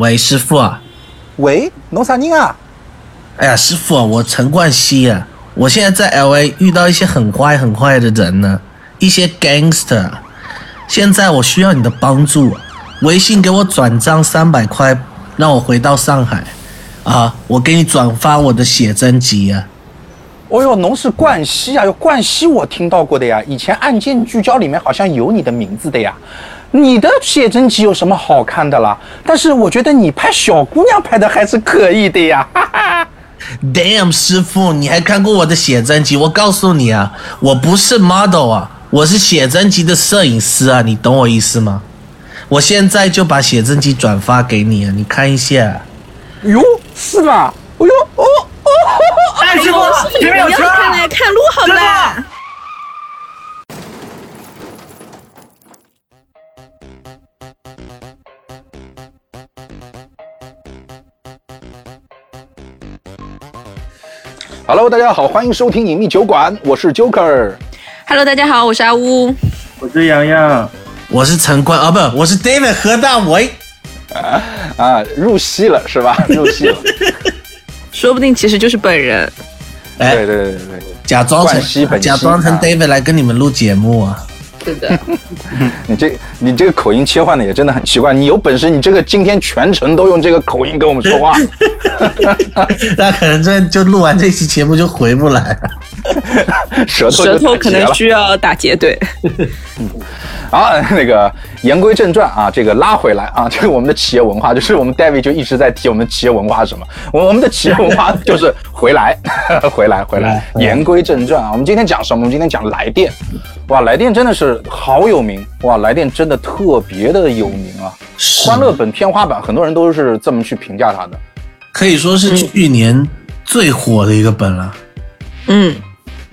喂，师傅啊！喂，侬啥人啊？哎呀，师傅，我陈冠希啊！我现在在 L A 遇到一些很坏很坏的人呢，一些 gangster。现在我需要你的帮助，微信给我转账三百块，让我回到上海。啊，我给你转发我的写真集啊！哦哟，侬是冠希啊？哟，冠希我听到过的呀，以前《案件聚焦》里面好像有你的名字的呀。你的写真集有什么好看的啦？但是我觉得你拍小姑娘拍的还是可以的呀。哈 哈 Damn，师傅，你还看过我的写真集？我告诉你啊，我不是 model 啊，我是写真集的摄影师啊，你懂我意思吗？我现在就把写真集转发给你啊，你看一下。哟，是吧？哦哟，哦哦，哎，师傅，前面有车，看来看路好了。Hello，大家好，欢迎收听隐秘酒馆，我是 Joker。Hello，大家好，我是阿乌。我是洋洋，我是陈冠啊，不，我是 David 何大为。啊啊，入戏了是吧？入戏了。说不定其实就是本人。哎，对对对对对，假装成假装成啊 David 来跟你们录节目啊。是的，你这你这个口音切换的也真的很奇怪。你有本事，你这个今天全程都用这个口音跟我们说话。那可能这就录完这期节目就回不来了。舌头舌头可能需要打结对。好，那个言归正传啊，这个拉回来啊，就是我们的企业文化，就是我们 David 就一直在提我们的企业文化是什么？我我们的企业文化就是回来，回来，回来。言归正传啊，我们今天讲什么？我们今天讲来电。哇，来电真的是好有名哇，来电真的特别的有名啊！是欢乐本天花板，很多人都是这么去评价它的。可以说是去年最火的一个本了，嗯，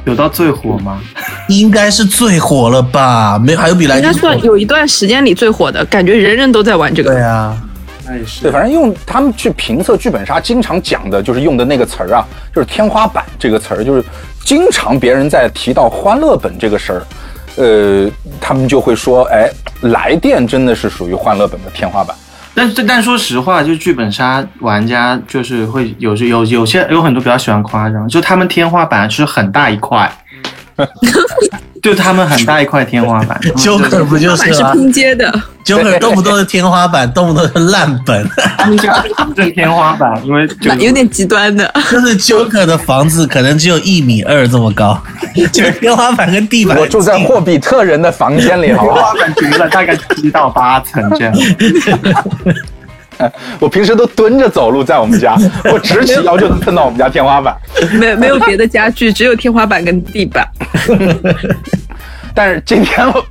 有到最火吗？应该是最火了吧？没，还有比来应该电算有一段时间里最火的，感觉人人都在玩这个。对啊，那也是对，反正用他们去评测剧本杀，经常讲的就是用的那个词儿啊，就是天花板这个词儿，就是经常别人在提到欢乐本这个事儿，呃，他们就会说，哎，来电真的是属于欢乐本的天花板。但是但说实话，就剧本杀玩家就是会有有有些有很多比较喜欢夸张，就他们天花板是很大一块，就他们很大一块天花板。Joker 不就板是是吗拼接的，？Joker 动不动是天花板，动不动是烂本，他们家正天花板，因为就 有点极端的。就是 Joker 的房子可能只有一米二这么高，就是天花板跟地板。我住在霍比特人的房间里，好不好？天花板平了大概七到八层这样。我平时都蹲着走路，在我们家，我直起腰就能碰到我们家天花板。没没有别的家具，只有天花板跟地板。但是今天我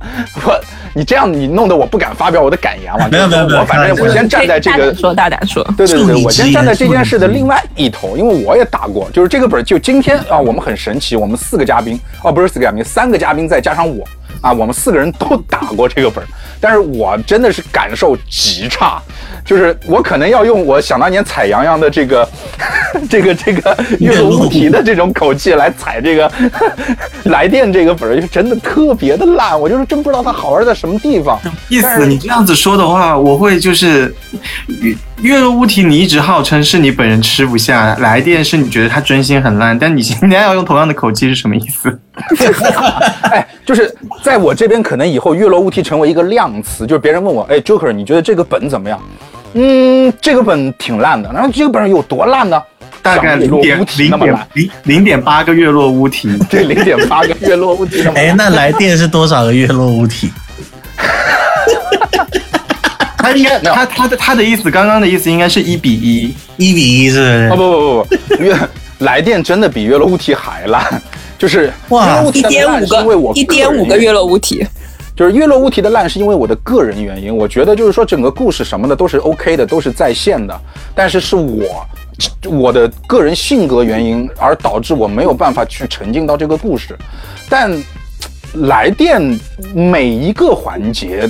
我你这样你弄得我不敢发表我的感言了。没有没有没有我反正我先站在这个说，大胆说。对对对，我先站在这件事的另外一头，因为我也打过，就是这个本儿，就今天啊，我们很神奇，我们四个嘉宾，哦，不是四个嘉宾，三个嘉宾再加上我啊，我们四个人都打过这个本儿，但是我真的是感受极差，就是我可能要用我想当年踩洋洋的这个 这个这个月落乌啼的这种口气来踩这个 来电这个本儿，就真的特别的烂，我就是真不知道它好玩在什么地方。意思你这样子说的话，我会就是月月落乌啼，你一直号称是你本人吃不下，来电是你觉得他真心很烂，但你现在要用同样的口气是什么意思？哎，就是在我这边，可能以后“月落乌啼”成为一个量词，就是别人问我，哎，Joker，你觉得这个本怎么样？嗯，这个本挺烂的。然后这个本有多烂呢？大概零点零点零零点八个月落乌啼。对，零点八个月落乌啼哎，那来电是多少个月落乌啼？他他他的他的意思，刚刚的意思应该是一比一。一比一是哦不是？不不不不，月来电真的比月落乌啼还烂，就是哇一点五烂是因为我个，一点五个月落乌啼。就是月落乌啼的烂是因为我的个人原因，我觉得就是说整个故事什么的都是 OK 的，都是在线的，但是是我我的个人性格原因而导致我没有办法去沉浸到这个故事，但来电每一个环节。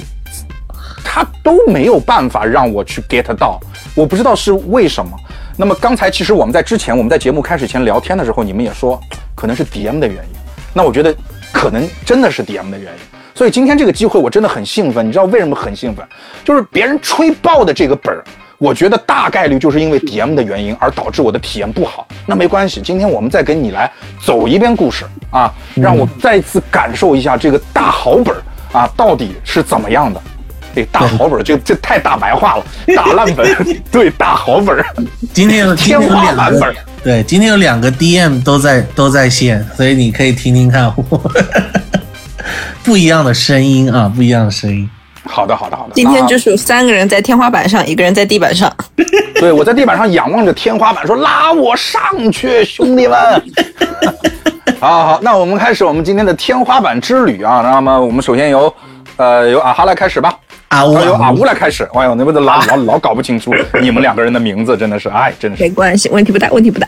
它都没有办法让我去 get 到，我不知道是为什么。那么刚才其实我们在之前我们在节目开始前聊天的时候，你们也说可能是 DM 的原因。那我觉得可能真的是 DM 的原因。所以今天这个机会我真的很兴奋，你知道为什么很兴奋？就是别人吹爆的这个本儿，我觉得大概率就是因为 DM 的原因而导致我的体验不好。那没关系，今天我们再跟你来走一遍故事啊，让我再次感受一下这个大好本儿啊到底是怎么样的。这大好本儿，这这太大白话了，大烂本，对，大好本儿，今天有天花板本儿。对，今天有两个 DM 都在都在线，所以你可以听听看我 不一样的声音啊，不一样的声音。好的，好的，好的。今天就是三个人在天花板上，一个人在地板上。对我在地板上仰望着天花板，说拉我上去，兄弟们。好好，那我们开始我们今天的天花板之旅啊。那么我们首先由，呃，由阿哈来开始吧。啊，我啊，由阿乌来开始。哎呦，那不得老老老搞不清楚 你们两个人的名字，真的是，哎，真的是没。关系，问题不大，问题不大，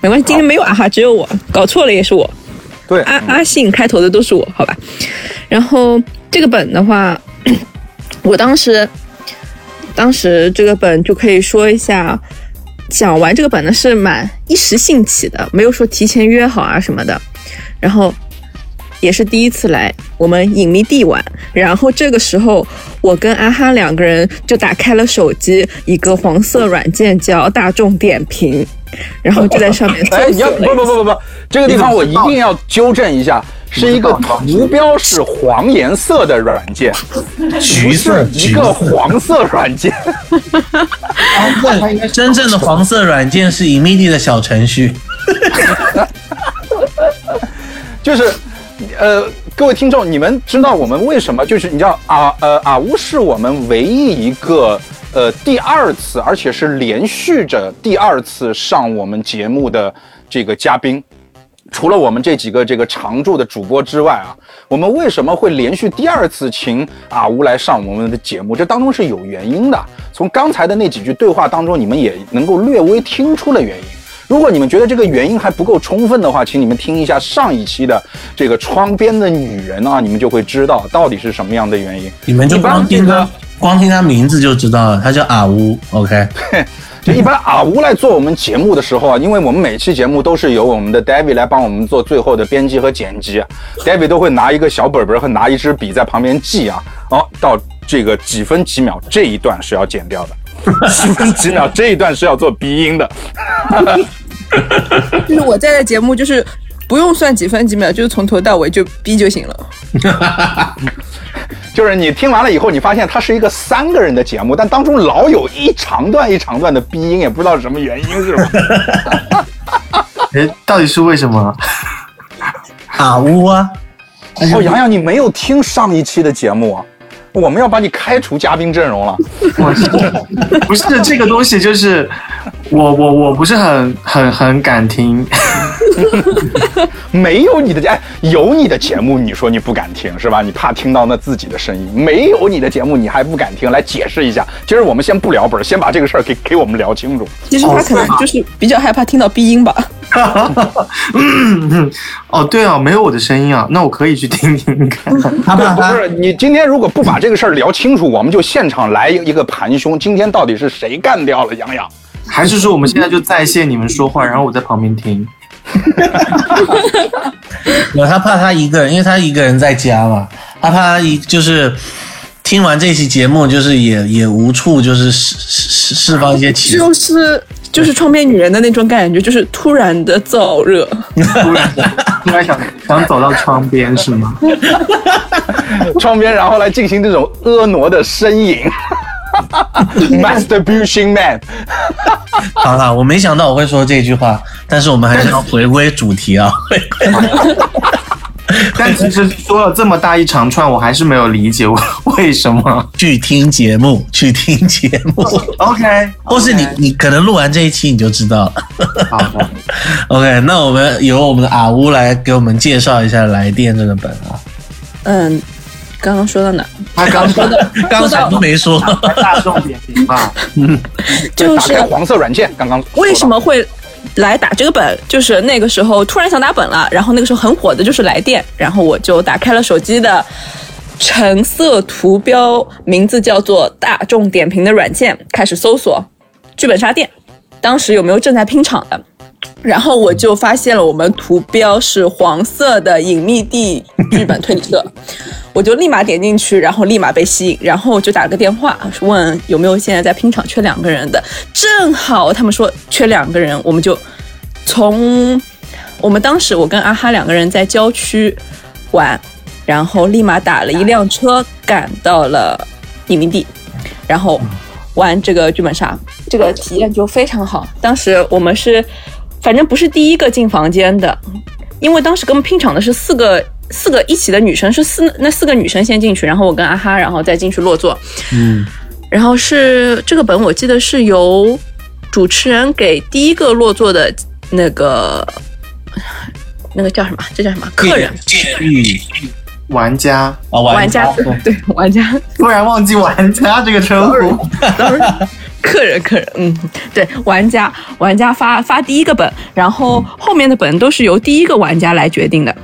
没关系。今天没有啊哈，只有我，搞错了也是我。对，阿阿信开头的都是我，好吧。然后这个本的话，我当时当时这个本就可以说一下，讲完这个本呢是蛮一时兴起的，没有说提前约好啊什么的。然后也是第一次来我们隐秘地玩，然后这个时候我跟阿哈两个人就打开了手机一个黄色软件叫大众点评，然后就在上面搜哎，你要不不不不不，这个地方我一定要纠正一下，是一个图标是黄颜色的软件，橘色，一个。黄色软件。真正的黄色软件是 Immedi 的小程序。就是，呃，各位听众，你们知道我们为什么？就是你知道啊呃啊乌是我们唯一一个呃第二次，而且是连续着第二次上我们节目的这个嘉宾。除了我们这几个这个常驻的主播之外啊，我们为什么会连续第二次请啊乌来上我们的节目？这当中是有原因的。从刚才的那几句对话当中，你们也能够略微听出了原因。如果你们觉得这个原因还不够充分的话，请你们听一下上一期的这个窗边的女人啊，你们就会知道到底是什么样的原因。你们就光听他，光听他名字就知道了，他叫阿乌。OK，就一般阿乌来做我们节目的时候啊，因为我们每期节目都是由我们的 David 来帮我们做最后的编辑和剪辑，David 都会拿一个小本本和拿一支笔在旁边记啊，哦，到这个几分几秒这一段是要剪掉的，几分几秒这一段是要做鼻音的。就是我在的节目，就是不用算几分几秒，就是从头到尾就逼就行了。就是你听完了以后，你发现它是一个三个人的节目，但当中老有一长段一长段的鼻音，也不知道是什么原因，是吧？哎，到底是为什么？啊呜啊，哦，洋洋，你没有听上一期的节目啊？我们要把你开除嘉宾阵容了。我是不是这个东西？就是我我我不是很很很敢听，没有你的哎，有你的节目，你说你不敢听是吧？你怕听到那自己的声音。没有你的节目，你还不敢听？来解释一下。今儿我们先不聊本儿，先把这个事儿给给我们聊清楚。其实他可能就是比较害怕听到鼻音吧。哦，对啊，没有我的声音啊，那我可以去听听看。不是你今天如果不把这个事儿聊清楚，我们就现场来一个盘凶。今天到底是谁干掉了杨洋？还是说我们现在就在线你们说话，然后我在旁边听？有他怕他一个人，因为他一个人在家嘛，他怕他一就是听完这期节目，就是也也无处就是释释释放一些情绪。就是就是窗边女人的那种感觉，就是突然的燥热。突然突然想想走到窗边是吗？窗边，然后来进行这种婀娜的呻吟。Masturbation Man，好了，我没想到我会说这句话，但是我们还是要回归主题啊。但其实说了这么大一长串，我还是没有理解我为什么。去听节目，去听节目，OK，或是你你可能录完这一期你就知道了。好的，OK，那我们由我们的阿乌来给我们介绍一下《来电》这个本啊。嗯，刚刚说到哪？他刚说的刚才都没说，大众点评啊，就是打开黄色软件，刚刚为什么会来打这个本？就是那个时候突然想打本了，然后那个时候很火的就是来电，然后我就打开了手机的橙色图标，名字叫做大众点评的软件，开始搜索剧本杀店。当时有没有正在拼场的？然后我就发现了我们图标是黄色的隐秘地剧本推理社，我就立马点进去，然后立马被吸引，然后就打个电话问有没有现在在拼场缺两个人的，正好他们说缺两个人，我们就从我们当时我跟阿哈两个人在郊区玩，然后立马打了一辆车赶到了隐秘地，然后玩这个剧本杀，这个体验就非常好。当时我们是。反正不是第一个进房间的，因为当时跟我们拼场的是四个四个一起的女生，是四那四个女生先进去，然后我跟阿哈，然后再进去落座。嗯，然后是这个本，我记得是由主持人给第一个落座的那个那个叫什么？这叫什么？客人玉玩家啊，玩家对玩家，突然忘记玩家这个称呼。客人，客人，嗯，对，玩家，玩家发发第一个本，然后后面的本都是由第一个玩家来决定的。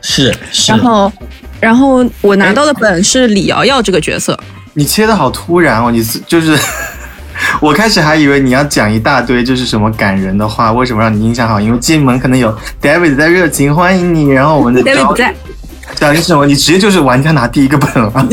是，是。然后，然后我拿到的本是李瑶瑶这个角色。你切的好突然哦，你是就是，我开始还以为你要讲一大堆就是什么感人的话，为什么让你印象好？因为进门可能有 David 在热情欢迎你，然后我们的 David 不在。讲什么？你直接就是玩家拿第一个本了。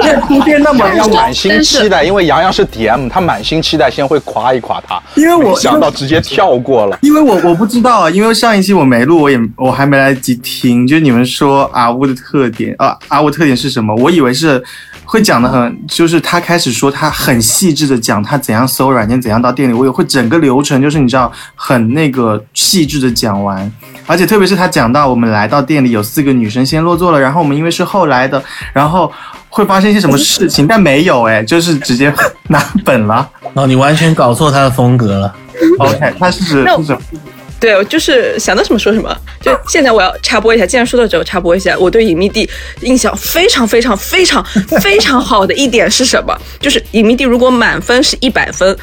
这铺垫那么要满心期待，因为杨洋是 DM，他满心期待，先会夸一夸他。因为我想到直接跳过了。因为我我不知道啊，因为上一期我没录，我也我还没来得及听。就你们说阿乌的特点啊，阿乌特点是什么？我以为是。会讲的很，就是他开始说他很细致的讲他怎样搜软件，怎样到店里，我也会整个流程，就是你知道很那个细致的讲完，而且特别是他讲到我们来到店里有四个女生先落座了，然后我们因为是后来的，然后会发生一些什么事情，但没有哎，就是直接拿本了。哦，你完全搞错他的风格了。OK，他是是什么？对，我就是想到什么说什么。就现在我要插播一下，既然说到这，我插播一下，我对隐秘地印象非常非常非常非常好的一点是什么？就是隐秘地如果满分是一百分，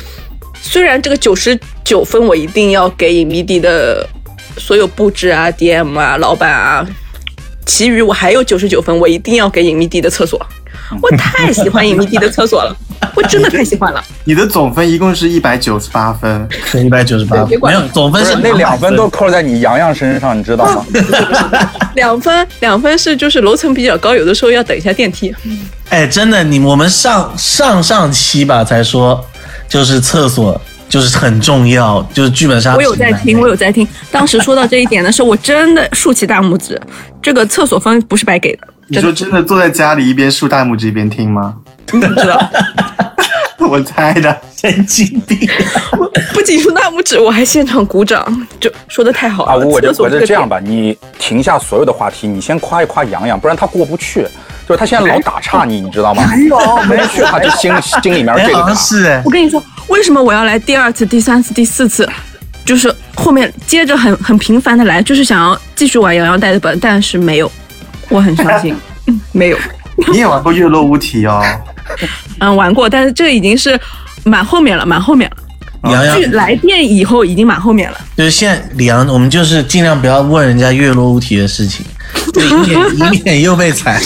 虽然这个九十九分我一定要给隐秘地的所有布置啊、DM 啊、老板啊，其余我还有九十九分，我一定要给隐秘地的厕所。我太喜欢隐秘地的厕所了，我真的太喜欢了。你的总分一共是一百九十八分，是一百九十八分，没有总分是那两分都扣在你洋洋身上，你知道吗？两分两分是就是楼层比较高，有的时候要等一下电梯。哎，真的，你我们上上上期吧才说，就是厕所就是很重要，就是剧本杀。我有在听，我有在听。当时说到这一点的时候，我真的竖起大拇指。这个厕所分不是白给的。你说真的坐在家里一边竖大拇指一边听吗？不知道，我猜的，神经病！不仅竖大拇指，我还现场鼓掌，就说的太好了。啊，我就觉得这样吧，你停下所有的话题，你先夸一夸洋洋，不然他过不去。就是他现在老打岔你，你知道吗？没有，没去，他就心心里面这个是。我跟你说，为什么我要来第二次、第三次、第四次？就是后面接着很很频繁的来，就是想要继续玩洋洋带的本，但是没有。我很伤心，没有。你也玩过月落乌啼哦？嗯，玩过，但是这已经是蛮后面了，蛮后面了。杨洋来电以后已经蛮后面了。就是现在李阳，我们就是尽量不要问人家月落乌啼的事情，以免以免又被踩。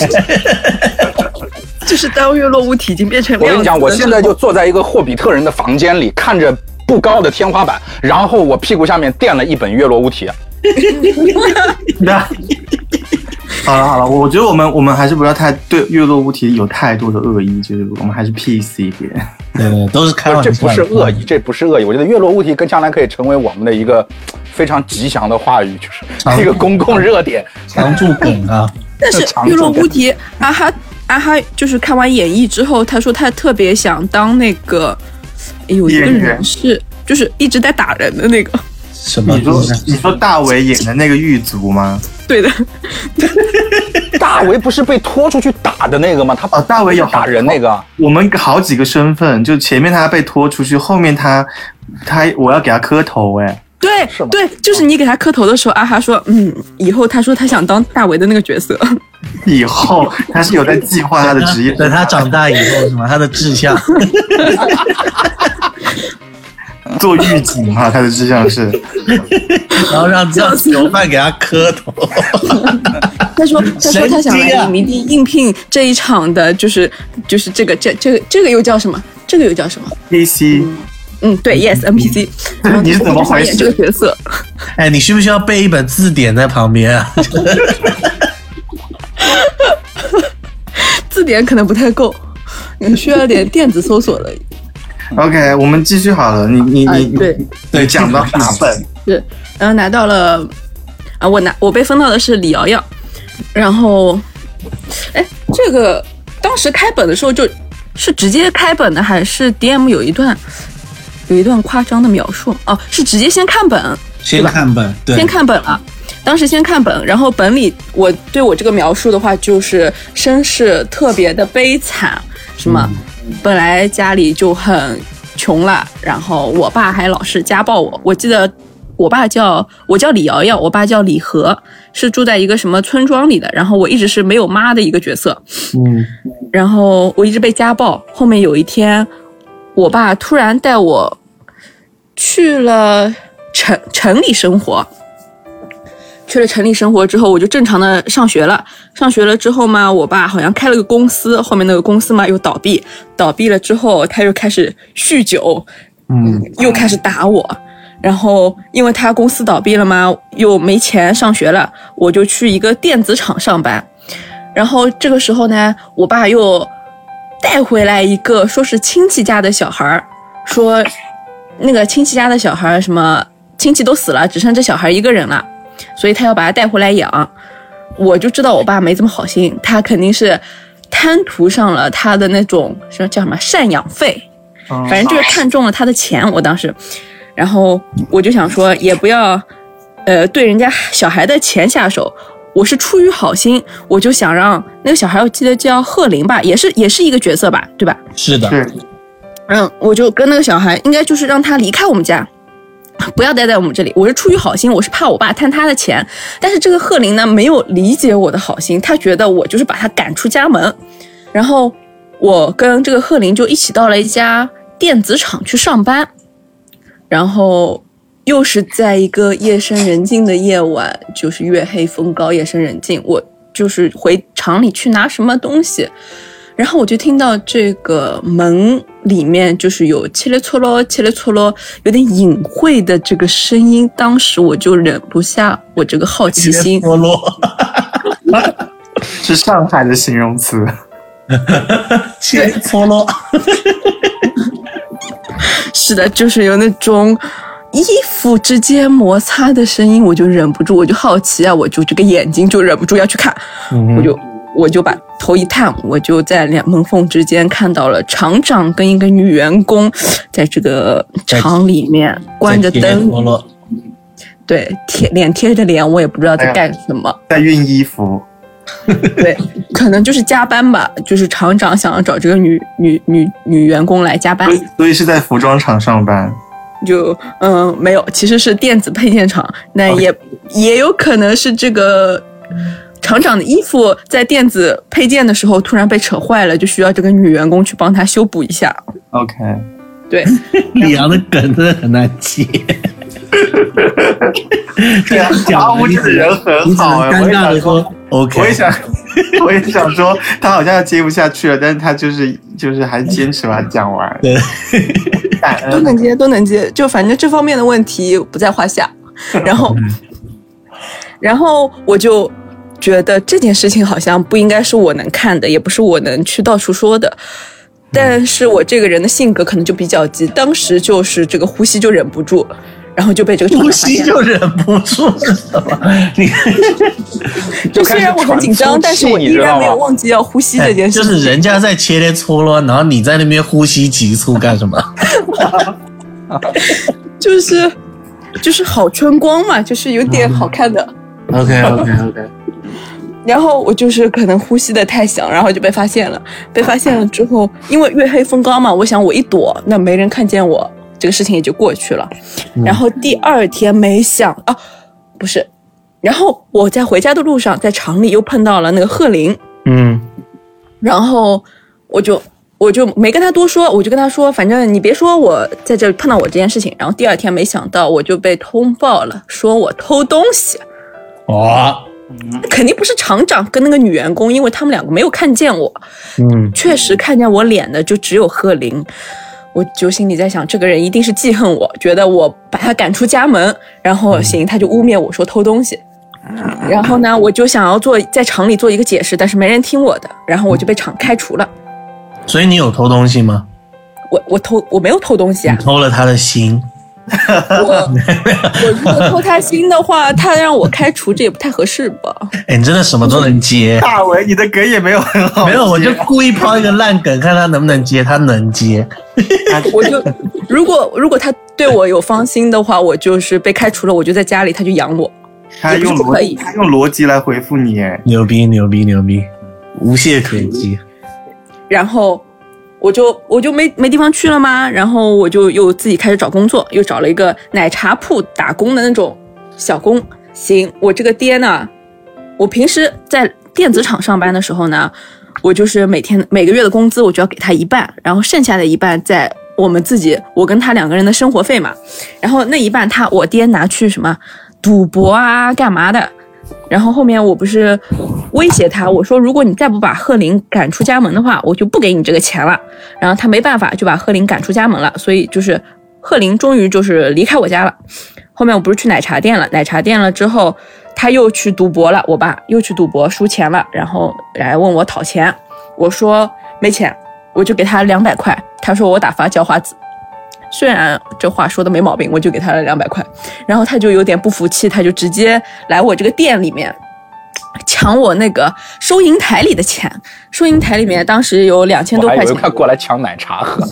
就是当月落乌啼已经变成我跟你讲，我现在就坐在一个霍比特人的房间里，看着不高的天花板，然后我屁股下面垫了一本月落乌啼。那。好了好了，我觉得我们我们还是不要太对月落乌啼有太多的恶意，就是我们还是 peace 一点。对对，都是开玩笑。这不是恶意，这不是恶意。我觉得月落乌啼跟将来可以成为我们的一个非常吉祥的话语，就是一个公共热点，常驻梗啊。但是月落乌啼，啊哈阿哈就是看完演绎之后，他说他特别想当那个有一个人是就是一直在打人的那个。什么？你说你说大伟演的那个狱卒吗？对的，大伟不是被拖出去打的那个吗？他哦，大伟有打人那个。我们好几个身份，就前面他被拖出去，后面他他我要给他磕头，哎，对对，就是你给他磕头的时候，阿哈说，嗯，以后他说他想当大为的那个角色。以后他是有在计划他的职业，等他长大以后是吗？他的志向。做狱警嘛，他的志向是，然后让这样囚犯给他磕头。他说：“他说他想来明地应聘这一场的，就是就是这个这这个这个又叫什么？这个又叫什么嗯，对，yes NPC，你是怎么回事演这个角色？哎，你需不需要备一本字典在旁边啊？字典可能不太够，你需要点电子搜索的。OK，我们继续好了。你你你啊对对，讲到哪本？是，然后拿到了，啊，我拿我被分到的是李瑶瑶，然后，哎，这个当时开本的时候就是直接开本的，还是 DM 有一段有一段夸张的描述？哦，是直接先看本，先看本，对，先看本了。当时先看本，然后本里我对我这个描述的话，就是身世特别的悲惨，什么、本来家里就很穷了，然后我爸还老是家暴我。我记得我爸叫我叫李瑶瑶，我爸叫李和，是住在一个什么村庄里的，然后我一直是没有妈的一个角色，嗯，然后我一直被家暴。后面有一天，我爸突然带我去了城城里生活。去了城里生活之后，我就正常的上学了。上学了之后嘛，我爸好像开了个公司，后面那个公司嘛又倒闭，倒闭了之后，他又开始酗酒，嗯，又开始打我。然后因为他公司倒闭了嘛，又没钱上学了，我就去一个电子厂上班。然后这个时候呢，我爸又带回来一个说是亲戚家的小孩儿，说那个亲戚家的小孩什么亲戚都死了，只剩这小孩一个人了，所以他要把他带回来养。我就知道我爸没这么好心，他肯定是贪图上了他的那种什么叫什么赡养费，反正就是看中了他的钱。我当时，然后我就想说，也不要呃对人家小孩的钱下手。我是出于好心，我就想让那个小孩，我记得叫贺林吧，也是也是一个角色吧，对吧？是的，是嗯，我就跟那个小孩，应该就是让他离开我们家，不要待在我们这里。我是出于好心，我是怕我爸贪他的钱。但是这个贺林呢，没有理解我的好心，他觉得我就是把他赶出家门。然后我跟这个贺林就一起到了一家电子厂去上班，然后又是在一个夜深人静的夜晚，就是月黑风高，夜深人静，我就是回厂里去拿什么东西。然后我就听到这个门里面就是有切咧错咯、切咧错咯，有点隐晦的这个声音。当时我就忍不下我这个好奇心，是上海的形容词。切脱落，是的，就是有那种衣服之间摩擦的声音，我就忍不住，我就好奇啊，我就这个眼睛就忍不住要去看，我就我就把头一探，我就在两门缝之间看到了厂长跟一个女员工在这个厂里面关着灯，对，贴脸贴着脸，我也不知道在干什么。在熨衣服，对，可能就是加班吧，就是厂长想要找这个女女女女员工来加班所，以所以是在服装厂上班。就嗯没有，其实是电子配件厂，那也也有可能是这个厂长的衣服在电子配件的时候突然被扯坏了，就需要这个女员工去帮他修补一下。OK，对，李阳的梗真的很难接。对啊，讲阿乌这个人很好哎，尴我也想尬的说 OK，我也想，我也想说，他好像接不下去了，但是他就是就是还坚持把它讲完。对，都能接，都能接，就反正这方面的问题不在话下。然后，然后我就觉得这件事情好像不应该是我能看的，也不是我能去到处说的。但是我这个人的性格可能就比较急，当时就是这个呼吸就忍不住，然后就被这个呼。吸就忍不住是什么？你 就虽然我很紧张，但是我依然没有忘记要呼吸这件事就是人家在切切搓咯，然后你在那边呼吸急促干什么？就是就是好春光嘛，就是有点好看的。OK OK OK，然后我就是可能呼吸的太响，然后就被发现了。被发现了之后，因为月黑风高嘛，我想我一躲，那没人看见我，这个事情也就过去了。然后第二天没想啊，不是，然后我在回家的路上，在厂里又碰到了那个贺林，嗯，然后我就我就没跟他多说，我就跟他说，反正你别说我在这碰到我这件事情。然后第二天没想到我就被通报了，说我偷东西。哦，肯定不是厂长跟那个女员工，因为他们两个没有看见我。嗯，确实看见我脸的就只有贺林。我就心里在想，这个人一定是记恨我，觉得我把他赶出家门，然后行，他就污蔑我说偷东西。然后呢，我就想要做在厂里做一个解释，但是没人听我的，然后我就被厂开除了。所以你有偷东西吗？我我偷我没有偷东西啊，偷了他的心。我我如果偷他心的话，他让我开除，这也不太合适吧？哎，你真的什么都能接。大伟，你的梗也没有很好，没有，我就故意抛一个烂梗，看他能不能接。他能接。我就如果如果他对我有芳心的话，我就是被开除了，我就在家里，他就养我。他用也不是不可以他用逻辑来回复你，哎，牛逼牛逼牛逼，无懈可击。然后我就我就没没地方去了吗？然后我就又自己开始找工作，又找了一个奶茶铺打工的那种小工。行，我这个爹呢，我平时在电子厂上班的时候呢，我就是每天每个月的工资我就要给他一半，然后剩下的一半在我们自己我跟他两个人的生活费嘛。然后那一半他我爹拿去什么赌博啊干嘛的。然后后面我不是威胁他，我说如果你再不把贺林赶出家门的话，我就不给你这个钱了。然后他没办法，就把贺林赶出家门了。所以就是贺林终于就是离开我家了。后面我不是去奶茶店了，奶茶店了之后，他又去赌博了，我爸又去赌博输钱了，然后来问我讨钱，我说没钱，我就给他两百块。他说我打发叫花子。虽然这话说的没毛病，我就给他了两百块，然后他就有点不服气，他就直接来我这个店里面抢我那个收银台里的钱。收银台里面当时有两千多块钱，为他过来抢奶茶喝。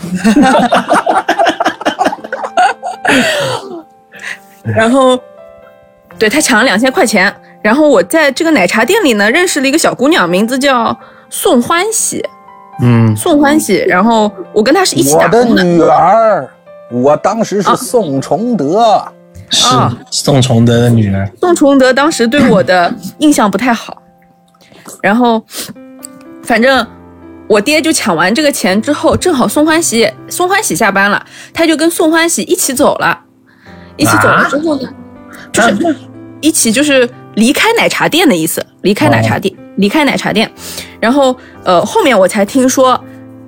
然后对他抢了两千块钱。然后我在这个奶茶店里呢，认识了一个小姑娘，名字叫宋欢喜。嗯，宋欢喜，然后我跟她是一起我的打工的。女儿，我当时是宋崇德。是啊。宋崇德的女儿。宋崇德当时对我的印象不太好，然后反正我爹就抢完这个钱之后，正好宋欢喜宋欢喜下班了，他就跟宋欢喜一起走了，一起走了之后呢，就是一起就是离开奶茶店的意思，离开奶茶店，离开奶茶店，然后呃后面我才听说，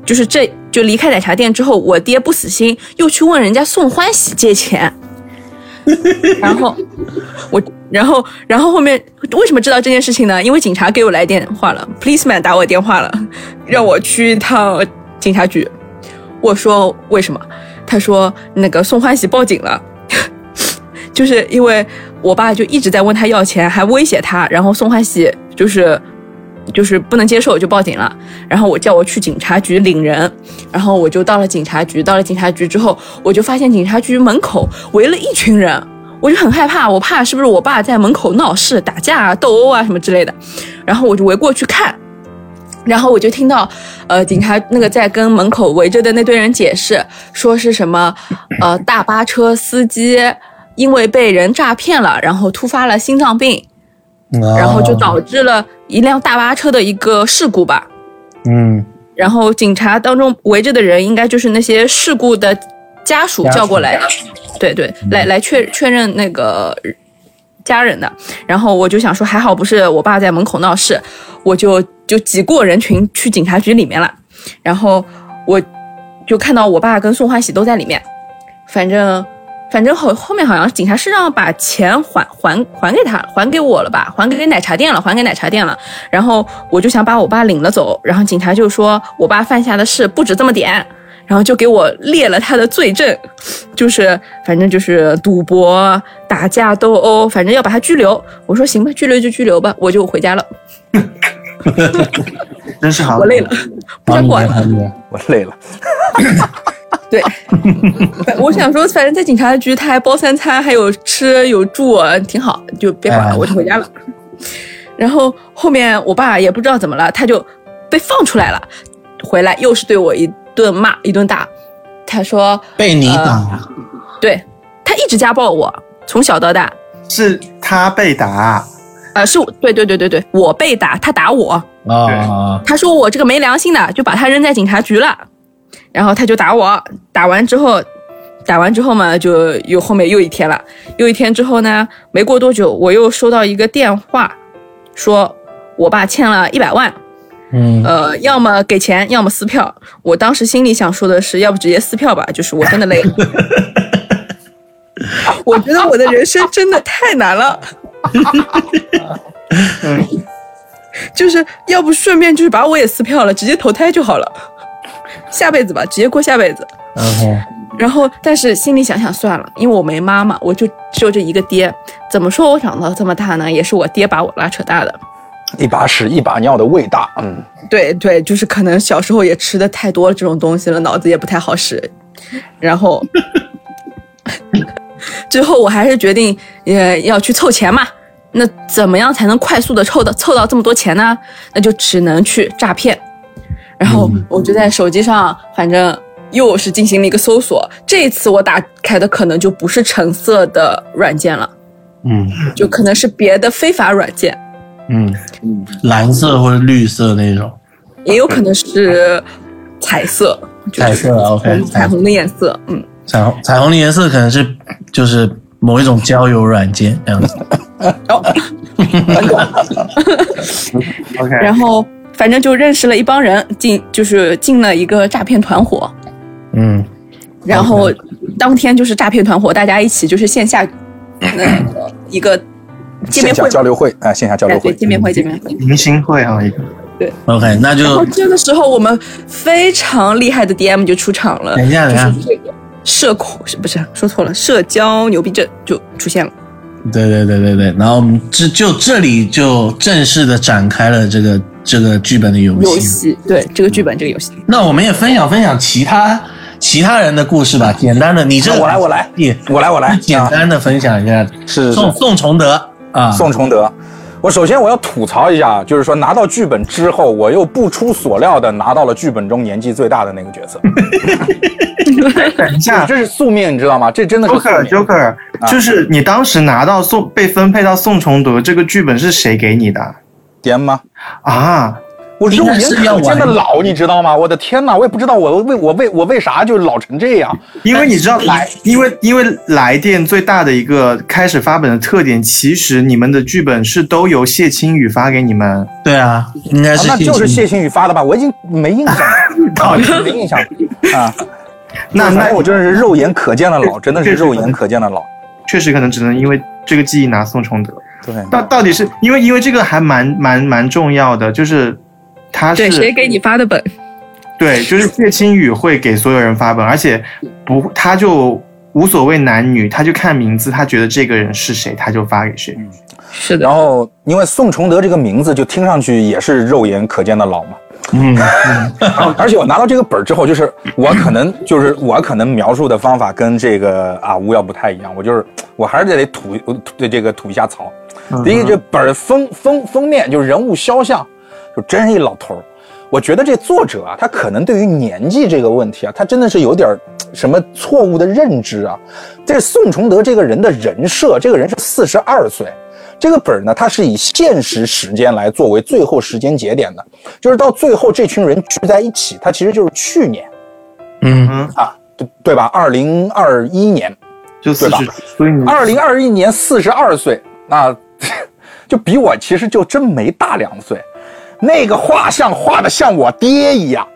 就是这就离开奶茶店之后，我爹不死心，又去问人家宋欢喜借钱。然后我，然后，然后后面为什么知道这件事情呢？因为警察给我来电话了，policeman 打我电话了，让我去一趟警察局。我说为什么？他说那个宋欢喜报警了，就是因为我爸就一直在问他要钱，还威胁他，然后宋欢喜就是就是不能接受，就报警了。然后我叫我去警察局领人，然后我就到了警察局。到了警察局之后，我就发现警察局门口围了一群人，我就很害怕，我怕是不是我爸在门口闹事、打架啊、斗殴啊什么之类的。然后我就围过去看，然后我就听到，呃，警察那个在跟门口围着的那堆人解释，说是什么，呃，大巴车司机因为被人诈骗了，然后突发了心脏病，然后就导致了一辆大巴车的一个事故吧。嗯然后警察当中围着的人，应该就是那些事故的家属叫过来的，对对，来来确确认那个家人的。然后我就想说，还好不是我爸在门口闹事，我就就挤过人群去警察局里面了。然后我就看到我爸跟宋欢喜都在里面，反正反正后后面好像警察是让把钱还还还给他，还给我了吧，还给奶茶店了，还给奶茶店了。然后我就想把我爸领了走，然后警察就说我爸犯下的事不止这么点，然后就给我列了他的罪证，就是反正就是赌博、打架斗殴，反正要把他拘留。我说行吧，拘留就拘留吧，我就回家了，真是好。我累了，不想管了。我累了。对，我想说，反正在警察局他还包三餐，还有吃有住，挺好，就别管了，哎我就回家了。然后后面我爸也不知道怎么了，他就被放出来了，回来又是对我一顿骂一顿打。他说被你打，对他一直家暴我，从小到大。是他被打，呃，是我，对对对对对，我被打，他打我，啊，他说我这个没良心的，就把他扔在警察局了，然后他就打我，打完之后，打完之后嘛，就又后面又一天了，又一天之后呢，没过多久，我又收到一个电话，说我爸欠了一百万，嗯，呃，要么给钱，要么撕票。我当时心里想说的是，要不直接撕票吧，就是我真的累了。我觉得我的人生真的太难了。就是要不顺便就是把我也撕票了，直接投胎就好了，下辈子吧，直接过下辈子。然后然后，但是心里想想算了，因为我没妈妈，我就只有这一个爹。怎么说我长到这么大呢？也是我爹把我拉扯大的。一把屎一把尿的味大，嗯，对对，就是可能小时候也吃的太多这种东西了，脑子也不太好使。然后 最后我还是决定，呃，要去凑钱嘛。那怎么样才能快速的凑到凑到这么多钱呢？那就只能去诈骗。然后我就在手机上，反正又是进行了一个搜索。这一次我打开的可能就不是橙色的软件了，嗯。就可能是别的非法软件，嗯，蓝色或者绿色那种，也有可能是彩色，就是彩色。OK，彩虹的颜色。嗯，彩虹彩虹的颜色可能是就是某一种交友软件这样子。OK，然后反正就认识了一帮人，进就是进了一个诈骗团伙。嗯然后当天就是诈骗团伙，大家一起就是线下那个 一个见面会，交流会，哎，线下交流会，见面会，见面会。明星会啊，一个对，OK，那然后就这个时候，我们非常厉害的 DM 就出场了，等一下等一下就是这个社恐是不是说错了？社交牛逼症就出现了。对对对对对，然后我们这就这里就正式的展开了这个这个剧本的游戏。游戏对这个剧本这个游戏，那我们也分享分享其他其他人的故事吧，简单的，你这我来我来也我来我来，简单的分享一下。是宋宋崇德啊，宋崇德。我首先我要吐槽一下，就是说拿到剧本之后，我又不出所料的拿到了剧本中年纪最大的那个角色，等一下这是宿命，你知道吗？这真的是宿，Joker 命。Joker，就是你当时拿到宋被分配到宋崇德这个剧本是谁给你的？DM 吗？啊？我肉眼可见的老，你知道吗？我的天哪，我也不知道我为我为我为啥就老成这样。因为你知道来，因为因为来电最大的一个开始发本的特点，其实你们的剧本是都由谢青宇发给你们。对啊，应该啊是那就是谢青宇发的吧？我已经没印象了，啊没印象 啊。那那我真的是肉眼可见的老，真的是肉眼可见的老。确实可能只能因为这个记忆拿宋崇德。对，到到底是因为因为这个还蛮蛮蛮重要的，就是他是对谁给你发的本？对，就是谢青宇会给所有人发本，而且不他就无所谓男女，他就看名字，他觉得这个人是谁，他就发给谁。是的然，后因为宋崇德这个名字就听上去也是肉眼可见的老嘛。嗯，而且我拿到这个本儿之后，就是我可能就是我可能描述的方法跟这个啊吴要不太一样，我就是我还是得吐对这个吐一下槽。第一，这本儿封封封面就是人物肖像，就真是一老头儿。我觉得这作者啊，他可能对于年纪这个问题啊，他真的是有点什么错误的认知啊。这宋崇德这个人的人设，这个人是四十二岁。这个本儿呢，它是以现实时间来作为最后时间节点的，就是到最后这群人聚在一起，它其实就是去年嗯，啊，对对吧？二零二一年，就四十二零二一年四十二岁，那 就比我其实就真没大两岁。那个画像画的像我爹一样，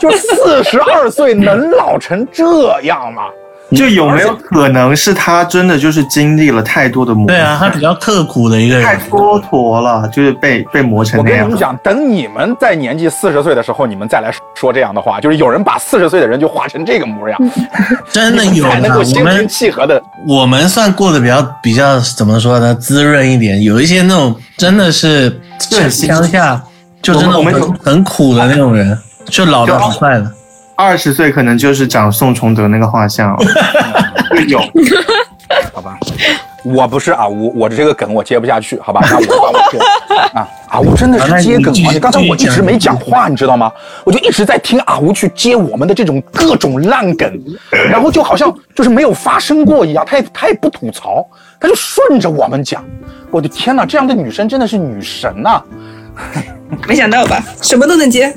就四十二岁能老成这样吗？就有没有可能是他真的就是经历了太多的磨，对啊，他比较刻苦的一个人太。蹉跎了，就是被被磨成那样我跟你们。讲，等你们在年纪四十岁的时候，你们再来说这样的话，就是有人把四十岁的人就画成这个模样，真的有才能够心平气和的。我们算过得比较比较怎么说呢，滋润一点。有一些那种真的是乡下，就真的我们很很苦的那种人，就老的很快了。二十岁可能就是长宋崇德那个画像，有 好吧，我不是啊，我我这个梗我接不下去，好吧？那我把我 这个啊，阿吴真的是接梗啊！你刚才我一直没讲话，你知道吗？我就一直在听阿吴去接我们的这种各种烂梗，然后就好像就是没有发生过一样，他也他也不吐槽，他就顺着我们讲。我的天哪，这样的女生真的是女神呐、没想到吧？什么都能接。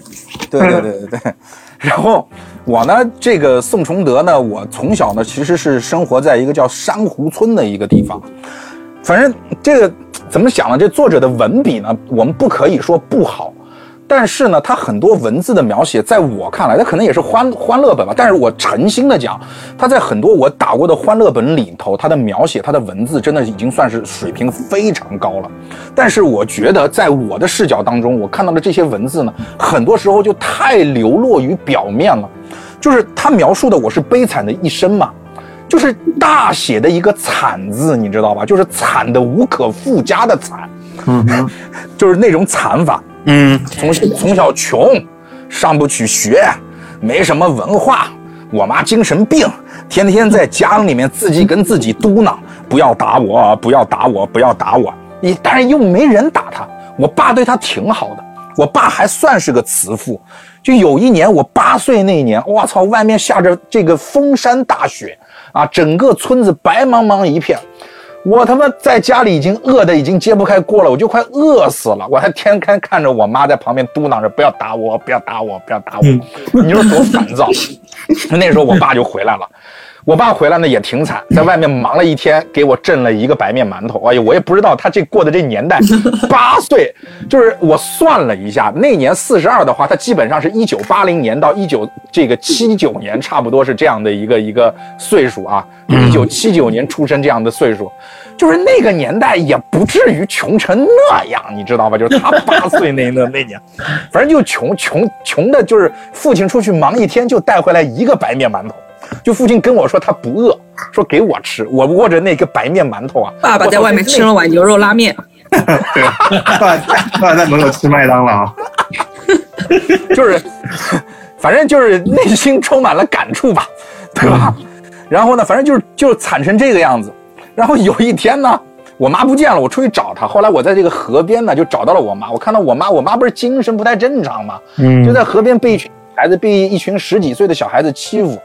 对对对对对。然后我呢，这个宋崇德呢，我从小呢其实是生活在一个叫珊瑚村的一个地方。反正这个怎么讲呢？这作者的文笔呢，我们不可以说不好，但是呢，他很多文字的描写，在我看来，他可能也是欢欢乐本吧。但是我诚心的讲，他在很多我打过的欢乐本里头，他的描写，他的文字，真的已经算是水平非常高了。但是我觉得，在我的视角当中，我看到的这些文字呢，很多时候就太流落于表面了。就是他描述的我是悲惨的一生嘛，就是大写的一个惨字，你知道吧？就是惨的无可复加的惨，嗯哼，就是那种惨法。嗯，从从小穷，上不去学，没什么文化。我妈精神病，天天在家里面自己跟自己嘟囔：“不要打我，不要打我，不要打我。”你但是又没人打他。我爸对他挺好的，我爸还算是个慈父。就有一年我八岁那年，我操，外面下着这个封山大雪啊，整个村子白茫茫一片。我他妈在家里已经饿得已经揭不开锅了，我就快饿死了。我还天天看着我妈在旁边嘟囔着：“不要打我，不要打我，不要打我。”你说多烦躁。那时候我爸就回来了，我爸回来呢也挺惨，在外面忙了一天，给我挣了一个白面馒头。哎呀，我也不知道他这过的这年代，八岁，就是我算了一下，那年四十二的话，他基本上是一九八零年到一九这个七九年，差不多是这样的一个一个岁数啊。一九七九年出生这样的岁数，就是那个年代也不至于穷成那样，你知道吧？就是他八岁那那那年，反正就穷穷穷的，就是父亲出去忙一天就带回来一个白面馒头。就父亲跟我说他不饿，说给我吃。我握着那个白面馒头啊，爸爸在外面吃了碗牛肉拉面，对，爸爸在门口吃麦当劳，就是，反正就是内心充满了感触吧，对吧？然后呢，反正就是就是惨成这个样子。然后有一天呢，我妈不见了，我出去找她。后来我在这个河边呢，就找到了我妈。我看到我妈，我妈不是精神不太正常吗，嗯就在河边被一群孩子，被一群十几岁的小孩子欺负。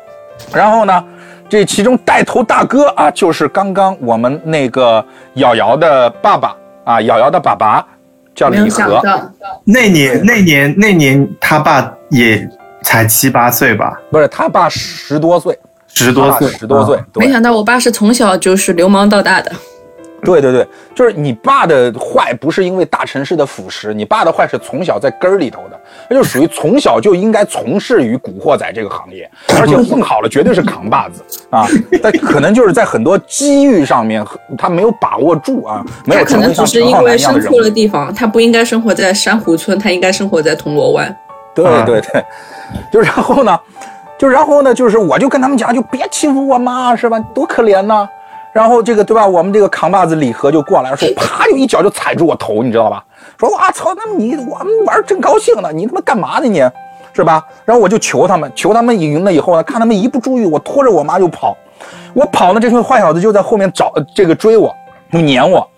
然后呢，这其中带头大哥啊，就是刚刚我们那个瑶瑶的爸爸啊，瑶瑶的爸爸叫李和。想到，那年那年那年他爸也才七八岁吧，不是他爸十多岁，十多岁，十多岁没想到我爸是从小就是流氓到大的。对对对，就是你爸的坏不是因为大城市的腐蚀，你爸的坏是从小在根儿里头的，那就属于从小就应该从事于古惑仔这个行业，而且混好了绝对是扛把子啊，但可能就是在很多机遇上面他没有把握住啊，没有可成为像能只是因陈浩南为生错一样的人物。了地方，他不应该生活在珊瑚村，他应该生活在铜锣湾。对啊对对，就然后呢，就然后呢，就是我就跟他们讲，就别欺负我妈，是吧？多可怜呐。然后这个对吧？我们这个扛把子李和就过来说，啪就一脚就踩住我头，你知道吧？说哇操，那么你我们玩儿真高兴呢，你他妈干嘛呢你？是吧？然后我就求他们，求他们赢了以后呢，看他们一不注意，我拖着我妈就跑，我跑呢，这群坏小子就在后面找呃这个追我，就撵我，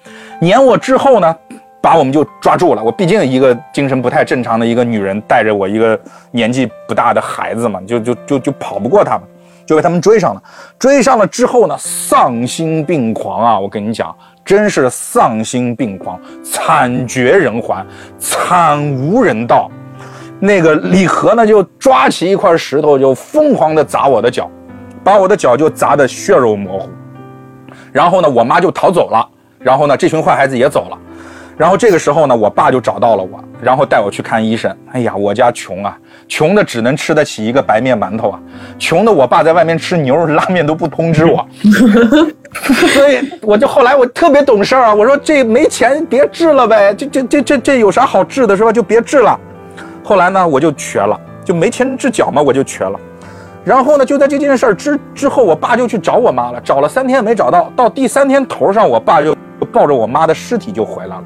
撵我之后呢，把我们就抓住了。我毕竟一个精神不太正常的一个女人，带着我一个年纪不大的孩子嘛，就就就就跑不过他们，就被他们追上了。追上了之后呢，丧心病狂啊！我跟你讲，真是丧心病狂，惨绝人寰，惨无人道。那个李和呢，就抓起一块石头，就疯狂地砸我的脚，把我的脚就砸得血肉模糊。然后呢，我妈就逃走了。然后呢，这群坏孩子也走了。然后这个时候呢，我爸就找到了我，然后带我去看医生。哎呀，我家穷啊，穷的只能吃得起一个白面馒头啊，穷的我爸在外面吃牛肉拉面都不通知我。所以我就后来我特别懂事儿啊，我说这没钱别治了呗，这这这这这有啥好治的是吧？就别治了。后来呢，我就瘸了，就没钱治脚嘛，我就瘸了。然后呢，就在这件事儿之之后，我爸就去找我妈了，找了三天没找到，到第三天头上，我爸就抱着我妈的尸体就回来了。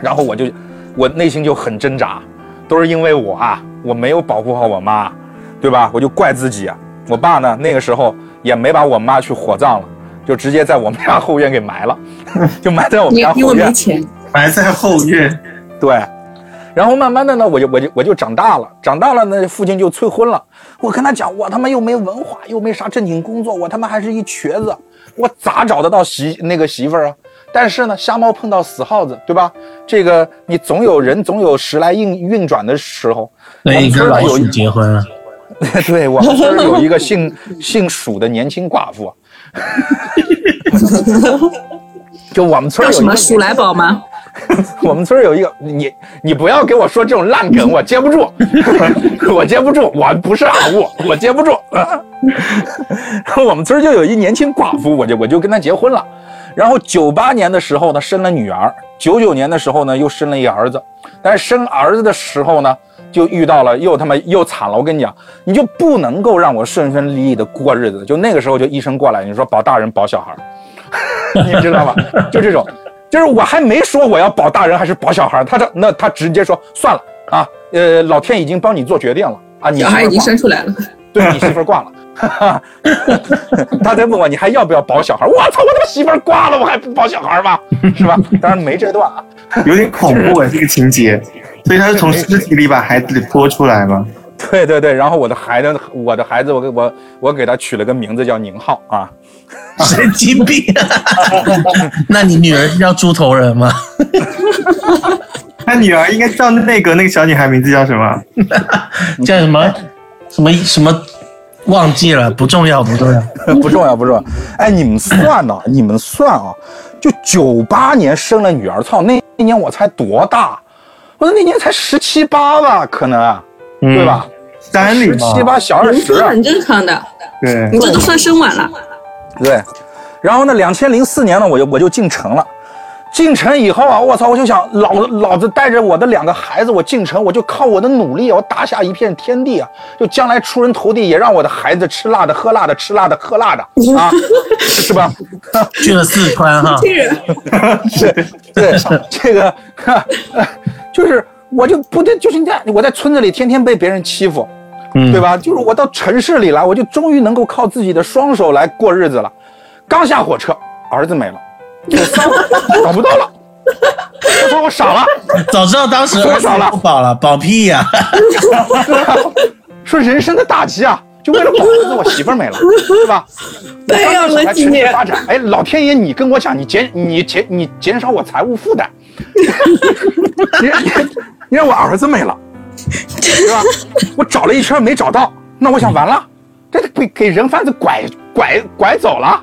然后我就，我内心就很挣扎，都是因为我啊，我没有保护好我妈，对吧？我就怪自己啊。我爸呢，那个时候也没把我妈去火葬了，就直接在我们家后院给埋了，就埋在我们家后院。因为没钱，埋在后院，对，然后慢慢的呢，我就我就我就长大了，长大了呢，父亲就催婚了。我跟他讲，我他妈又没文化，又没啥正经工作，我他妈还是一瘸子，我咋找得到媳那个媳妇儿啊？但是呢，瞎猫碰到死耗子，对吧？这个你总有人总有时来运运转的时候。所以跟老鼠有一结婚了。对我们村儿有一个姓姓鼠的年轻寡妇，就我们村儿有一个叫什么鼠来宝吗？我们村儿有一个你你不要给我说这种烂梗，我接不住，我接不住，我不是阿物，我接不住。然后我们村儿就有一年轻寡妇，我就我就跟她结婚了。然后九八年的时候呢，生了女儿；九九年的时候呢，又生了一儿子。但是生儿子的时候呢，就遇到了又他妈又惨了。我跟你讲，你就不能够让我顺顺利利的过日子。就那个时候，就医生过来，你说保大人保小孩儿，你知道吧？就这种，就是我还没说我要保大人还是保小孩儿，他这那他直接说算了啊，呃，老天已经帮你做决定了啊，你小孩已经生出来了，对你媳妇儿挂了。他在问我你还要不要保小孩儿？我操，我他妈媳妇儿挂了，我还不保小孩儿吗？是吧？当然没这段啊。有点恐怖哎，这个情节。所以他是从尸体里把孩子给拖出来吗？对对对，然后我的孩子，我的孩子，我给我我给他取了个名字叫宁浩啊。神经病！那你女儿叫猪头人吗？他女儿应该叫那个那个小女孩名字叫什么？叫什么？什么什么？忘记了，不重要，不重要。不重要，不重要。哎，你们算呢？你们算啊？就九八年生了女儿，操，那那年我才多大？我说那年才十七八吧，可能，啊对吧？山里嘛十七。八，小二十。很正常的，对你，这都算生晚了。对，然后呢，两千零四年呢，我就我就进城了。进城以后啊，我操，我就想老老子带着我的两个孩子，我进城，我就靠我的努力，我打下一片天地啊！就将来出人头地，也让我的孩子吃辣的、喝辣的、吃辣的、喝辣的 啊，是吧？去了四川哈，是，对，这个，哈就是我就不对，就是你看我在村子里天天被别人欺负，嗯对吧？就是我到城市里来，我就终于能够靠自己的双手来过日子了。刚下火车，儿子没了，找不到了，我操，我傻了。早知道当时我傻了不保了，保屁呀、说人生的打击啊，就为了保儿子，我媳妇儿没了，对吧？培养了几年发展，哎，老天爷，你跟我讲，你减你减你减少我财务负担，你让你你让我儿子没了，对吧？我找了一圈没找到，那我想完了，这给给人贩子拐拐拐走了。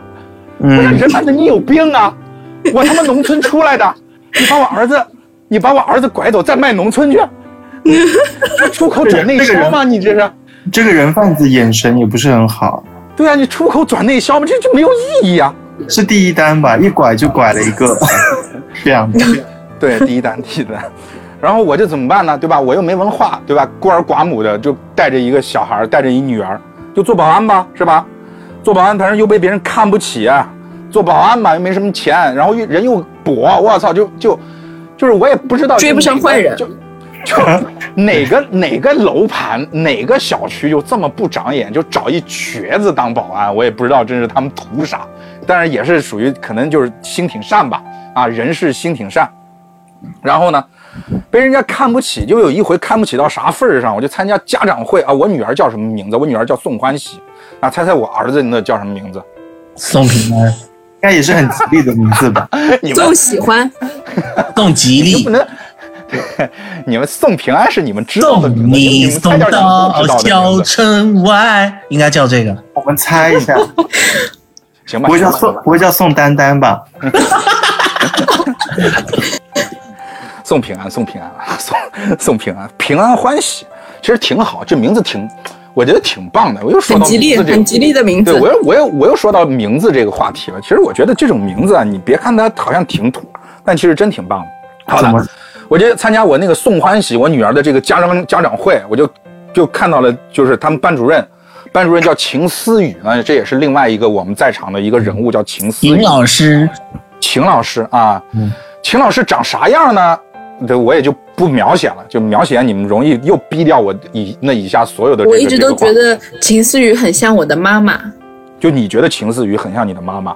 我想人贩子你有病啊！我他妈农村出来的，你把我儿子，你把我儿子拐走，再卖农村去，这出口转内销吗？你这是？这个人贩子眼神也不是很好，对啊，你出口转内销吗？这就没有意义啊！是第一单吧？一拐就拐了一个，这样的。对，第一单，第一单。然后我这怎么办呢？对吧？我又没文化，对吧？孤儿寡母的，就带着一个小孩，带着一女儿，就做保安吧，是吧？做保安，反正又被别人看不起，啊做保安嘛又没什么钱，然后又人又跛，我操，就就就是我也不知道追不上坏人就就哪个哪个楼盘哪个小区就这么不长眼，就找一瘸子当保安，我也不知道这是他们图啥，但是也是属于可能就是心挺善吧，啊，人是心挺善。然后呢，被人家看不起，就有一回看不起到啥份儿上，我就参加家长会啊。我女儿叫什么名字？我女儿叫宋欢喜啊。猜猜我儿子那叫什么名字？宋平安，应该也是很吉利的名字吧？你们就喜欢，送吉利，不能，你们送平安是你们知道的名字，你们送到都知道的小名字。城外，应该叫这个。我们猜一下，行吧，不会叫宋不会叫宋丹丹吧？送平安，送平安，送送平安，平安欢喜，其实挺好，这名字挺，我觉得挺棒的。我又说到吉利，名字这个很吉利的名字对我。又我又我又说到名字这个话题了。其实我觉得这种名字啊，你别看它好像挺土，但其实真挺棒的。好的，我就参加我那个送欢喜我女儿的这个家长家长会，我就就看到了，就是他们班主任，班主任叫秦思雨啊，这也是另外一个我们在场的一个人物，叫秦思雨。秦。老师，秦老师啊，嗯秦老师长啥样呢？对，我也就不描写了，就描写你们容易又逼掉我以那以下所有的这个。我一直都觉得秦思雨很像我的妈妈，就你觉得秦思雨很像你的妈妈？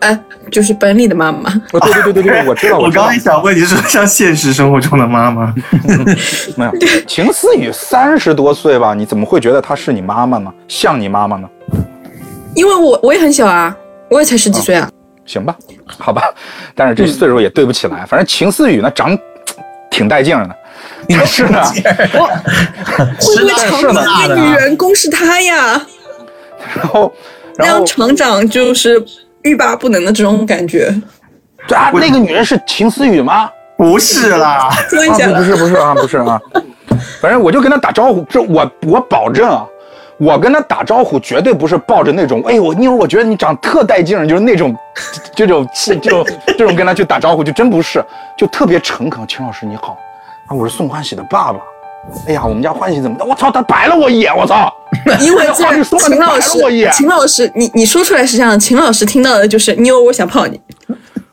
哎，就是本里的妈妈。哦，对对对对对，我知道，我知道刚刚也想问你说像现实生活中的妈妈，没有。秦思雨三十多岁吧，你怎么会觉得她是你妈妈呢？像你妈妈呢？因为我我也很小啊，我也才十几岁啊。行吧，好吧，但是这岁数也对不起来。反正秦思雨呢，长挺带劲儿的，但是呢，会不会厂长的女员工是他呀？然后然后让厂长就是欲罢不能的这种感觉。啊，那个女人是秦思雨吗？不是啦，啊，不是不是啊，不是啊，反正我就跟他打招呼，这我我保证啊，我跟他打招呼绝对不是抱着那种，哎呦我妞，我觉得你长特带劲儿，就是那种 这种这种这种跟他去打招呼，就真不是，就特别诚恳。秦老师你好，啊，我是宋欢喜的爸爸。哎呀，我们家欢喜怎么的？我操，他白了我一眼，我操！因为话这你说了白秦老师秦老师，你你说出来是这样，秦老师听到的就是妞，我想泡你。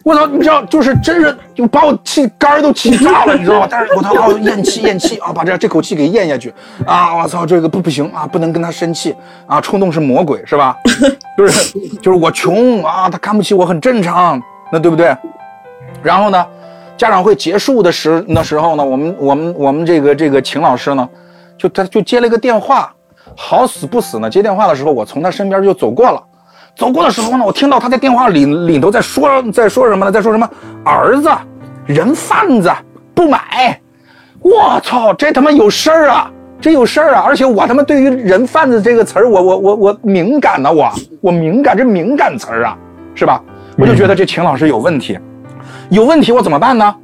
我操，你知道，就是真是就把我气肝儿都气炸了，你知道吧？但是我操，哦，咽气咽气啊，把这这口气给咽下去啊！我操，这个不不行啊，不能跟他生气啊，冲动是魔鬼是吧？就是就是我穷啊，他看不起我很正常，那对不对？然后呢，家长会结束的时那时候呢，我们我们我们这个这个秦老师呢，就他就接了一个电话，好死不死呢，接电话的时候我从他身边就走过了。走过的时候呢，我听到他在电话里里头在说在说什么呢？在说什么儿子人贩子不买，我操，这他妈有事儿啊！这有事儿啊！而且我他妈对于人贩子这个词儿，我我我我敏感呢、我我敏感，这敏感词儿啊，是吧？我就觉得这秦老师有问题，有问题我怎么办呢？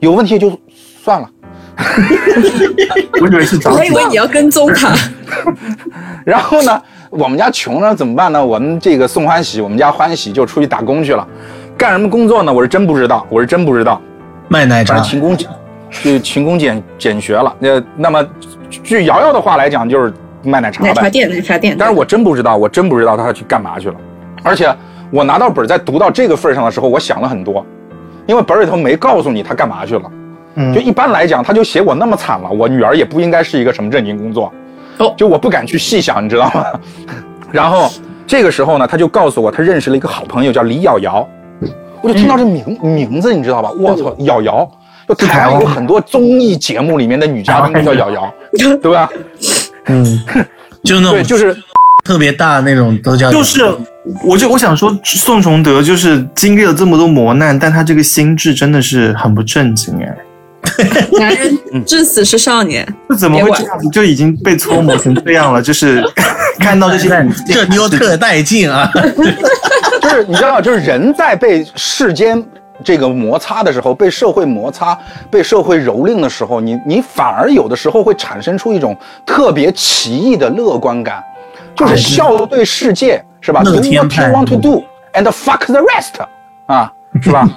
有问题就算了。我以为是找我以为你要跟踪他，然后呢，我们家穷呢怎么办呢？我们这个送欢喜，我们家欢喜就出去打工去了，干什么工作呢？我是真不知道，我是真不知道。卖奶茶，勤工俭，就勤工俭俭学了。那那么，据瑶瑶的话来讲，就是卖奶茶呗。奶茶店，奶茶店。但是我真不知道，我真不知道他去干嘛去了。而且我拿到本儿在读到这个份上的时候，我想了很多，因为本里头没告诉你他干嘛去了。嗯就一般来讲，他就写我那么惨了，我女儿也不应该是一个什么正经工作。哦就我不敢去细想，你知道吗？然后这个时候呢，他就告诉我，他认识了一个好朋友叫李瑶瑶。我就听到这名、名字，你知道吧？我操，瑶瑶，就台湾有很多综艺节目里面的女嘉宾都叫瑶瑶，对吧？嗯，对，就那种对就是特别大那种都叫就是，我就我想说，宋崇德就是经历了这么多磨难，但他这个心智真的是很不正经哎，男人至死是少年，这怎么会这样子？就已经被搓磨成这样了，就是 看到这些这妞特带劲啊！就是你知道，就是人在被世间这个摩擦的时候，被社会摩擦、被社会蹂躏的时候，你你反而有的时候会产生出一种特别奇异的乐观感，就是笑对世界，是吧？Do 乐 what 天 you 派 want to do and fuck the rest，啊，是吧？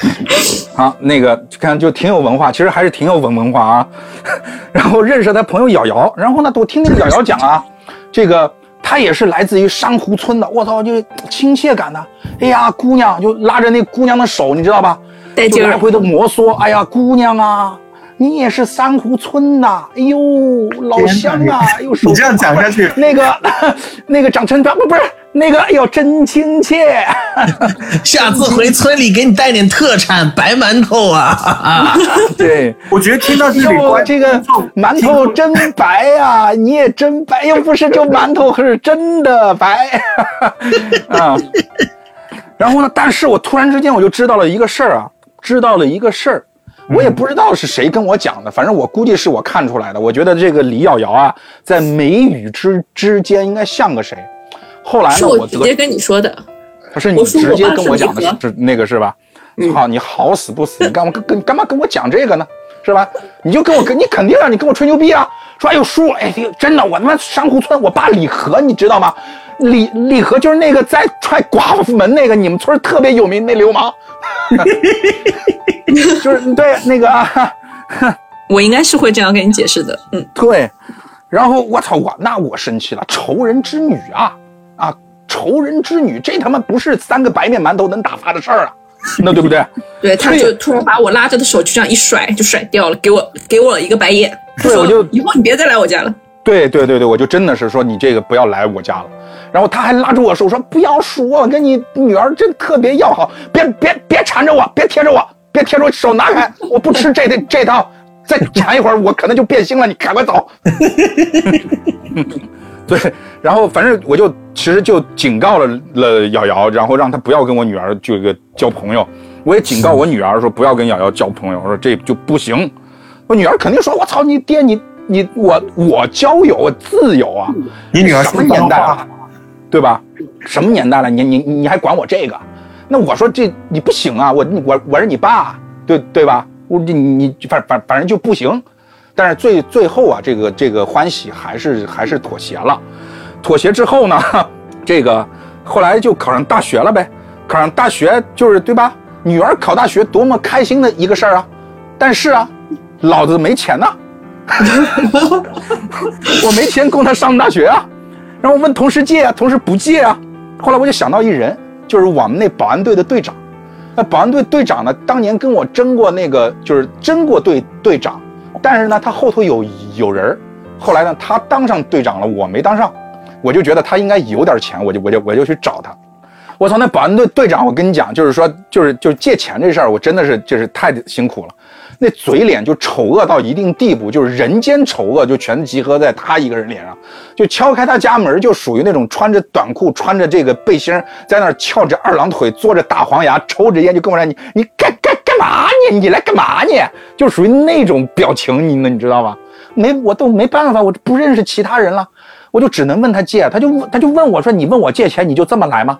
好，那个看就挺有文化，其实还是挺有文文化啊。然后认识他朋友瑶瑶，然后呢，我听那个瑶瑶讲啊，这个他也是来自于珊瑚村的，我操，就是亲切感的。哎呀，姑娘就拉着那姑娘的手，你知道吧？带劲来回的摩挲。哎呀，姑娘啊，你也是珊瑚村的，哎呦，老乡啊，哎呦，手你这样讲下去 那个那个长成不不是那个，哎呦，真亲切。下次回村里给你带点特产，白馒头啊！对。我觉得听到这里，这个馒头真白呀、你也真白，又不是就馒头是真的白啊。然后呢，但是我突然之间我就知道了一个事儿啊，知道了一个事儿，我也不知道是谁跟我讲的，反正我估计是我看出来的。我觉得这个李瑶瑶啊，在眉宇之之间应该像个谁。后来呢，我直接跟你说的。不是你直接跟我讲的是那个是吧？操，你好死不死，你干嘛跟跟干嘛跟我讲这个呢？是吧？你就跟我跟你肯定让你跟我吹牛逼啊！说哎呦叔，哎呦真的，我他妈珊瑚村我爸李和，你知道吗？李李和就是那个在踹寡妇门那个，你们村特别有名那流氓，就是对那个啊。我应该是会这样跟你解释的，嗯，对，然后我操我那我生气了，仇人之女啊啊，仇人之女，这他妈不是三个白面馒头能打发的事儿啊，那对不对？对，他就突然把我拉着的手就这样一甩，就甩掉了，给我给我一个白眼，对我就以后你别再来我家了。对对对对，我就真的是说你这个不要来我家了。然后他还拉住我手说不要说，我跟你女儿真特别要好，别别别缠着我，别贴着我，别贴着我，手拿开，我不吃这这 这套，再缠一会儿我可能就变心了，你赶快走。对，然后反正我就其实就警告了了瑶瑶，然后让她不要跟我女儿这个交朋友。我也警告我女儿说不要跟瑶瑶交朋友，我说这就不行。我女儿肯定说：“我操，你爹，你你我我交友我自由啊！你女儿什么年代了，对吧？什么年代了？你你你还管我这个？那我说这你不行啊，我我我是你爸，对对吧？我你你反反反正就不行。但是最最后啊，这个这个欢喜还是还是妥协了。妥协之后呢，这个后来就考上大学了呗。考上大学就是对吧？女儿考大学多么开心的一个事儿啊！但是啊，老子没钱呐，我没钱供她上大学啊。然后我问同事借啊，同事不借啊。后来我就想到一人，就是我们那保安队的队长。那保安队队长呢，当年跟我争过那个，就是争过队队长。但是呢，他后头有有人儿。后来呢，他当上队长了，我没当上。我就觉得他应该有点钱，我就我就我就去找他。我操，那保安队队长，我跟你讲，就是说，就是就是借钱这事儿，我真的是就是太辛苦了。那嘴脸就丑恶到一定地步，就是人间丑恶就全集合在他一个人脸上。就敲开他家门，就属于那种穿着短裤、穿着这个背心，在那儿翘着二郎腿，嘬着大黄牙，抽着烟，就跟我说：“你你干干嘛呢？你来干嘛呢？”就属于那种表情，你呢，你知道吧？没，我都没办法，我不认识其他人了，我就只能问他借。他就问他就问我说：“你问我借钱，你就这么来吗？”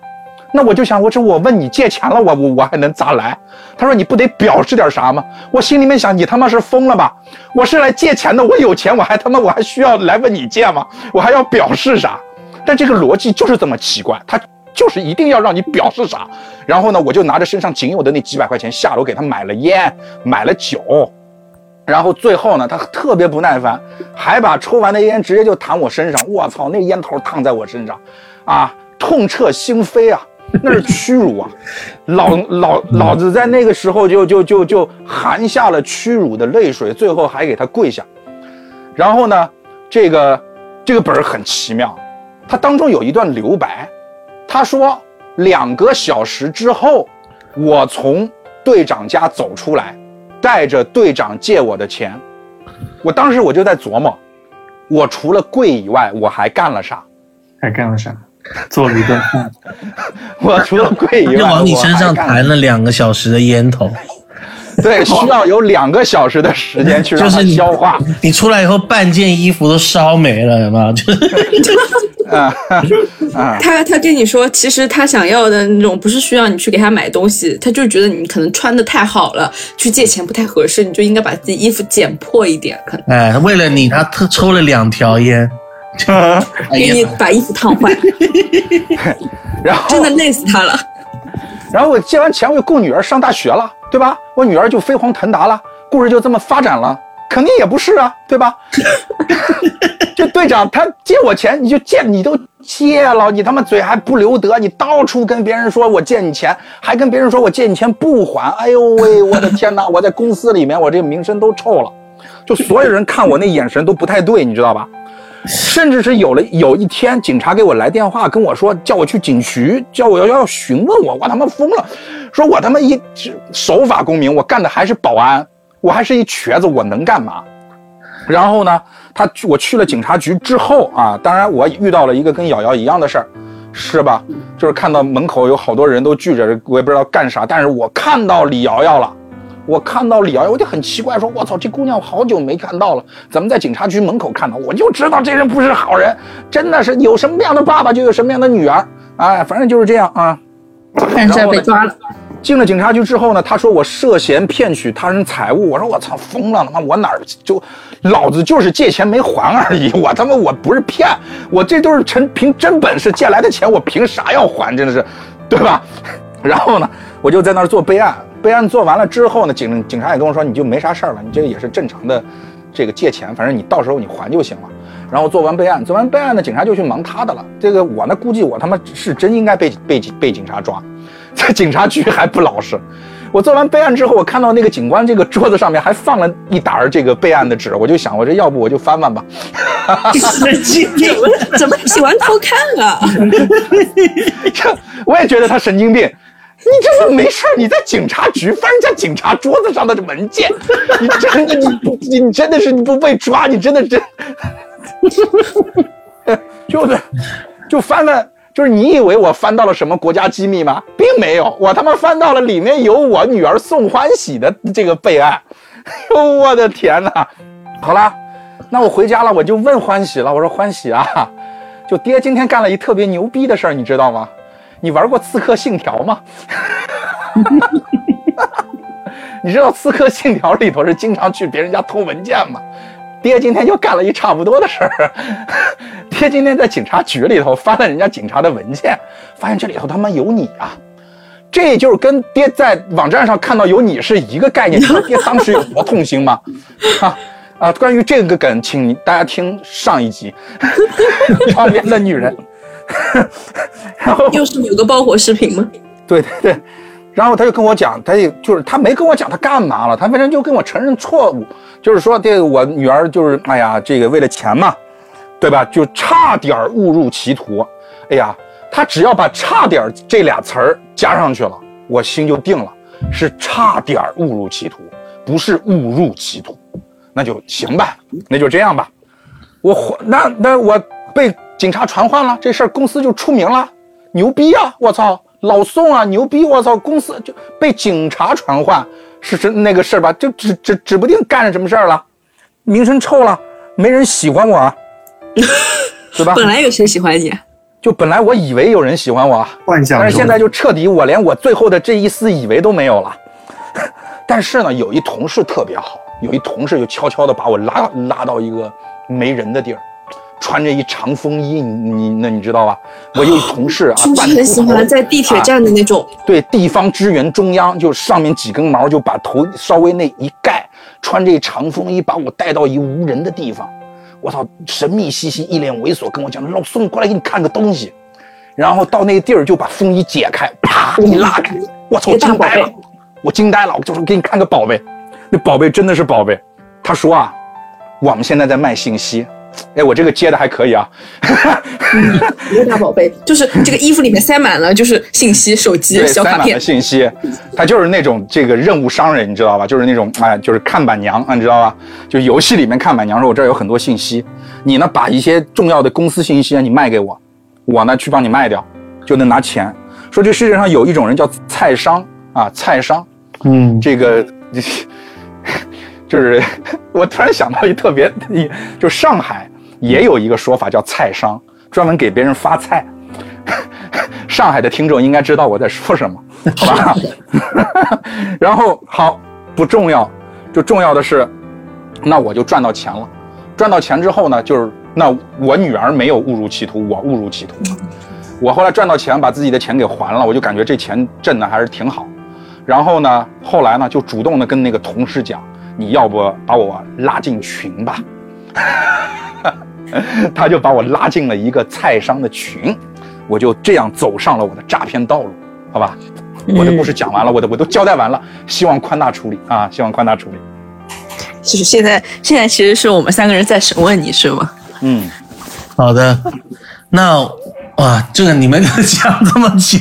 那我就想，我这我问你借钱了，我我我还能咋来？他说你不得表示点啥吗？我心里面想，你他妈是疯了吧？我是来借钱的，我有钱，我还他妈我还需要来问你借吗？我还要表示啥？但这个逻辑就是这么奇怪，他就是一定要让你表示啥。然后呢，我就拿着身上仅有的那几百块钱下楼给他买了烟，买了酒，然后最后呢，他特别不耐烦，还把抽完的烟直接就弹我身上。我操，那烟头烫在我身上，啊，痛彻心扉啊！那是屈辱啊！老老老子在那个时候就就就就含下了屈辱的泪水，最后还给他跪下。然后呢，这个这个本儿很奇妙，它当中有一段留白，他说两个小时之后，我从队长家走出来，带着队长借我的钱。我当时我就在琢磨，我除了跪以外，我还干了啥？还干了啥？做了一顿饭，我除了跪以外，就往你身上弹了两个小时的烟头，对，需要有两个小时的时间去让它就是你消化。你出来以后半件衣服都烧没了，有没有？就是啊 啊！他他跟你说，其实他想要的那种不是需要你去给他买东西，他就觉得你可能穿的太好了，去借钱不太合适，你就应该把自己衣服剪破一点，可能哎，为了你，他特抽了两条烟。哎给你，把衣服烫坏，然后真的累死他了。然后我借完钱，我就供女儿上大学了，对吧？我女儿就飞黄腾达了，故事就这么发展了。肯定也不是啊，对吧？就队长他借我钱，你就借，你都借了，你他妈嘴还不留德，你到处跟别人说我借你钱，还跟别人说我借你钱不还。哎呦喂，我的天哪！我在公司里面，我这个名声都臭了，就所有人看我那眼神都不太对，你知道吧？甚至是有了有一天，警察给我来电话跟我说，叫我去警局，叫我要要询问我，我他妈疯了，说我他妈一守法公民，我干的还是保安，我还是一瘸子，我能干嘛？然后呢，他我去了警察局之后啊，当然我遇到了一个跟瑶瑶一样的事儿，是吧？就是看到门口有好多人都聚着，我也不知道干啥，但是我看到李瑶瑶了。我看到李瑶，我就很奇怪，说：“我操，这姑娘好久没看到了，怎么在警察局门口看到？我就知道这人不是好人，真的是有什么样的爸爸就有什么样的女儿，哎，反正就是这样啊。”但是被抓了，进了警察局之后呢，他说我涉嫌骗取他人财物，我说我操疯了，他妈我哪儿就，老子就是借钱没还而已，我他妈我不是骗，我这都是陈凭真本事借来的钱，我凭啥要还？真的是，对吧？然后呢，我就在那儿做备案，备案做完了之后呢，警警察也跟我说你就没啥事儿了，你这个也是正常的，这个借钱，反正你到时候你还就行了。然后做完备案，做完备案呢，警察就去忙他的了。这个我呢，估计我他妈是真应该被被被警察抓，在警察局还不老实。我做完备案之后，我看到那个警官这个桌子上面还放了一沓这个备案的纸，我就想，我这要不我就翻翻吧。神经病！怎么怎么喜欢偷看啊？这我也觉得他神经病。你这不没事儿你在警察局翻人家警察桌子上的文件，你真的你你你真的是你不被抓，你真的是，就是就翻了，就是你以为我翻到了什么国家机密吗？并没有，我他妈翻到了里面有我女儿宋欢喜的这个备案。哎呦我的天哪！好啦，那我回家了，我就问欢喜了，我说欢喜啊，就爹今天干了一特别牛逼的事儿，你知道吗？你玩过《刺客信条》吗？你知道《刺客信条》里头是经常去别人家偷文件吗？爹今天就干了一差不多的事儿。爹今天在警察局里头翻了人家警察的文件，发现这里头他妈有你啊！这就是跟爹在网站上看到有你是一个概念。你知道 爹当时有多痛心吗？啊啊！关于这个梗，请大家听上一集《窗边的女人》。然后又是有个爆火视频吗？对对对，然后他就跟我讲，他也就是他没跟我讲他干嘛了，他反正就跟我承认错误，就是说这个我女儿就是哎呀，这个为了钱嘛，对吧？就差点误入歧途。哎呀，他只要把“差点”这俩词儿加上去了，我心就定了，是差点误入歧途，不是误入歧途。那就行吧，那就这样吧。我那那我被警察传唤了，这事儿公司就出名了，牛逼啊！我操！老宋啊，牛逼！我操，公司就被警察传唤，是是那个事儿吧？就指指指不定干了什么事儿了，名声臭了，没人喜欢我，啊，对吧？本来有谁喜欢你？就本来我以为有人喜欢我，幻想但是现在就彻底，我连我最后的这一丝以为都没有了。但是呢，有一同事特别好，有一同事就悄悄的把我拉拉到一个没人的地儿，穿着一长风衣，你你那你知道吧？我有一同事啊，是不是很喜欢在地铁站的那种？对地方支援中央，就上面几根毛就把头稍微那一盖，穿这长风衣把我带到一无人的地方，我操，神秘兮兮，一脸猥琐，跟我讲老宋过来给你看个东西，然后到那个地儿就把风衣解开，啪一拉开，我操，惊呆了，我惊呆了，我就说给你看个宝贝，那宝贝真的是宝贝，他说啊，我们现在在卖信息，哎，我这个接的还可以啊，一个大宝贝，就是这个衣服里面塞满了，就是信息、手机、对，小卡片塞满了。信息，他就是那种这个任务商人，你知道吧？就是那种哎，就是看板娘，你知道吧？就游戏里面看板娘说，我这儿有很多信息，你呢把一些重要的公司信息啊，你卖给我，我呢去帮你卖掉，就能拿钱。说这世界上有一种人叫菜商啊，菜商，嗯，这个就是 我突然想到一特别，一就上海也有一个说法叫菜商，专门给别人发菜。上海的听众应该知道我在说什么，好吧？然后好不重要，就重要的是，那我就赚到钱了。赚到钱之后呢，就是那我女儿没有误入歧途，我误入歧途了。我后来赚到钱，把自己的钱给还了，我就感觉这钱挣的还是挺好。然后呢，后来呢，就主动的跟那个同事讲，你要不把我拉进群吧？他就把我拉进了一个菜商的群，我就这样走上了我的诈骗道路，好吧？我的故事讲完了，我的我都交代完了，希望宽大处理啊，希望宽大处理。就是现在，现在其实是我们三个人在审问你，是吗？嗯，好的，那哇，这个你们讲这么久，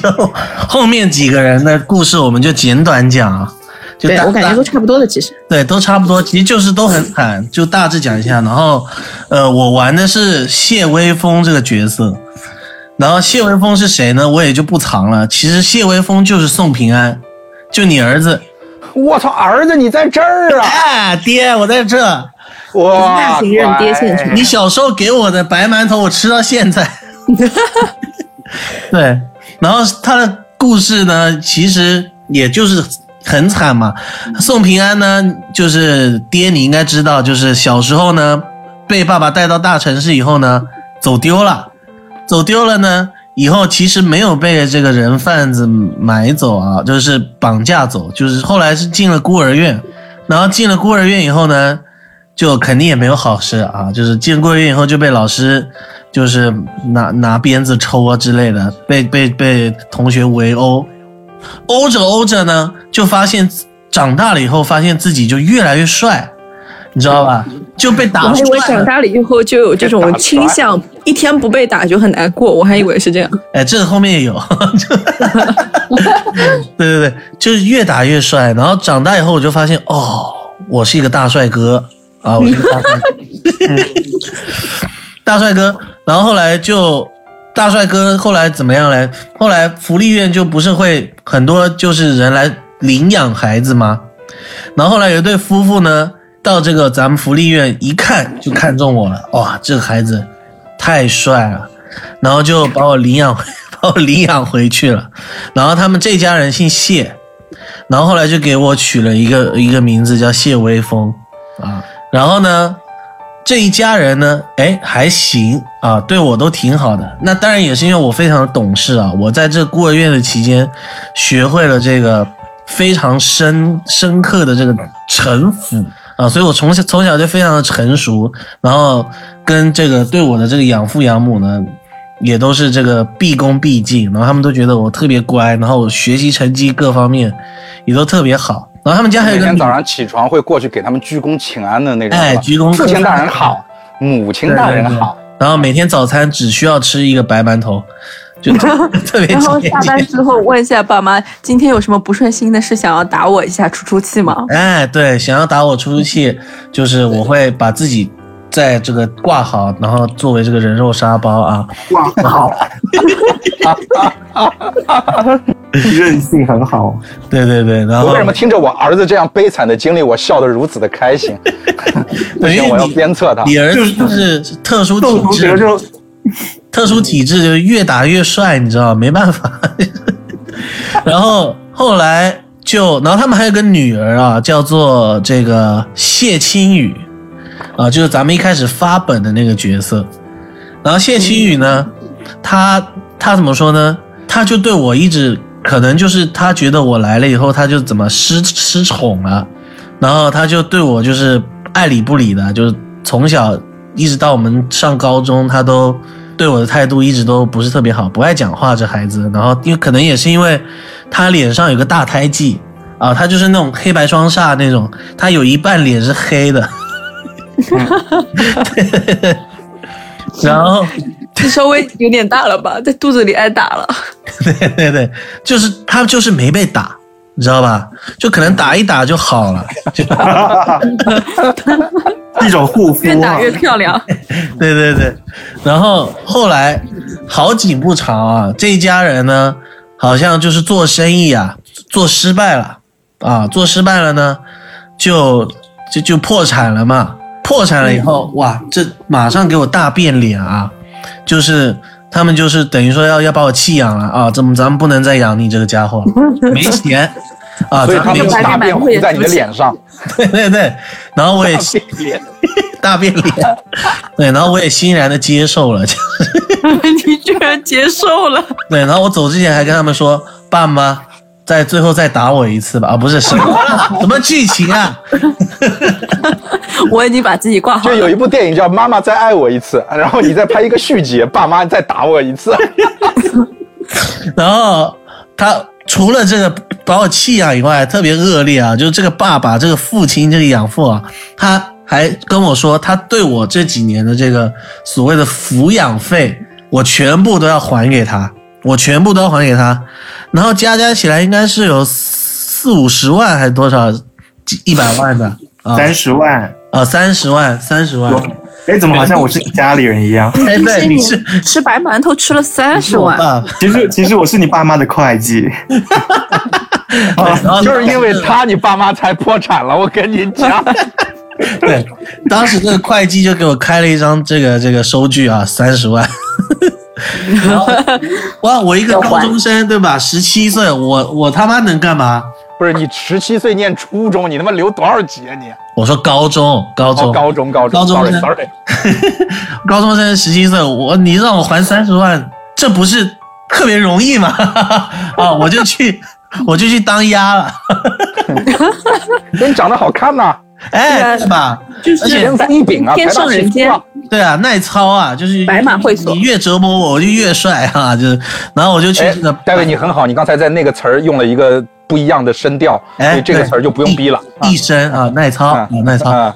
后面几个人的故事我们就简短讲啊。就大对我感觉都差不多的，其实。对，都差不多，其实就是都很惨，就大致讲一下。然后，呃，我玩的是谢微风这个角色，然后谢微风是谁呢？我也就不藏了。其实谢微风就是宋平安，就你儿子。我操，儿子你在这儿啊！哎，爹，我在这。哇，大爹现场你小时候给我的白馒头，我吃到现在。对，然后他的故事呢，其实也就是很惨嘛。宋平安呢，就是爹，你应该知道，就是小时候呢，被爸爸带到大城市以后呢，走丢了，走丢了呢，以后其实没有被这个人贩子买走啊，就是绑架走，就是后来是进了孤儿院，然后进了孤儿院以后呢，就肯定也没有好事啊，就是进孤儿院以后就被老师就是拿拿鞭子抽啊之类的，被被被同学围殴，殴着殴着呢，就发现长大了以后发现自己就越来越帅，你知道吧？就被打我还以为。长大了以后就有这种倾向，一天不被打就很难过。我还以为是这样。哎，这个后面也有，对对对，就是越打越帅。然后长大以后，我就发现，哦，我是一个大帅哥啊，我是一个大帅哥，嗯大帅哥。然后后来就大帅哥，后来怎么样嘞？后来福利院就不是会很多就是人来领养孩子吗？然后后来有一对夫妇呢，到这个咱们福利院一看就看中我了，哇，这个孩子太帅了，然后就把我领养，把我领养回去了。然后他们这家人姓谢，然后后来就给我取了一个一个名字叫谢微风啊。然后呢，这一家人呢，哎还行啊，对我都挺好的。那当然也是因为我非常的懂事啊，我在这孤儿院的期间，学会了这个非常深深刻的这个城府啊，所以我从小从小就非常的成熟，然后跟这个对我的这个养父养母呢。也都是这个毕恭毕敬，然后他们都觉得我特别乖，然后我学习成绩各方面也都特别好。然后他们家还有一个每天早上起床会过去给他们鞠躬请安的那种，哎鞠躬父亲大人好，母亲大人好。然后每天早餐只需要吃一个白馒头，就 特别然后下班。之后问一下爸妈，今天有什么不顺心的事想要打我一下出出气吗？哎，对，想要打我出出气，就是我会把自己在这个挂好，然后作为这个人肉沙包啊，挂好韧性很好。对对对，然后我为什么听着我儿子这样悲惨的经历，我笑得如此的开心？不行，我要对因为你鞭策他。你儿子就是特殊体质，就特殊体质就是越打越帅，你知道吗？没办法。然后后来就，然后他们还有个女儿啊，叫做这个谢青雨，啊，就是咱们一开始发本的那个角色。然后谢青雨呢，他他怎么说呢？他就对我一直可能就是他觉得我来了以后，他就怎么失失宠了，然后他就对我就是爱理不理的，就是从小一直到我们上高中，他都对我的态度一直都不是特别好，不爱讲话这孩子。然后因为可能也是因为他脸上有个大胎记啊，他就是那种黑白双煞那种，他有一半脸是黑的。然后，这稍微有点大了吧，在肚子里挨打了。对对对，就是他就是没被打，你知道吧？就可能打一打就好了，就一种护肤、啊，越打越漂亮。对对对，然后后来好景不长啊，这一家人呢，好像就是做生意啊，做失败了啊，做失败了呢，就就就破产了嘛。破产了以后，哇，这马上给我大变脸啊！就是他们就是等于说要要把我弃养了啊，怎么咱们不能再养你这个家伙了，没钱。啊，所以他们大便糊在你的脸。上，对对对，然后我也脸。大变脸，对，然后我也欣然的接受了，你居然接受了？对，然后我走之前还跟他们说，爸妈，再最后再打我一次吧，啊，不是什么 什么剧情啊？我已经把自己挂好就。有一部电影叫《妈妈再爱我一次》，然后你再拍一个续集，爸妈再打我一次。然后他除了这个把我弃养以外，特别恶劣啊，就是这个爸爸、这个父亲、这个养父啊，他还跟我说，他对我这几年的这个所谓的抚养费，我全部都要还给他，我全部都还给他，然后加加起来应该是有四五十万还是多少，几一百万的啊三十万。啊三十万三十万，哎，怎么好像我是你家里人一样？哎对，你是吃白馒头吃了三十万，其实其实我是你爸妈的会计。对然后就是因为他，你爸妈才破产了。我跟你讲，对，当时这个会计就给我开了一张这个这个收据啊，三十万。然后 哇，我一个高中生对吧？十七岁，我我他妈能干嘛？不是你十七岁念初中，你他妈留多少级啊你？我说高中，高中，哦，高中，高中高中生 sorry。高中生十七岁，我你让我还三十万，这不是特别容易吗？啊，我就去，我就去当鸭了，你长得好看呐，哎，是吧？就是而且天赋异禀啊，天上人间。对啊，耐操啊，就是白马会所你越折磨我，我就越帅啊！就是，然后我就去哎这个，戴维你很好，你刚才在那个词儿用了一个不一样的声调，哎，所以这个词儿就不用逼了。一身啊，耐操啊，耐操。啊，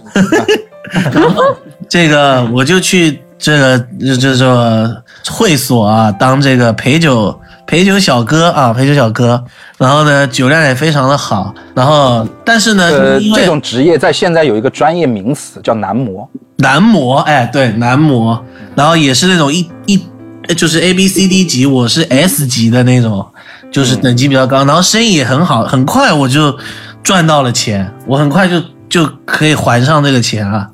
这个我就去这个这这这会所啊，当这个陪酒陪酒小哥啊，陪酒小哥。然后呢，酒量也非常的好。然后，但是呢，呃，这种职业在现在有一个专业名词叫男模。男模，哎，对，男模，然后也是那种一一就是 A B C D 级，我是 S 级的那种，就是等级比较高，然后生意也很好，很快我就赚到了钱，我很快就就可以还上这个钱了。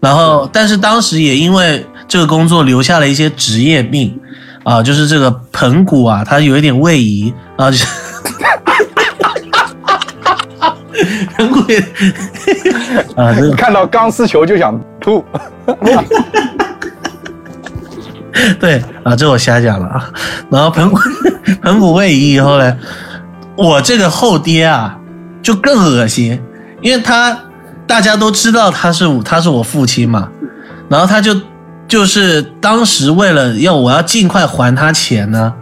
然后，但是当时也因为这个工作留下了一些职业病啊，就是这个盆骨啊，它有一点位移啊，就是 盆骨也 啊，这个看到钢丝球就想吐。对啊，这我瞎讲了啊。然后盆骨盆骨位移以后呢，我这个后爹啊就更恶心，因为他大家都知道他是他是我父亲嘛，然后他就就是当时为了要我要尽快还他钱呢，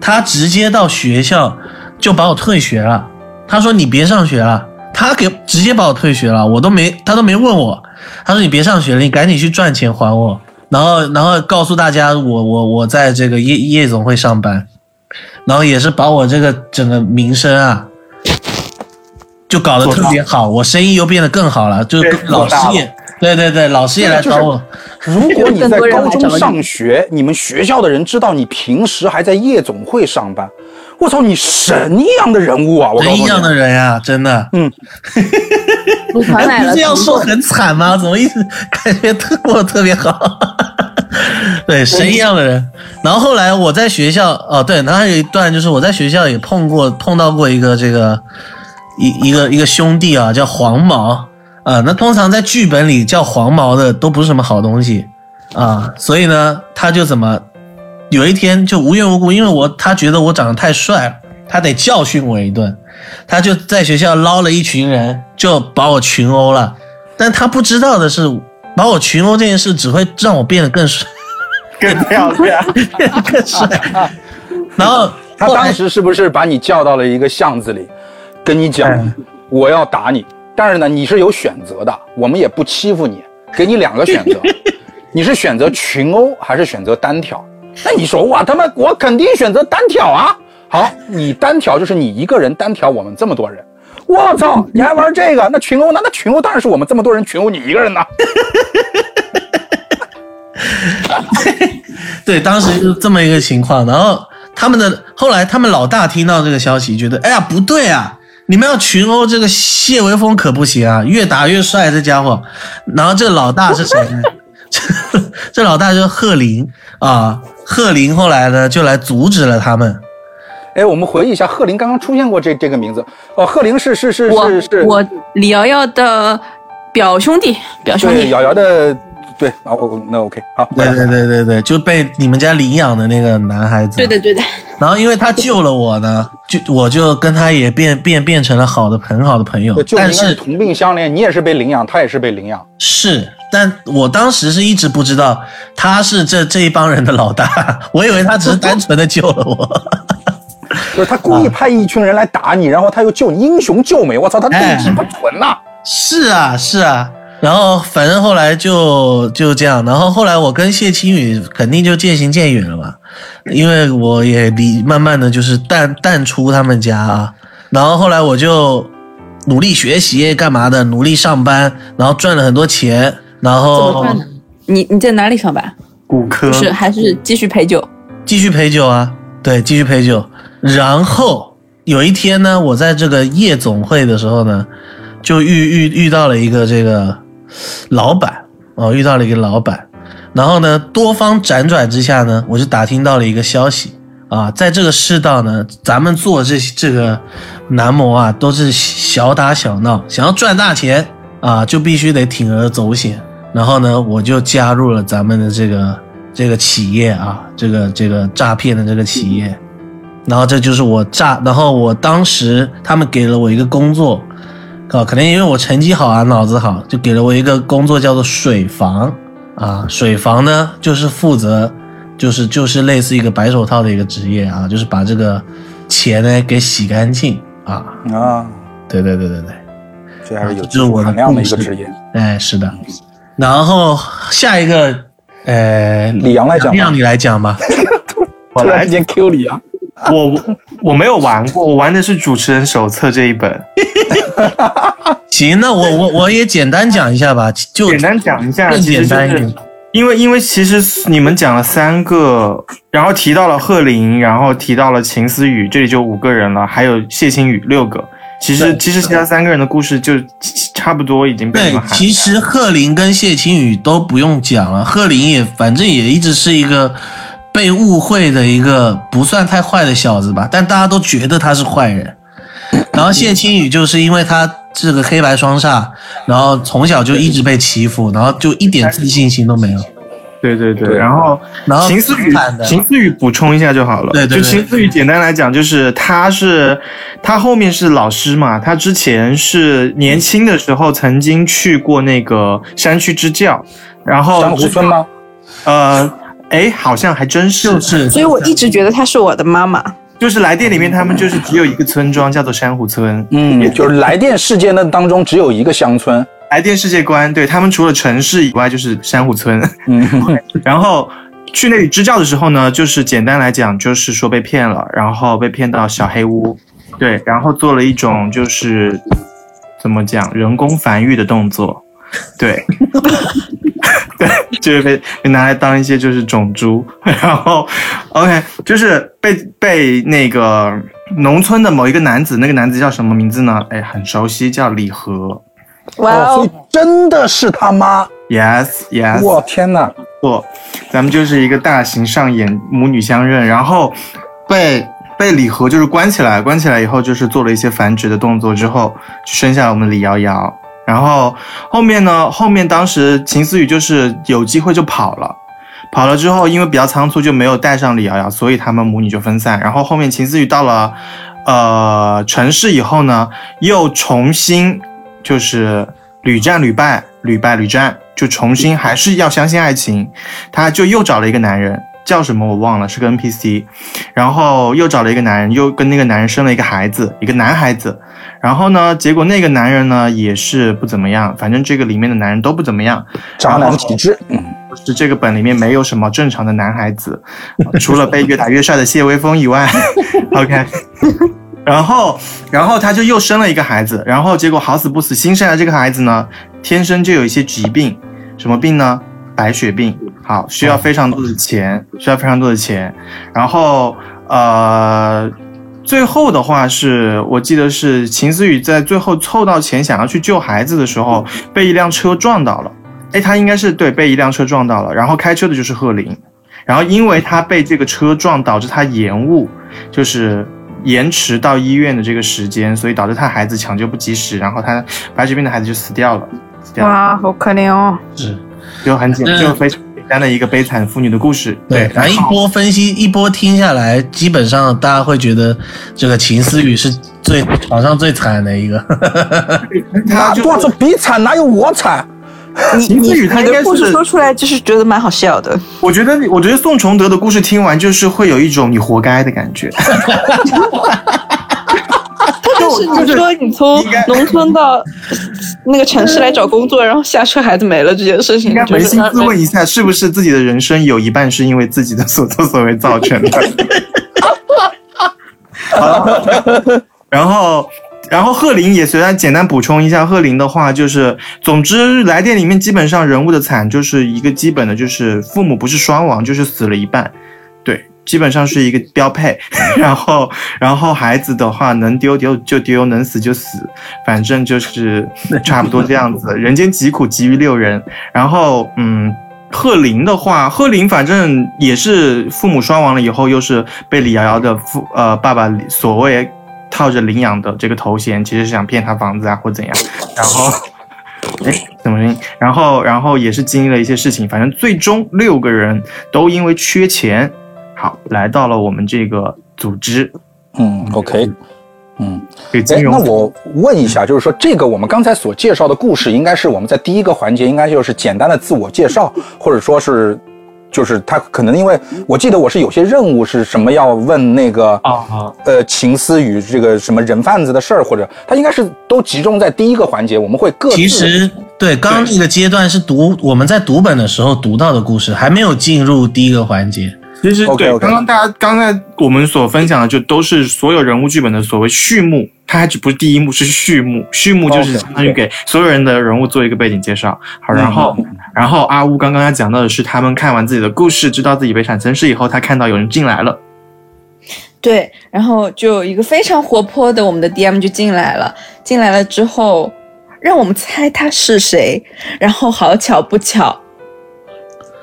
他直接到学校就把我退学了。他说你别上学了，他给直接把我退学了，我都没他都没问我，他说你别上学了，你赶紧去赚钱还我。然后，然后告诉大家我我我在这个夜夜总会上班，然后也是把我这个整个名声啊，就搞得特别好，我生意又变得更好了，就老师也对对对，老师也来找我，如果你在高中上学，你们学校的人知道你平时还在夜总会上班，我操，你神一样的人物啊！我告诉你人一样的人呀、真的。组团来了，不是要说很惨吗？怎么一直感觉特过得特别好？对，神一样的人。然后后来我在学校，哦对，然后还有一段就是我在学校也碰过碰到过一个这个一一个一个兄弟啊，叫黄毛啊。那通常在剧本里叫黄毛的都不是什么好东西啊，所以呢，他就怎么有一天就无缘无故，因为我他觉得我长得太帅了，他得教训我一顿。他就在学校捞了一群人，就把我群殴了。但他不知道的是，把我群殴这件事只会让我变得更帅，更漂亮。更帅。然后他当时是不是把你叫到了一个巷子里，跟你讲嗯我要打你？但是呢，你是有选择的，我们也不欺负你，给你两个选择，你是选择群殴还是选择单挑？那你说我他妈我肯定选择单挑啊！好，你单挑就是你一个人单挑我们这么多人，我操，你还玩这个？那群殴呢？那群殴当然是我们这么多人群殴你一个人呐。对，当时就是这么一个情况。然后他们的后来他们老大听到这个消息，觉得哎呀不对啊，你们要群殴这个谢维峰可不行啊，越打越帅这家伙。然后这老大是谁呢？这 这老大就是贺林啊，贺林后来呢就来阻止了他们。哎，我们回忆一下，贺林刚刚出现过这这个名字哦，贺林是是是我是是，我李瑶瑶的表兄弟，表兄弟，对瑶瑶的，对啊，我那 OK 好，对对对对对，就被你们家领养的那个男孩子。对的对的，然后因为他救了我呢，就我就跟他也变变变成了好的很好的朋友，。就但是同病相怜，你也是被领养，他也是被领养。是，但我当时是一直不知道他是这这一帮人的老大，我以为他只是单纯的救了我。就是他故意派一群人来打你，然后他又救你，英雄救美，我操，他动机不纯呐、是啊，是啊。然后反正后来就就这样，然后后来我跟谢青雨肯定就渐行渐远了嘛，因为我也离慢慢的就是淡淡出他们家啊。然后后来我就努力学习干嘛的，努力上班，然后赚了很多钱，然怎么后？你你在哪里上班？骨科不是，还是继续陪酒？继续陪酒啊，对，继续陪酒。然后有一天呢，我在这个夜总会的时候呢，就遇遇遇到了一个这个老板哦，遇到了一个老板。然后呢，多方辗转之下呢，我就打听到了一个消息啊，在这个世道呢，咱们做这这个男模啊，都是小打小闹，想要赚大钱啊，就必须得铤而走险。然后呢，我就加入了咱们的这个这个企业啊，这个这个诈骗的这个企业。然后这就是我诈，然后我当时他们给了我一个工作，啊，可能因为我成绩好啊，脑子好，就给了我一个工作叫做水房啊。水房呢，就是负责，就是就是类似一个白手套的一个职业啊，就是把这个钱呢给洗干净啊。啊，对对对对对，这还是有这是我的含量的一个职业。哎，是的。然后下一个，呃，李阳来讲吧让你来讲吧。我来间 Q 李阳，我我没有玩过，我玩的是主持人手册这一本。行，那我我我也简单讲一下吧，就简单讲一下，简单一点。因为因为其实你们讲了三个，然后提到了贺林，然后提到了秦思雨，这里就五个人了，还有谢青雨六个。其实其实其他三个人的故事就差不多已经被你对其实贺林跟谢青雨都不用讲了，贺林也反正也一直是一个被误会的一个不算太坏的小子吧，但大家都觉得他是坏人。然后谢青雨就是因为他这个黑白双煞，然后从小就一直被欺负，然后就一点自信心都没有。对对对，然后然后秦思雨秦思雨补充一下就好了。对对对就秦思雨简单来讲，就是他是他后面是老师嘛，他之前是年轻的时候曾经去过那个山区支教，然后珊瑚村吗？呃，哎，好像还真是，就是，所以我一直觉得她是我的妈妈。就是来电里面他们就是只有一个村庄叫做珊瑚村，嗯，就是来电世界那当中只有一个乡村。来电世界观，对他们除了城市以外就是珊瑚村。嗯，然后去那里支教的时候呢，就是简单来讲，就是说被骗了，然后被骗到小黑屋，对，然后做了一种就是怎么讲人工繁育的动作，对，对，就是被被拿来当一些就是种猪，然后 OK，就是被被那个农村的某一个男子，那个男子叫什么名字呢？哎，很熟悉，叫李和。哇哦，所以哦，真的是他妈！Yes, yes。我天哪！错，咱们就是一个大型上演母女相认，然后被被李和就是关起来，关起来以后就是做了一些繁殖的动作之后，就生下了我们李瑶瑶。然后后面呢，后面当时秦思雨就是有机会就跑了。跑了之后，因为比较仓促，就没有带上李瑶瑶，所以他们母女就分散。然后后面秦思雨到了呃城市以后呢，又重新就是屡战屡败，屡败屡战，就重新还是要相信爱情。他就又找了一个男人，叫什么我忘了，是个 NPC，然后又找了一个男人，又跟那个男人生了一个孩子，一个男孩子。然后呢，结果那个男人呢也是不怎么样，反正这个里面的男人都不怎么样。渣男体质。嗯，是这个本里面没有什么正常的男孩子，呃 除了被越打越帅的谢微风以外，OK。然后，然后他就又生了一个孩子，然后结果好死不死，新生的这个孩子呢，天生就有一些疾病，什么病呢？白血病。好，需要非常多的钱，需要非常多的钱。然后，呃，最后的话是我记得是秦思雨在最后凑到钱想要去救孩子的时候，被一辆车撞到了。哎，他应该是对被一辆车撞到了，然后开车的就是贺林，然后因为他被这个车撞，导致他延误，就是延迟到医院的这个时间，所以导致他孩子抢救不及时，然后他白血病的孩子就死掉了，死掉了，哇，好可怜哦。是就很简单就非常简单的一个悲惨妇女的故事。对，反正一波分析一波听下来，基本上大家会觉得这个秦思雨是最场上最惨的一个。他就我操，比惨哪有我惨？你秦思雨他你应该是的故事说出来就是觉得蛮好笑的。我觉得，我觉得宋崇德的故事听完，就是会有一种你活该的感觉。就是你说你从农村到那个城市来找工作，然后下车孩子没了这件事情应该，扪就是心自问一下，是不是自己的人生有一半是因为自己的所作所为造成的？好然后，然后贺林也随便简单补充一下，贺林的话就是，总之来电里面基本上人物的惨就是一个基本的，就是父母不是双亡就是死了一半，对，基本上是一个标配。然后，然后孩子的话能丢丢就丢，能死就死，反正就是 差不多这样子。人间疾苦集于六人。然后，嗯，贺林的话，贺林反正也是父母双亡了以后，又是被李瑶瑶的父呃爸爸所谓套着领养的这个头衔，其实是想骗他房子啊或怎样。然后。哎，怎么声音？然后，然后也是经历了一些事情，反正最终六个人都因为缺钱，好来到了我们这个组织，嗯，OK，嗯，哎那我问一下，就是说这个我们刚才所介绍的故事，应该是我们在第一个环节，应该就是简单的自我介绍，或者说是，就是他可能因为我记得我是有些任务是什么要问那个啊呃秦思雨这个什么人贩子的事儿，或者他应该是都集中在第一个环节，我们会各自其实对，刚刚那个阶段是读我们在读本的时候读到的故事，还没有进入第一个环节。其实对刚刚大家刚才我们所分享的，就都是所有人物剧本的所谓序幕，它还只不是第一幕，是序幕。序幕就是相当于给所有人的人物做一个背景介绍。好，然后然后阿乌刚刚要讲到的是，他们看完自己的故事，知道自己被产生事以后，他看到有人进来了。对，然后就有一个非常活泼的我们的 DM 就进来了，进来了之后，让我们猜他是谁，然后好巧不巧，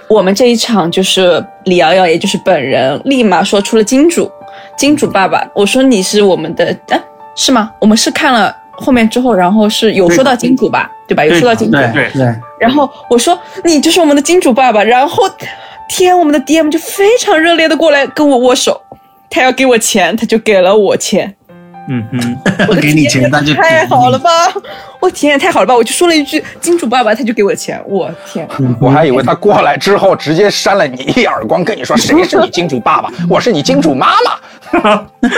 我们这一场就是李瑶瑶，也就是本人，立马说出了金主，金主爸爸，我说你是我们的，哎，是吗？我们是看了后面之后，然后是有说到金主吧，对吧？有说到金主，对对对，然后我说你就是我们的金主爸爸，然后天，我们的 DM 就非常热烈的过来跟我握手，他要给我钱，他就给了我钱，嗯哼，我给你钱那就 太好了吧！我天，太好了吧！我就说了一句金主爸爸，他就给我钱，我天，我还以为他过来之后直接扇了你一耳光，跟你说谁是你金主爸爸，我是你金主妈妈。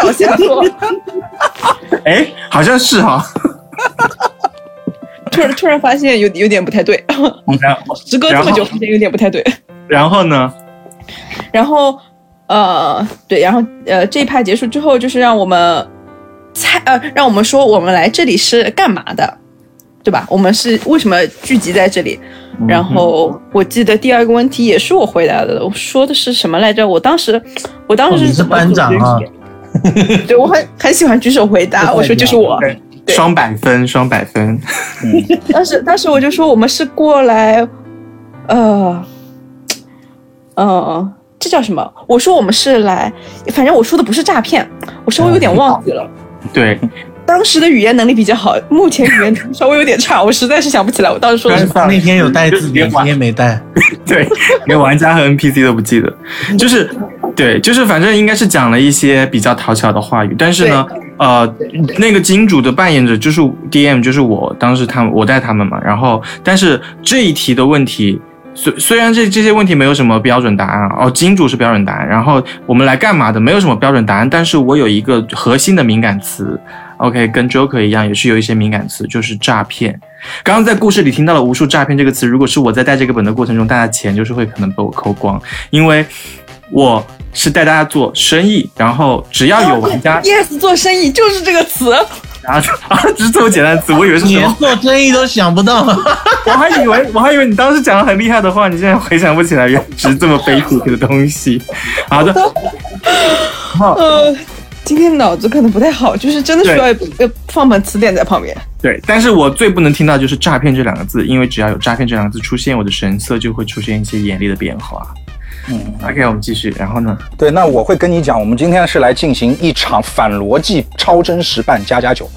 早瞎说。哎，好像是哈。突然突然发现有有点不太对，然后时隔这么久发现有点不太对。然后呢？然后呃对，然后呃这一趴结束之后，就是让我们猜呃让我们说我们来这里是干嘛的，对吧？我们是为什么聚集在这里？然后我记得第二个问题也是我回答的，我说的是什么来着？我当时我当时哦你是班长啊，对我很很喜欢举手回答，我说就是我。对双百分，双百分。当时当时我就说我们是过来，呃，呃，这叫什么？我说我们是来，反正我说的不是诈骗，我稍微有点忘记了。对，当时的语言能力比较好，目前语言能力稍微有点差，我实在是想不起来我当时说的是啥。那天有带字典，今天没带。对，连玩家和 NPC 都不记得，就是，对，就是反正应该是讲了一些比较讨巧的话语，但是呢，呃，那个金主的扮演者就是 DM，就是我，当时他们我带他们嘛，然后，但是这一题的问题。虽虽然这这些问题没有什么标准答案哦，金主是标准答案，然后我们来干嘛的没有什么标准答案，但是我有一个核心的敏感词，OK，跟 Joker 一样，也是有一些敏感词，就是诈骗。刚刚在故事里听到了无数诈骗这个词，如果是我在带这个本的过程中，大家钱就是会可能被我抠光，因为我是带大家做生意，然后只要有玩家，Yes，做生意就是这个词。然后啊，只是这么简单的词，我以为是什连么，做生意都想不到，我还以为我还以为你当时讲的很厉害的话，你现在回想不起来，原来只是这么 basic 的东西。好的，呃，今天脑子可能不太好，就是真的需要要放本词典在旁边。对，但是我最不能听到就是诈骗这两个字，因为只要有诈骗这两个字出现，我的神色就会出现一些严厉的变化。嗯，OK，我们继续，然后呢？对，那我会跟你讲，我们今天是来进行一场反逻辑、超真实扮加加酒，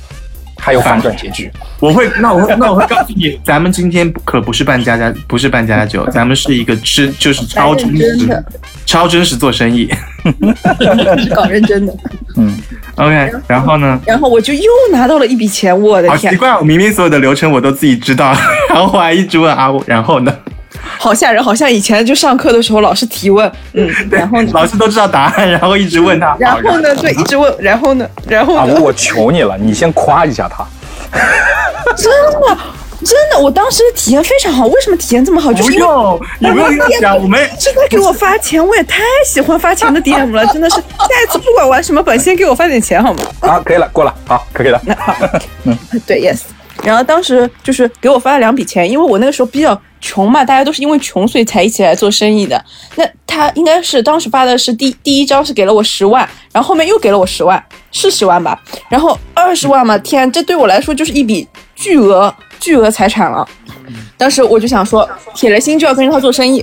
还有反转结局。我会，那我会，那我会告诉你，咱们今天可不是办家家，不是办家家酒，咱们是一个真，就是超真实 超真实做生意。是搞认真的。嗯 OK，然后呢？然后我就又拿到了一笔钱，我的天，好奇怪，我明明所有的流程我都自己知道，然后我还一直问啊，然后呢？好吓人，好像以前就上课的时候老师提问，嗯，然后，老师都知道答案，然后一直问他。然后呢，对，一直问，然后呢，然后啊，我求你了，你先夸一下他。真的，真的，我当时的体验非常好。为什么体验这么好？就是因为不用，你不用讲，我们是他给我发钱，我也太喜欢发钱的 DM 了，真的是。下一次不管玩什么本，先给我发点钱好吗？啊，可以了，过了，好，可以了。那好，嗯对，yes。然后当时就是给我发了两笔钱，因为我那个时候比较穷嘛，大家都是因为穷所以才一起来做生意的。那他应该是当时发的是第第一招是给了我十万，然后后面又给了我十万，是十万吧？然后二十万嘛，天，这对我来说就是一笔巨额巨额财产了。当时我就想说，铁了心就要跟着他做生意。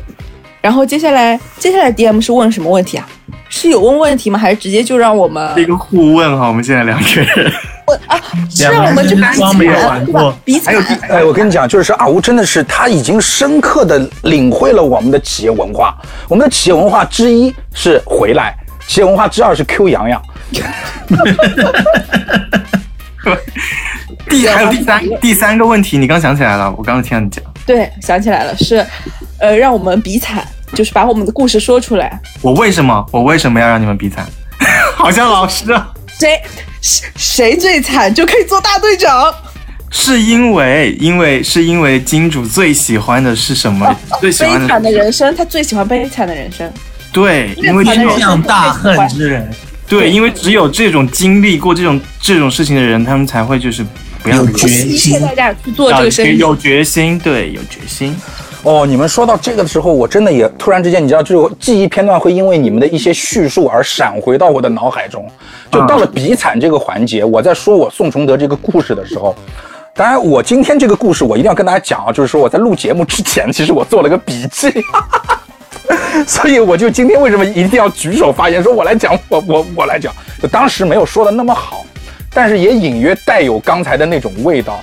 然后接下来接下来 DM 是问什么问题啊？是有问问题吗？还是直接就让我们一个互问哈，我们现在两个人。问 啊？是让我们就比装没有惨玩过对吧？比惨。哎，我跟你讲，就是阿吴真的是他已经深刻的领会了我们的企业文化。我们的企业文化之一是回来，企业文化之二是 Q 洋洋。第还有第三第三个问题，你刚想起来了，我刚刚听到你讲，对，想起来了，是，呃，让我们比惨，就是把我们的故事说出来。我为什么我为什么要让你们比惨？好像老师啊，谁谁谁最惨就可以做大队长。是因为因为是因为金主最喜欢的是什么？最喜欢悲惨的人生，他最喜欢悲惨的人生。对，因为只有悲惨的人生向大恨之人，对，因为只有这种经历过这种这种事情的人，他们才会就是不要有决心代价去做这个生意。有决心，对，有决心。哦，你们说到这个的时候，我真的也突然之间，你知道，这个记忆片段会因为你们的一些叙述而闪回到我的脑海中。就到了比惨这个环节，我在说我宋崇德这个故事的时候，当然我今天这个故事我一定要跟大家讲啊，就是说我在录节目之前，其实我做了个笔记。所以我就今天为什么一定要举手发言，说我来讲，我我我来讲，就当时没有说的那么好，但是也隐约带有刚才的那种味道。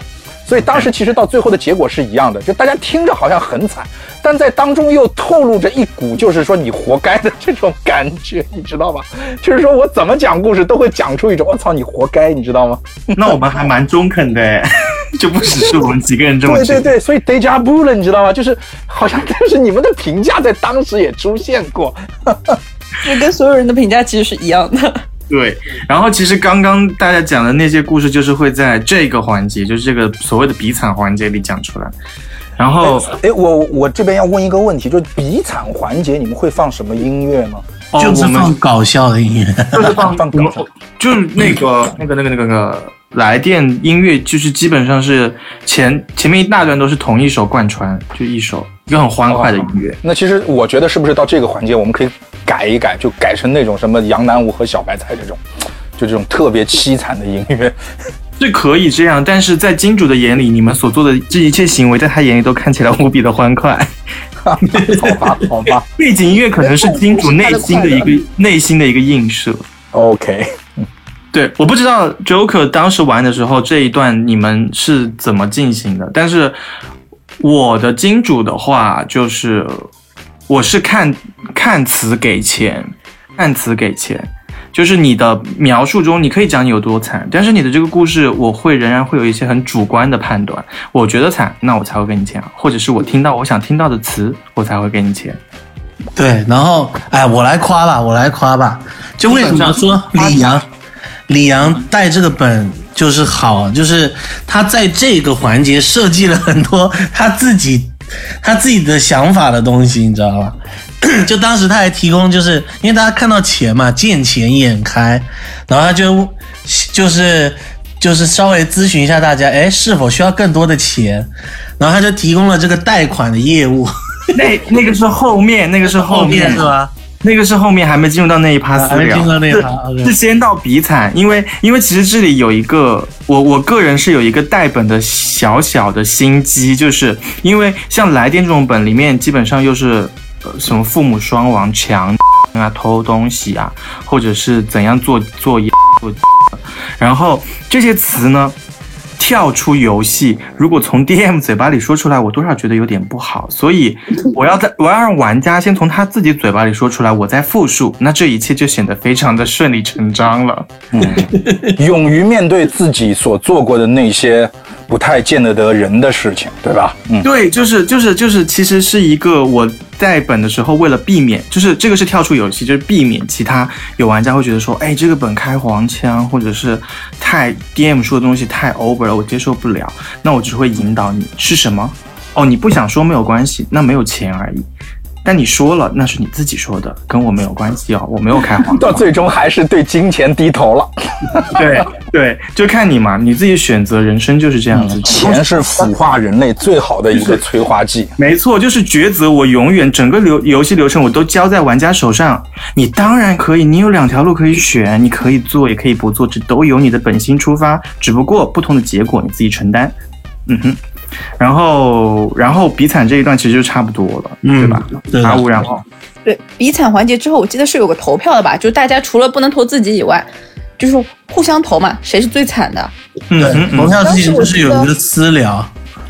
所以当时其实到最后的结果是一样的，就大家听着好像很惨，但在当中又透露着一股就是说你活该的这种感觉，你知道吧？就是说我怎么讲故事都会讲出一种我操你活该，你知道吗？那我们还蛮中肯的哎，就不只是我们几个人这么。对对对，所以 deja vu 了，你知道吗？就是好像但是你们的评价在当时也出现过，就跟所有人的评价其实是一样的。对，然后其实刚刚大家讲的那些故事，就是会在这个环节，就是这个所谓的比惨环节里讲出来。然后，哎，我我这边要问一个问题，就是比惨环节你们会放什么音乐吗？哦就是我们放搞笑的音乐。就是放放搞笑就是那个那个那个那个那个来电音乐，就是基本上是前前面一大段都是同一首贯穿，就一首一个很欢快的音乐。那其实我觉得是不是到这个环节，我们可以改一改，就改成那种什么杨南舞和小白菜这种，就这种特别凄惨的音乐。是可以这样，但是在金主的眼里，你们所做的这一切行为，在他眼里都看起来无比的欢快。好吧，好吧 背景音乐可能是金主内心的一个内心的一个映射。，OK。对，我不知道 Joker 当时玩的时候这一段你们是怎么进行的，但是我的金主的话就是我是看看词给钱，看词给钱，就是你的描述中你可以讲你有多惨，但是你的这个故事我会仍然会有一些很主观的判断，我觉得惨，那我才会给你钱，或者是我听到我想听到的词，我才会给你钱。对，然后哎，我来夸吧，我来夸吧。就为什么说李阳，李阳带这个本就是好，就是他在这个环节设计了很多他自己他自己的想法的东西，你知道吧？就当时他还提供，就是因为大家看到钱嘛，见钱眼开，然后他就就是就是稍微咨询一下大家，哎，是否需要更多的钱？然后他就提供了这个贷款的业务，那那个是后面，那个是后面是吧？那个是后面还没进入到那一趴私还没，进入到那一趴 是是先到比惨，因为因为其实这里有一个我我个人是有一个带本的小小的心机，就是因为像来电这种本里面基本上又是呃什么父母双亡、强 啊、偷东西啊，或者是怎样做作业做，然后这些词呢。跳出游戏，如果从 DM 嘴巴里说出来，我多少觉得有点不好，所以 我要在我要让玩家先从他自己嘴巴里说出来，我再复述，那这一切就显得非常的顺理成章了。嗯 勇于面对自己所做过的那些不太见得得人的事情，对吧？嗯，对，就是就是就是，其实是一个我在本的时候，为了避免，就是这个是跳出游戏，就是避免其他有玩家会觉得说，哎，这个本开黄腔，或者是太 DM 说的东西太 over 了，我接受不了。那我只会引导你是什么？哦，你不想说没有关系，那没有钱而已。但你说了，那是你自己说的，跟我没有关系哦，我没有开黄 到。最终还是对金钱低头了。对对，就看你嘛，你自己选择，人生就是这样子。钱是腐化人类最好的一个催化剂。没错，就是抉择。我永远整个流游戏流程我都交在玩家手上。你当然可以，你有两条路可以选，你可以做，也可以不做，这都由你的本心出发。只不过不同的结果你自己承担。嗯哼，然后然后比惨这一段其实就差不多了，嗯对吧？对的阿五，然后对比惨环节之后，我记得是有个投票的吧？就大家除了不能投自己以外，就是互相投嘛，谁是最惨的？对，嗯嗯，投票之前就是有一个私聊，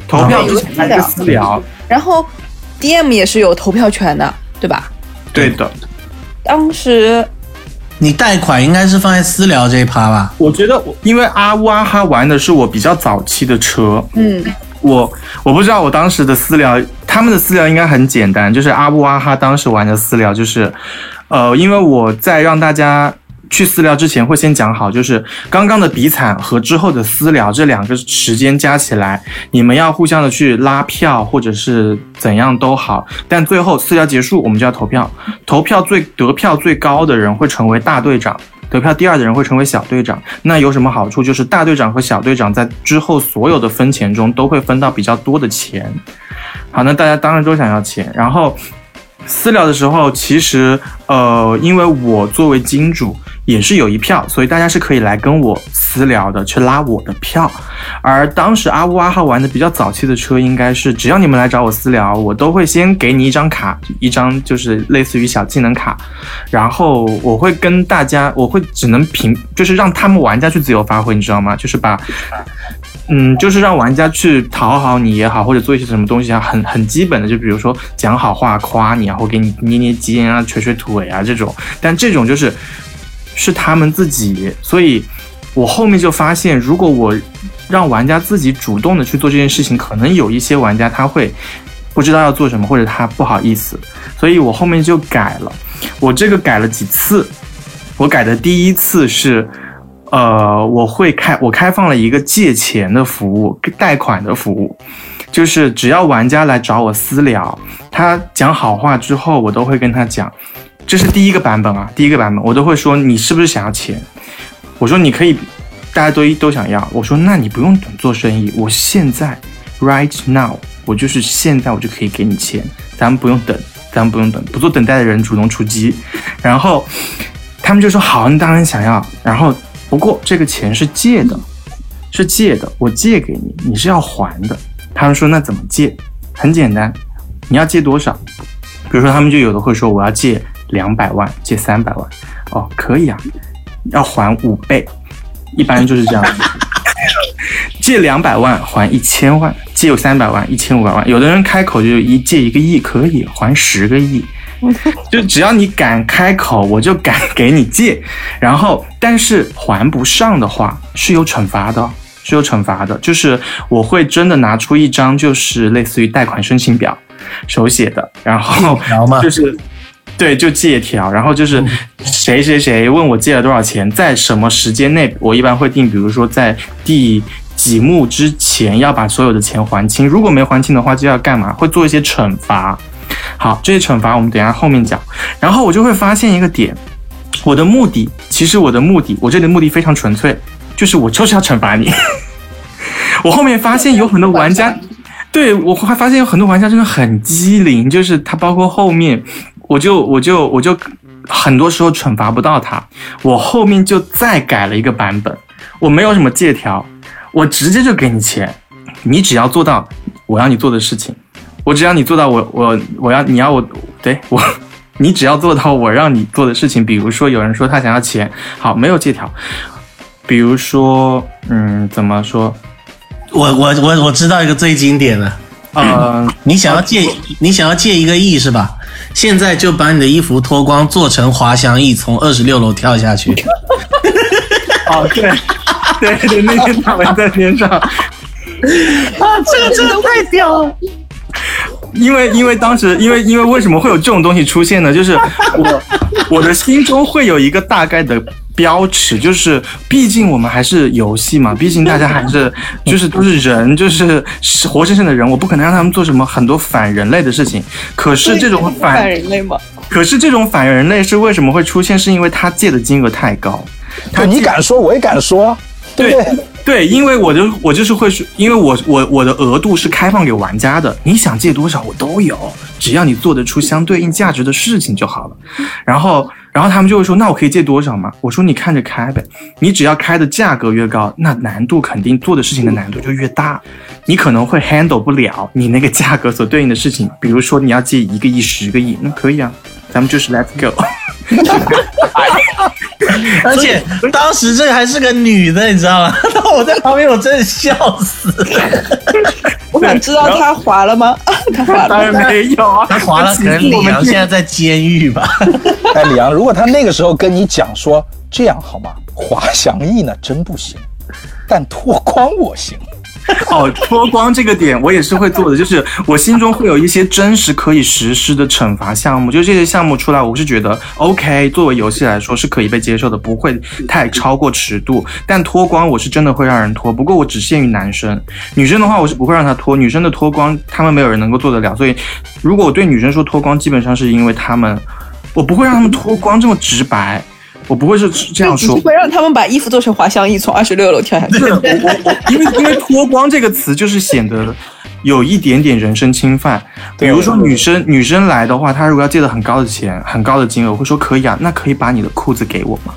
投票有之前一个私聊，然后 DM 也是有投票权的，对吧？对的。当时你贷款应该是放在私聊这一趴吧？我觉得我，因为阿乌阿哈玩的是我比较早期的车，嗯，我我不知道我当时的私聊，他们的私聊应该很简单，就是阿布阿哈当时玩的私聊就是，呃，因为我在让大家去私聊之前会先讲好，就是刚刚的比惨和之后的私聊这两个时间加起来，你们要互相的去拉票或者是怎样都好，但最后私聊结束我们就要投票，投票最得票最高的人会成为大队长。得票第二的人会成为小队长，那有什么好处？就是大队长和小队长在之后所有的分钱中都会分到比较多的钱。好，那大家当然都想要钱。然后私聊的时候，其实呃，因为我作为金主，也是有一票，所以大家是可以来跟我私聊的，去拉我的票。而当时阿乌阿号玩的比较早期的车，应该是只要你们来找我私聊，我都会先给你一张卡，一张就是类似于小技能卡，然后我会跟大家，我会只能凭，就是让他们玩家去自由发挥，你知道吗？就是把。嗯，就是让玩家去讨好你也好，或者做一些什么东西啊，很很基本的，就比如说讲好话、夸你啊，或给你捏捏肩啊、捶捶腿啊这种。但这种就是是他们自己，所以我后面就发现，如果我让玩家自己主动的去做这件事情，可能有一些玩家他会不知道要做什么，或者他不好意思，所以我后面就改了。我这个改了几次，我改的第一次是。呃，我会开，我开放了一个借钱的服务，贷款的服务，就是只要玩家来找我私聊，他讲好话之后，我都会跟他讲，这是第一个版本啊，第一个版本，我都会说你是不是想要钱？我说你可以，大家都都想要，我说那你不用等做生意，我现在 right now，我就是现在我就可以给你钱，咱们不用等，咱们不用等，不做等待的人主动出击，然后他们就说好，你当然想要，然后。不过这个钱是借的，是借的，我借给你，你是要还的。他们说那怎么借？很简单，你要借多少？比如说他们就有的会说我要借两百万，借三百万，哦，可以啊，要还五倍，一般就是这样。借两百万还一千万，借有三百万一千五百万，有的人开口就一借一个亿，可以还十个亿。就只要你敢开口，我就敢给你借。然后，但是还不上的话是有惩罚的，是有惩罚的。就是我会真的拿出一张，就是类似于贷款申请表，手写的，然后就是对，就借条，然后就是谁谁谁问我借了多少钱，在什么时间内，我一般会定，比如说在第几幕之前要把所有的钱还清。如果没还清的话，就要干嘛？会做一些惩罚。好，这些惩罚我们等下后面讲。然后我就会发现一个点，我的目的其实我的目的，我这里的目的非常纯粹，就是我就是要惩罚你。我后面发现有很多玩家，对我还发现有很多玩家真的很机灵，就是他包括后面，我就我就我就很多时候惩罚不到他，我后面就再改了一个版本，我没有什么借条，我直接就给你钱，你只要做到我让你做的事情。我只要你做到我我我要你要我对我，你只要做到我让你做的事情。比如说有人说他想要钱，好没有借条。比如说嗯怎么说？我我我我知道一个最经典的，呃，你想要借你想要借一个亿是吧？现在就把你的衣服脱光，做成滑翔翼，从二十六楼跳下去。哦对对对，那天他们在天上啊，这个真的太屌了。因为因为当时 因为因为为什么会有这种东西出现呢？就是我我的心中会有一个大概的标尺，就是毕竟我们还是游戏嘛，毕竟大家还是 就是都是人，就是活生生的人，我不可能让他们做什么很多反人类的事情。可是这种反人类吗？可是这种反人类是为什么会出现？是因为他借的金额太高。他你敢说，我也敢说，对对？对，因为我就我就是会说，因为我我我的额度是开放给玩家的，你想借多少我都有，只要你做得出相对应价值的事情就好了。然后，然后他们就会说，那我可以借多少吗？我说你看着开呗，你只要开的价格越高，那难度肯定做的事情的难度就越大，你可能会 handle 不了你那个价格所对应的事情。比如说你要借一个亿、十个亿，那可以啊，咱们就是 let's go。而且当时这个还是个女的，你知道吗？我在旁边，我真的笑死了。我想知道她滑了吗？她滑了？当然没有啊，她滑了。可能李阳现在在监狱吧？哎，李阳，如果他那个时候跟你讲说这样好吗？滑翔翼呢真不行，但脱光我行。哦，脱光这个点我也是会做的，就是我心中会有一些真实可以实施的惩罚项目，就这些项目出来，我是觉得 OK，作为游戏来说是可以被接受的，不会太超过尺度。但脱光我是真的会让人脱，不过我只限于男生，女生的话我是不会让她脱，女生的脱光他们没有人能够做得了，所以如果我对女生说脱光，基本上是因为他们，我不会让他们脱光这么直白。我不会是这样说，会让他们把衣服做成滑翔翼，从二十六楼跳下去。我我我，因为因为脱光这个词就是显得有一点点人身侵犯。比如说女生女生来的话，她如果要借的很高的钱，很高的金额，我会说可以啊，那可以把你的裤子给我吗？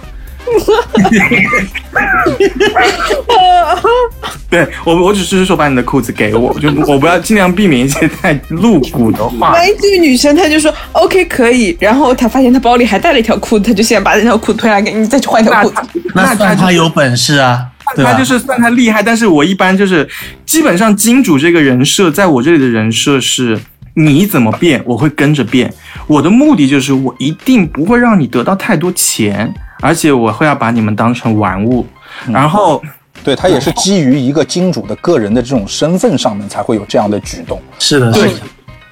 对我，我只是说把你的裤子给我，就 我不要尽量避免一些太露骨的话。万一这个女生她就说 OK 可以，然后她发现她包里还带了一条裤子，她就先把那条裤子推来给你，再去换一条裤子。那算他有本事啊？他就是算他厉害，但是我一般就是基本上金主这个人设，在我这里的人设是，你怎么变，我会跟着变。我的目的就是，我一定不会让你得到太多钱，而且我会要把你们当成玩物，然后。对他也是基于一个金主的个人的这种身份上面才会有这样的举动。是的，对是的，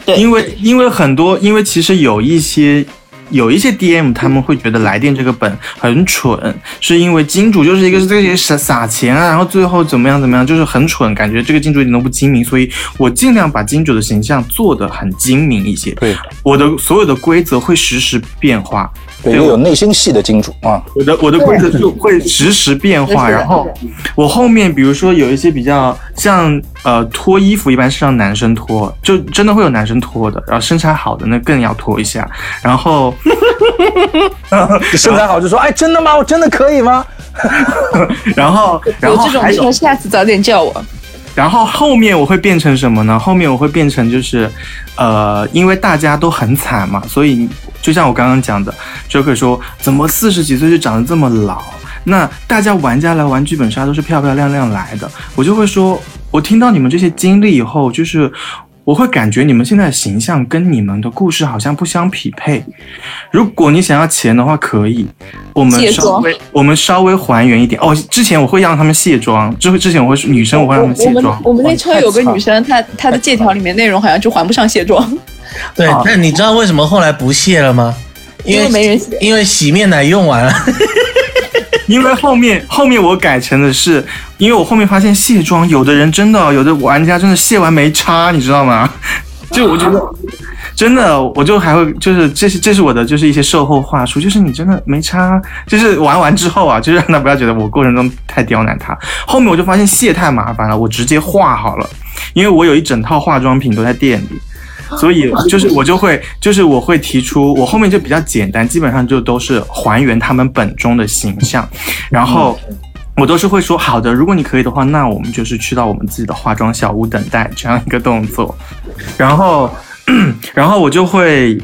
对因为因为很多，因为其实有一些有一些 DM 他们会觉得来电这个本很蠢，是因为金主就是一个是这些撒撒钱啊，然后最后怎么样怎么样，就是很蠢，感觉这个金主一点都不精明，所以我尽量把金主的形象做得很精明一些。对，我的所有的规则会实时变化。对，一个有内心戏的金主啊。我的我的规则就会实时变化，然后我后面比如说有一些比较像呃脱衣服，一般是让男生脱，就真的会有男生脱的，然后身材好的那更要脱一下，然后 身材好就说，哎，真的吗？我真的可以吗？然后然有这种后还有，下次早点叫我。然后后面我会变成什么呢？后面我会变成就是，呃，因为大家都很惨嘛，所以就像我刚刚讲的，Joker 说怎么四十几岁就长得这么老？那大家玩家来玩剧本杀都是漂漂亮亮来的，我就会说，我听到你们这些经历以后，就是我会感觉你们现在的形象跟你们的故事好像不相匹配。如果你想要钱的话，可以，我们稍微我们稍微还原一点哦。之前我会让他们卸妆，之后之前我会女生我会让他们我们卸妆。我们那车有个女生，她她的借条里面内容好像就还不上卸妆，对啊。但你知道为什么后来不卸了吗？因因为没人卸因为洗面奶用完了。因为后面后面我改成的是，因为我后面发现卸妆，有的人真的，有的玩家真的卸完没擦，你知道吗？就我觉得真的，我就还会就是这是这是我的就是一些售后话术，就是你真的没擦，就是玩完之后啊，就是让他不要觉得我过程中太刁难他。后面我就发现卸太麻烦了，我直接画好了，因为我有一整套化妆品都在店里。所以就是我就会，就是我会提出，我后面就比较简单，基本上就都是还原他们本中的形象，然后我都是会说好的，如果你可以的话，那我们就是去到我们自己的化妆小屋等待这样一个动作，然后 然后我就会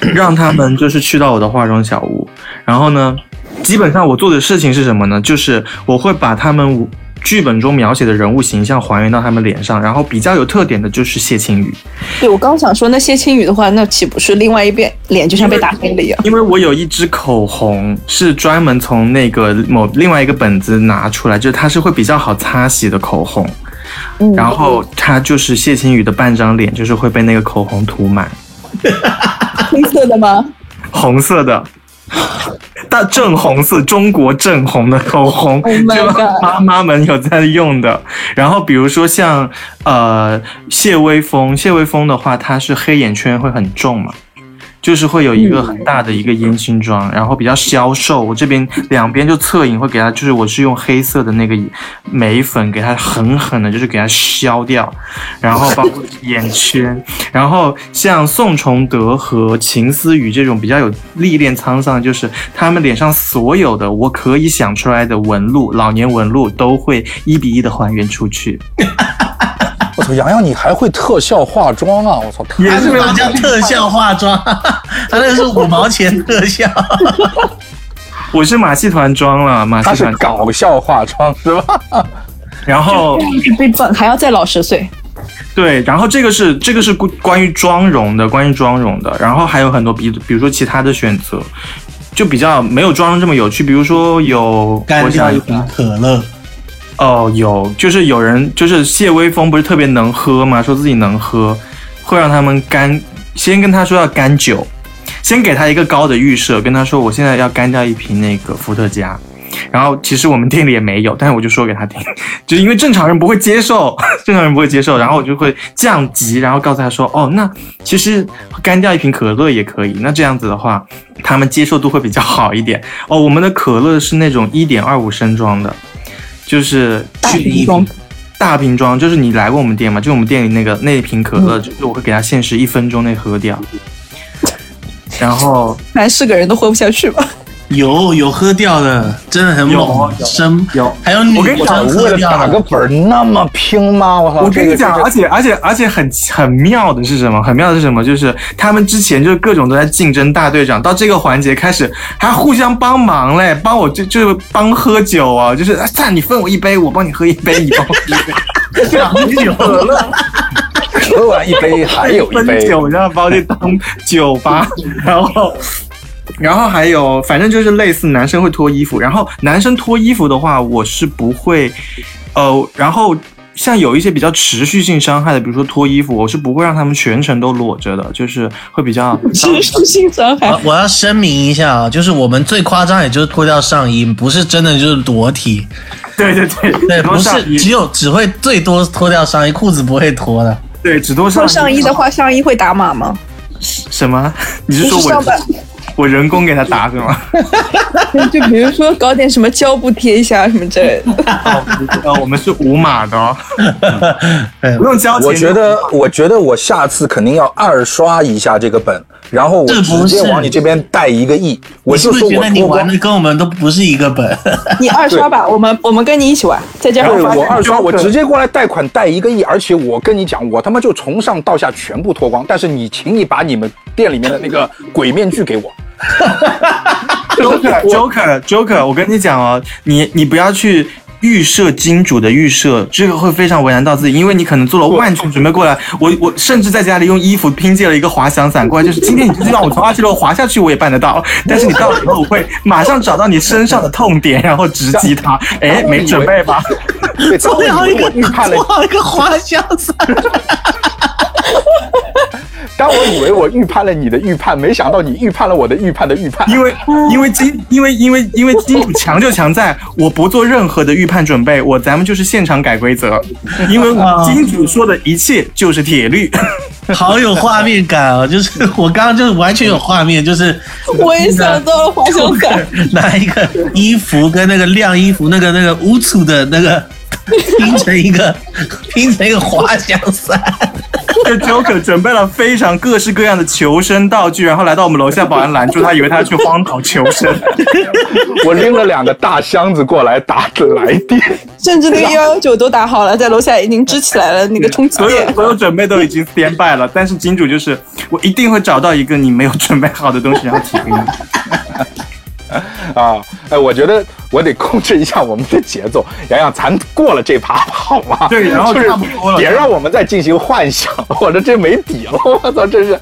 让他们就是去到我的化妆小屋，然后呢，基本上我做的事情是什么呢？就是我会把他们。剧本中描写的人物形象还原到他们脸上，然后比较有特点的就是谢青雨，对我刚想说，那谢青雨的话，那岂不是另外一边脸就像被打黑了一样？因为我有一支口红是专门从那个某另外一个本子拿出来，就是它是会比较好擦洗的口红，嗯然后它就是谢青雨的半张脸就是会被那个口红涂满，黑色的吗？红色的。大正红色，中国正红的口红 Oh 就妈妈们有在用的。然后比如说像呃谢微风，谢微风的话，它是黑眼圈会很重嘛，就是会有一个很大的一个烟熏妆，然后比较消瘦。我这边两边就侧影会给它，就是我是用黑色的那个眉粉给它狠狠的，就是给它削掉，然后包括眼圈，然后像宋崇德和秦思雨这种比较有历练沧桑，就是他们脸上所有的我可以想出来的纹路，老年纹路都会一比一的还原出去。我操，洋洋你还会特效化妆啊！我操，太也是没有那叫特效化妆，他那个是五毛钱特效。我是马戏团装了，马戏团妆，搞笑化妆是吧？然后。被笨还要再老十岁。对，然后这个是这个是关关于妆容的，关于妆容的，然后还有很多比比如说其他的选择，就比较没有妆容这么有趣，比如说有干我想掉一瓶可乐，哦，有就是有人就是谢微风不是特别能喝嘛，说自己能喝，会让他们干，先跟他说要干酒，先给他一个高的预设，跟他说我现在要干掉一瓶那个伏特加。然后其实我们店里也没有，但是我就说给他听，就是因为正常人不会接受，正常人不会接受，然后我就会降级，然后告诉他说，哦，那其实干掉一瓶可乐也可以，那这样子的话，他们接受度会比较好一点。哦，我们的可乐是那种一点二五升装的，就是大瓶装，大瓶装，就是你来过我们店吗？就我们店里那个那一瓶可乐，就是我会给他限时一分钟内喝掉。然后 反正是个人都活不下去吧。有有喝掉的，真的很猛，有生有还有女我跟你讲生为了喝掉打个，本那么拼吗？我操！我跟你讲，而且而且而且很很妙的是什么？很妙的是什么？就是他们之前就是各种都在竞争大队长，到这个环节开始还互相帮忙嘞，帮我就就帮喝酒啊，就是啊，算你分我一杯，我帮你喝一杯，你帮我喝一杯，这样酒可乐喝完一杯还有一分杯，酒，然后把我这当酒吧，然后。然后还有，反正就是类似男生会脱衣服，然后男生脱衣服的话，我是不会，呃，然后像有一些比较持续性伤害的，比如说脱衣服，我是不会让他们全程都裸着的，就是会比较 持续性伤害我。我要声明一下啊，就是我们最夸张，也就是脱掉上衣，不是真的就是裸体，对对对对，不是只有只会最多脱掉上衣，裤子不会脱的。对只脱上脱上衣的话，上衣会打码吗？什么？你是说我是上半，我人工给他打是吗？就比如说搞点什么胶布贴一下什么之类的。哦，我们是无码的哦，不用交钱。我觉得，我觉得我下次肯定要二刷一下这个本，然后我直接往你这边贷一个亿，我就说我是觉得你玩的。跟我们都不是一个本？你二刷吧，我们我们跟你一起玩，再加上我二刷，我直接过来贷款贷一个亿，而且我跟你讲，我他妈就从上到下全部脱光。但是你，请你把你们店里面的那个鬼面具给我。Joker Joker Joker，我跟你讲哦，你你不要去预设金主的预设，这个会非常为难到自己，因为你可能做了万全准备过来。我我甚至在家里用衣服拼接了一个滑翔伞过来，就是今天你就是让我从二七楼滑下去，我也办得到。但是你到了以后，我会马上找到你身上的痛点，然后直击它。哎，没准备吧？对，当我以为我预判了做好一个滑翔伞，当我以为我预判了你的预判，没想到你预判了我的预判的预判。因为因为金因为因为因为金主强就强在我不做任何的预判准备，我咱们就是现场改规则，因为金主说的一切就是铁律。好有画面感哦！就是我刚刚就是完全有画面，就是我也想到了滑翔伞，拿一个衣服跟那个晾衣服那个那个乌醋的那个拼成一个拼成一个滑翔伞。这 Joker 准备了非常各式各样的求生道具，然后来到我们楼下，保安拦住他，以为他要去荒岛求生。我拎了两个大箱子过来打的来电，甚至那个幺幺九都打好了，在楼下已经支起来了那个充气所有垫。所有准备都已经 stand by 了，但是金主就是我一定会找到一个你没有准备好的东西，然后提给你。啊，哎，我觉得我得控制一下我们的节奏。洋洋，咱过了这趴好吗？对然后就是差不多了别让我们再进行幻想，我这这没底了，我操，真是。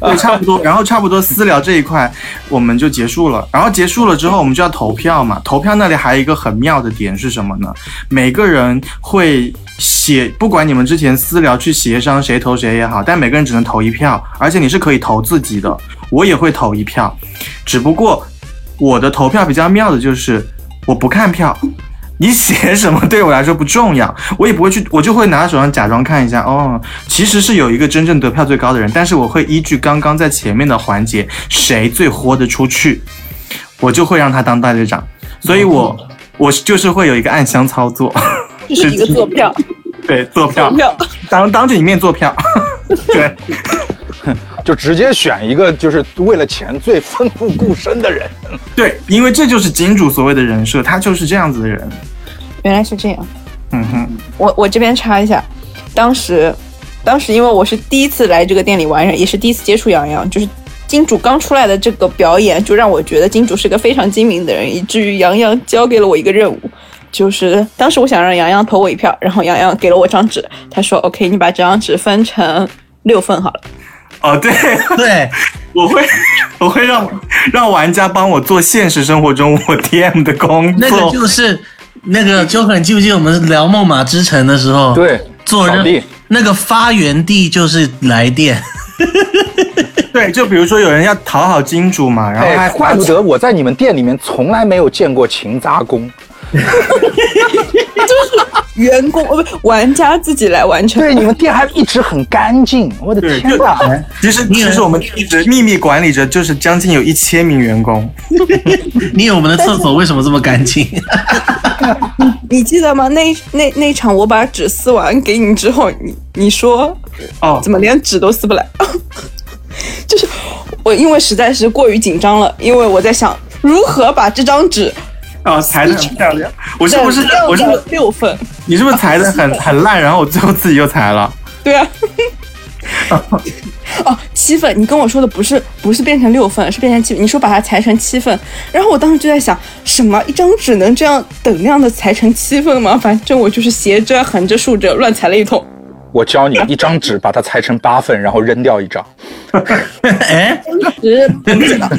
对，差不多，然后差不多私聊这一块我们就结束了。然后结束了之后，我们就要投票嘛。投票那里还有一个很妙的点是什么呢？每个人会写，不管你们之前私聊去协商谁投谁也好，但每个人只能投一票，而且你是可以投自己的。我也会投一票，只不过我的投票比较妙的就是我不看票。你写什么对我来说不重要，我也不会去，我就会拿在手上假装看一下，哦，其实是有一个真正得票最高的人，但是我会依据刚刚在前面的环节谁最豁得出去，我就会让他当大队长，所以我我就是会有一个暗箱操作，就是一个 坐票，对，做票。坐，票。当当着你面做票，对，就直接选一个就是为了钱最奋不顾身的人。对，因为这就是金主所谓的人设，他就是这样子的人，原来是这样。嗯哼，我我这边插一下，当时，当时因为我是第一次来这个店里玩，也是第一次接触杨洋，就是金主刚出来的这个表演，就让我觉得金主是个非常精明的人，以至于杨洋交给了我一个任务，就是当时我想让杨洋投我一票，然后杨洋给了我张纸，他说 OK，你把这张纸分成六份好了。哦，对，对，我会我会让让玩家帮我做现实生活中我 DM 的工作，那个就是那个 Joker，你记不记得我们聊梦马之城的时候？，对，做任那个发源地就是来电。对，就比如说有人要讨好金主嘛，然后哎，怪不得我在你们店里面从来没有见过勤杂工。员工呃不玩家自己来完成。对，你们店还一直很干净，我的，天就哪！其实其实我们一直秘密管理着，就是将近有一千名员工。你以为我们的厕所为什么这么干净？你记得吗？那那那场我把纸撕完给你之后，你你说哦，怎么连纸都撕不来？就是我因为实在是过于紧张了，因为我在想如何把这张纸哦，裁的很漂亮。我是不是我是不是六份？你是不是裁的很很烂，然后我最后自己又裁了？对啊。哦，七份，你跟我说的不是不是变成六份，是变成七份。你说把它裁成七份，然后我当时就在想，什么一张纸能这样等量的裁成七份吗？反正我就是斜着、横着、竖着乱裁了一通。我教你一张纸把它裁成八份，然后扔掉一张。哎，纸我不知道，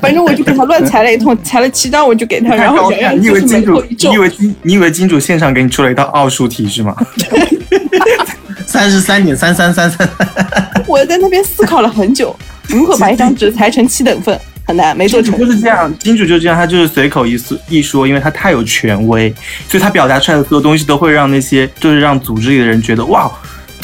反正我就给他乱裁了一通，裁了七张我就给他，然后你以为金主你以。为金你以为金主现场给你出了一道奥数题是吗？三十三点三三三三，我在那边思考了很久，如何把一张纸裁成七等份，很难，没做成。就是这样，金主就是这样，他就是随口一说一说，因为他太有权威，所以他表达出来的所有东西都会让那些就是让组织里的人觉得哇，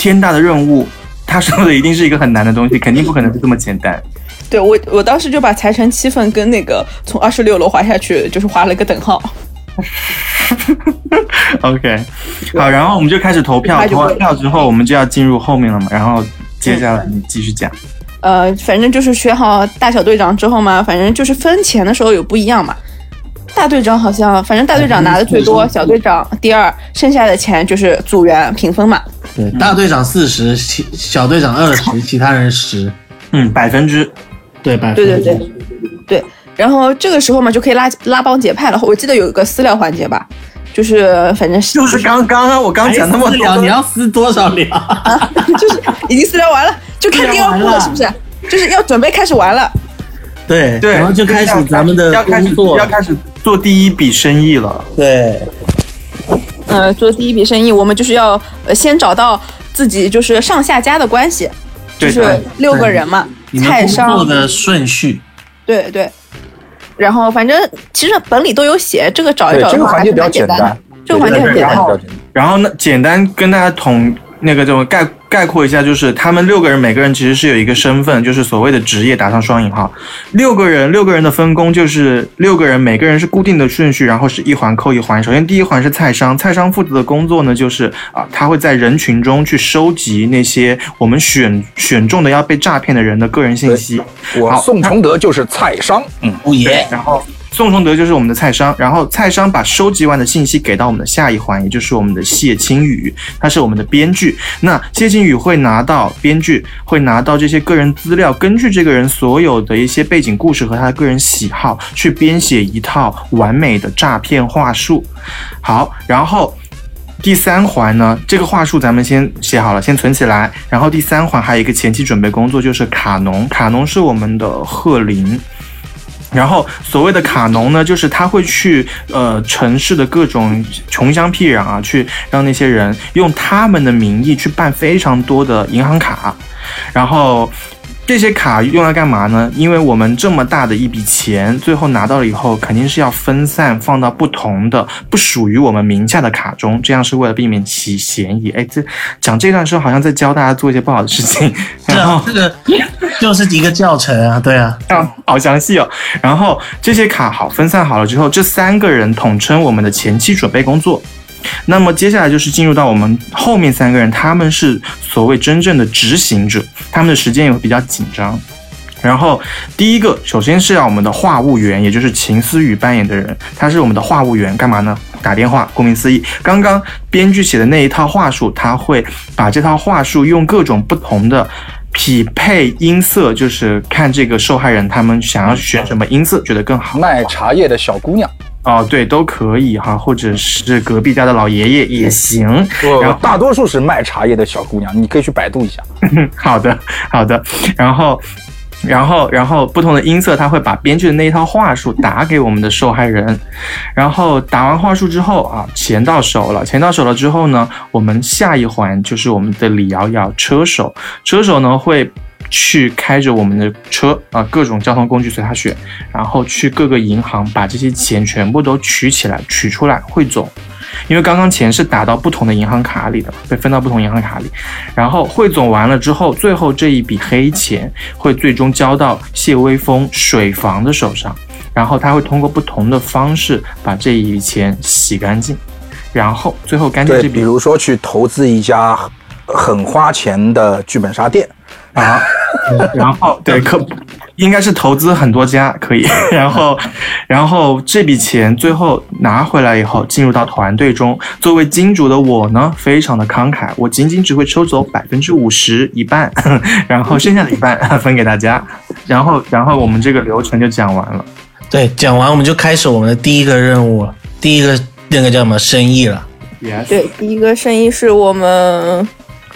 天大的任务，他说的一定是一个很难的东西，肯定不可能是这么简单。对我，我当时就把财神七份跟那个从二十六楼滑下去，就是划了个等号。OK，好，然后我们就开始投票，投完票之后，我们就要进入后面了嘛，然后接下来你继续讲。呃，反正就是选好大小队长之后嘛，反正就是分钱的时候有不一样嘛。大队长好像，反正大队长拿的最多，小队长第二，剩下的钱就是组员平分嘛。对，大队长四十，其小队长二十，其他人十，嗯，百分之对，百分对对对，对。然后这个时候嘛，就可以拉拉帮结派了。我记得有一个私聊环节吧，就是反正是就是刚刚啊，我刚讲那么，多你，要撕多少聊？就是已经私聊完了，就看第二部了，是不是？就是要准备开始玩了。对对，然后就开始咱们的要开始工作。要，开始做第一笔生意了。对，呃，做第一笔生意，我们就是要呃先找到自己就是上下家的关系，就是六个人嘛，你们工菜商作的顺序，对对，然后反正其实本里都有写，这个找一找的话还是这个环节比较蛮简单的，这个环节很简单。然后呢，简单跟大家统那个这种概概括一下，就是他们六个人每个人其实是有一个身份，就是所谓的职业，打上双引号。六个人，六个人的分工就是六个人，每个人是固定的顺序，然后是一环扣一环。首先第一环是菜商，菜商负责的工作呢，就是啊，他会在人群中去收集那些我们选选中的要被诈骗的人的个人信息。好我宋崇德就是菜商，嗯，五爷，然后宋崇德就是我们的菜商，然后菜商把收集完的信息给到我们的下一环，也就是我们的谢青宇，他是我们的编剧。那谢青宇会拿到编剧会拿到这些个人资料，根据这个人所有的一些背景故事和他的个人喜好，去编写一套完美的诈骗话术。好，然后。第三环呢，这个话术咱们先写好了，先存起来。然后第三环还有一个前期准备工作，就是卡农。卡农是我们的贺林，然后所谓的卡农呢，就是他会去呃城市的各种穷乡僻壤啊，去让那些人用他们的名义去办非常多的银行卡，然后。这些卡用来干嘛呢？因为我们这么大的一笔钱，最后拿到了以后，肯定是要分散放到不同的不属于我们名下的卡中，这样是为了避免其嫌疑。哎，这讲这段时候好像在教大家做一些不好的事情，然后这个就是一个教程啊，对啊，啊，好详细哦。然后这些卡好分散好了之后，这三个人统称我们的前期准备工作。那么接下来就是进入到我们后面三个人，他们是所谓真正的执行者，他们的时间也会比较紧张。然后第一个，首先是要我们的话务员，也就是秦思雨扮演的人，他是我们的话务员，干嘛呢？打电话。顾名思义，刚刚编剧写的那一套话术，他会把这套话术用各种不同的匹配音色，就是看这个受害人他们想要选什么音色，觉得更好。卖茶叶的小姑娘，哦，对，都可以哈，或者是隔壁家的老爷爷也行。然后呃大多数是卖茶叶的小姑娘，你可以去百度一下。好的，好的。然后，然后，然后不同的音色，他会把编剧的那一套话术打给我们的受害人。然后打完话术之后啊，钱到手了。钱到手了之后呢，我们下一环就是我们的李瑶瑶车手。车手呢会。去开着我们的车啊，各种交通工具随他选，然后去各个银行把这些钱全部都取起来、取出来汇总，因为刚刚钱是打到不同的银行卡里的，被分到不同银行卡里，然后汇总完了之后，最后这一笔黑钱会最终交到谢微风水房的手上，然后他会通过不同的方式把这一笔钱洗干净，然后最后干净，这笔比如说去投资一家很花钱的剧本杀店，啊，然后对可应该是投资很多家可以，然后，然后这笔钱最后拿回来以后，进入到团队中，作为金主的我呢，非常的慷慨，我仅仅只会抽走百分之五十一半，然后剩下的一半分给大家，然后，然后我们这个流程就讲完了。对，讲完我们就开始我们的第一个任务，第一个那个叫什么生意了。Yes，对，第一个生意是我们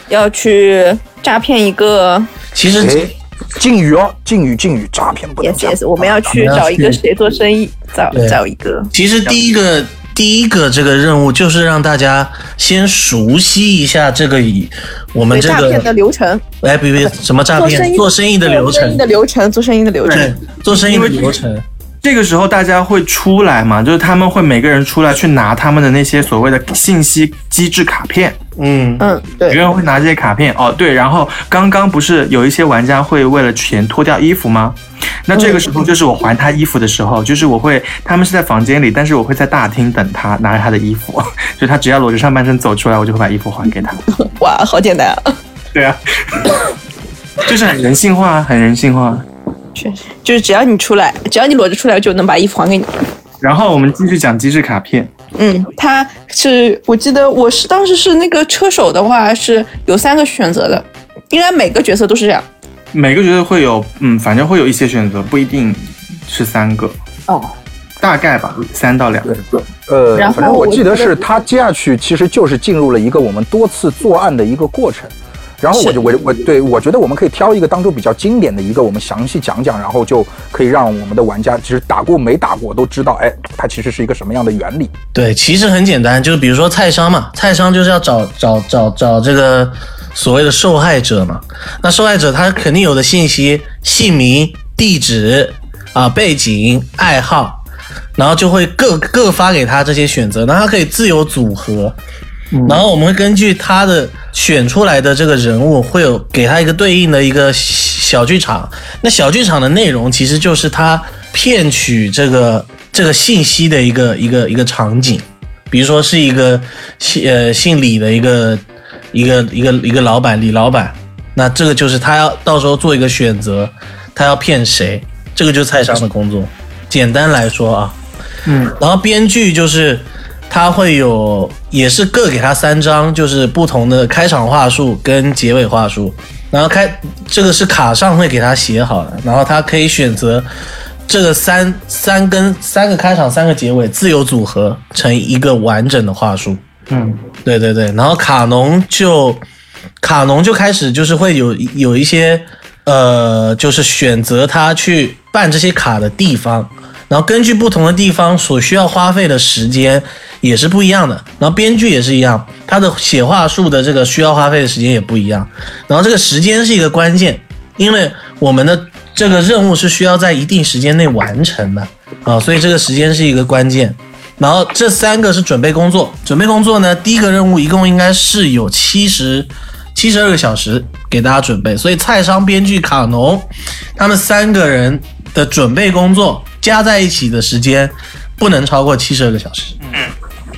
要去诈骗一个其实哎，禁语哦，禁语禁语，诈骗不能 yes 讲。yes，我们要去找一个谁做生意，找找一个其实第一个第一个这个任务就是让大家先熟悉一下这个以我们这个诈骗的流程，哎，别别什么诈骗？做生意的流程。做生意的，流程，做生意的流程。，做生意的流程。这个时候大家会出来嘛，就是他们会每个人出来去拿他们的那些所谓的信息机制卡片。嗯，嗯，对，别，人会拿这些卡片哦，对，然后刚刚不是有一些玩家会为了钱脱掉衣服吗？那这个时候就是我还他衣服的时候，就是我会，他们是在房间里，但是我会在大厅等他，拿着他的衣服，就他只要裸着上半身走出来，我就会把衣服还给他。哇，好简单啊！对啊，就是很人性化，很人性化。确实，就是只要你出来，只要你裸着出来，就能把衣服还给你。然后我们继续讲机制卡片，嗯，他是我记得我是当时是那个车手的话是有三个选择的，应该每个角色都是这样。每个角色会有，嗯，反正会有一些选择，不一定是三个，哦，大概吧，三到两个。呃然，后反正我记得是他接下去其实就是进入了一个我们多次作案的一个过程。然后我就我我对我觉得我们可以挑一个当中比较经典的一个，我们详细讲讲，然后就可以让我们的玩家其实打过没打过都知道，哎，它其实是一个什么样的原理。对，其实很简单，就是比如说菜商嘛，菜商就是要找找找找这个所谓的受害者嘛。那受害者他肯定有的信息，姓名、地址啊、背景、爱好，然后就会各各发给他这些选择，然后他可以自由组合。然后我们会根据他的选出来的这个人物，会有给他一个对应的一个小剧场。那小剧场的内容其实就是他骗取这个这个信息的一个一个一个场景。比如说是一个姓呃姓李的一个一个一个一个老板李老板，那这个就是他要到时候做一个选择，他要骗谁，这个就是菜商的工作。简单来说啊，嗯，然后编剧就是他会有也是各给他三张，就是不同的开场话术跟结尾话术，然后开这个是卡上会给他写好的，然后他可以选择这个三三跟三个开场三个结尾自由组合成一个完整的话术。嗯，对对对，然后卡农就卡农就开始就是会有有一些呃，就是选择他去办这些卡的地方，然后根据不同的地方所需要花费的时间也是不一样的，然后编剧也是一样，他的写话术的这个需要花费的时间也不一样，然后这个时间是一个关键，因为我们的这个任务是需要在一定时间内完成的。啊，所以这个时间是一个关键。然后这三个是准备工作，准备工作呢，第一个任务一共应该是有七十七十二个小时给大家准备，所以菜商、编剧、卡农他们三个人的准备工作加在一起的时间不能超过七十二个小时。嗯，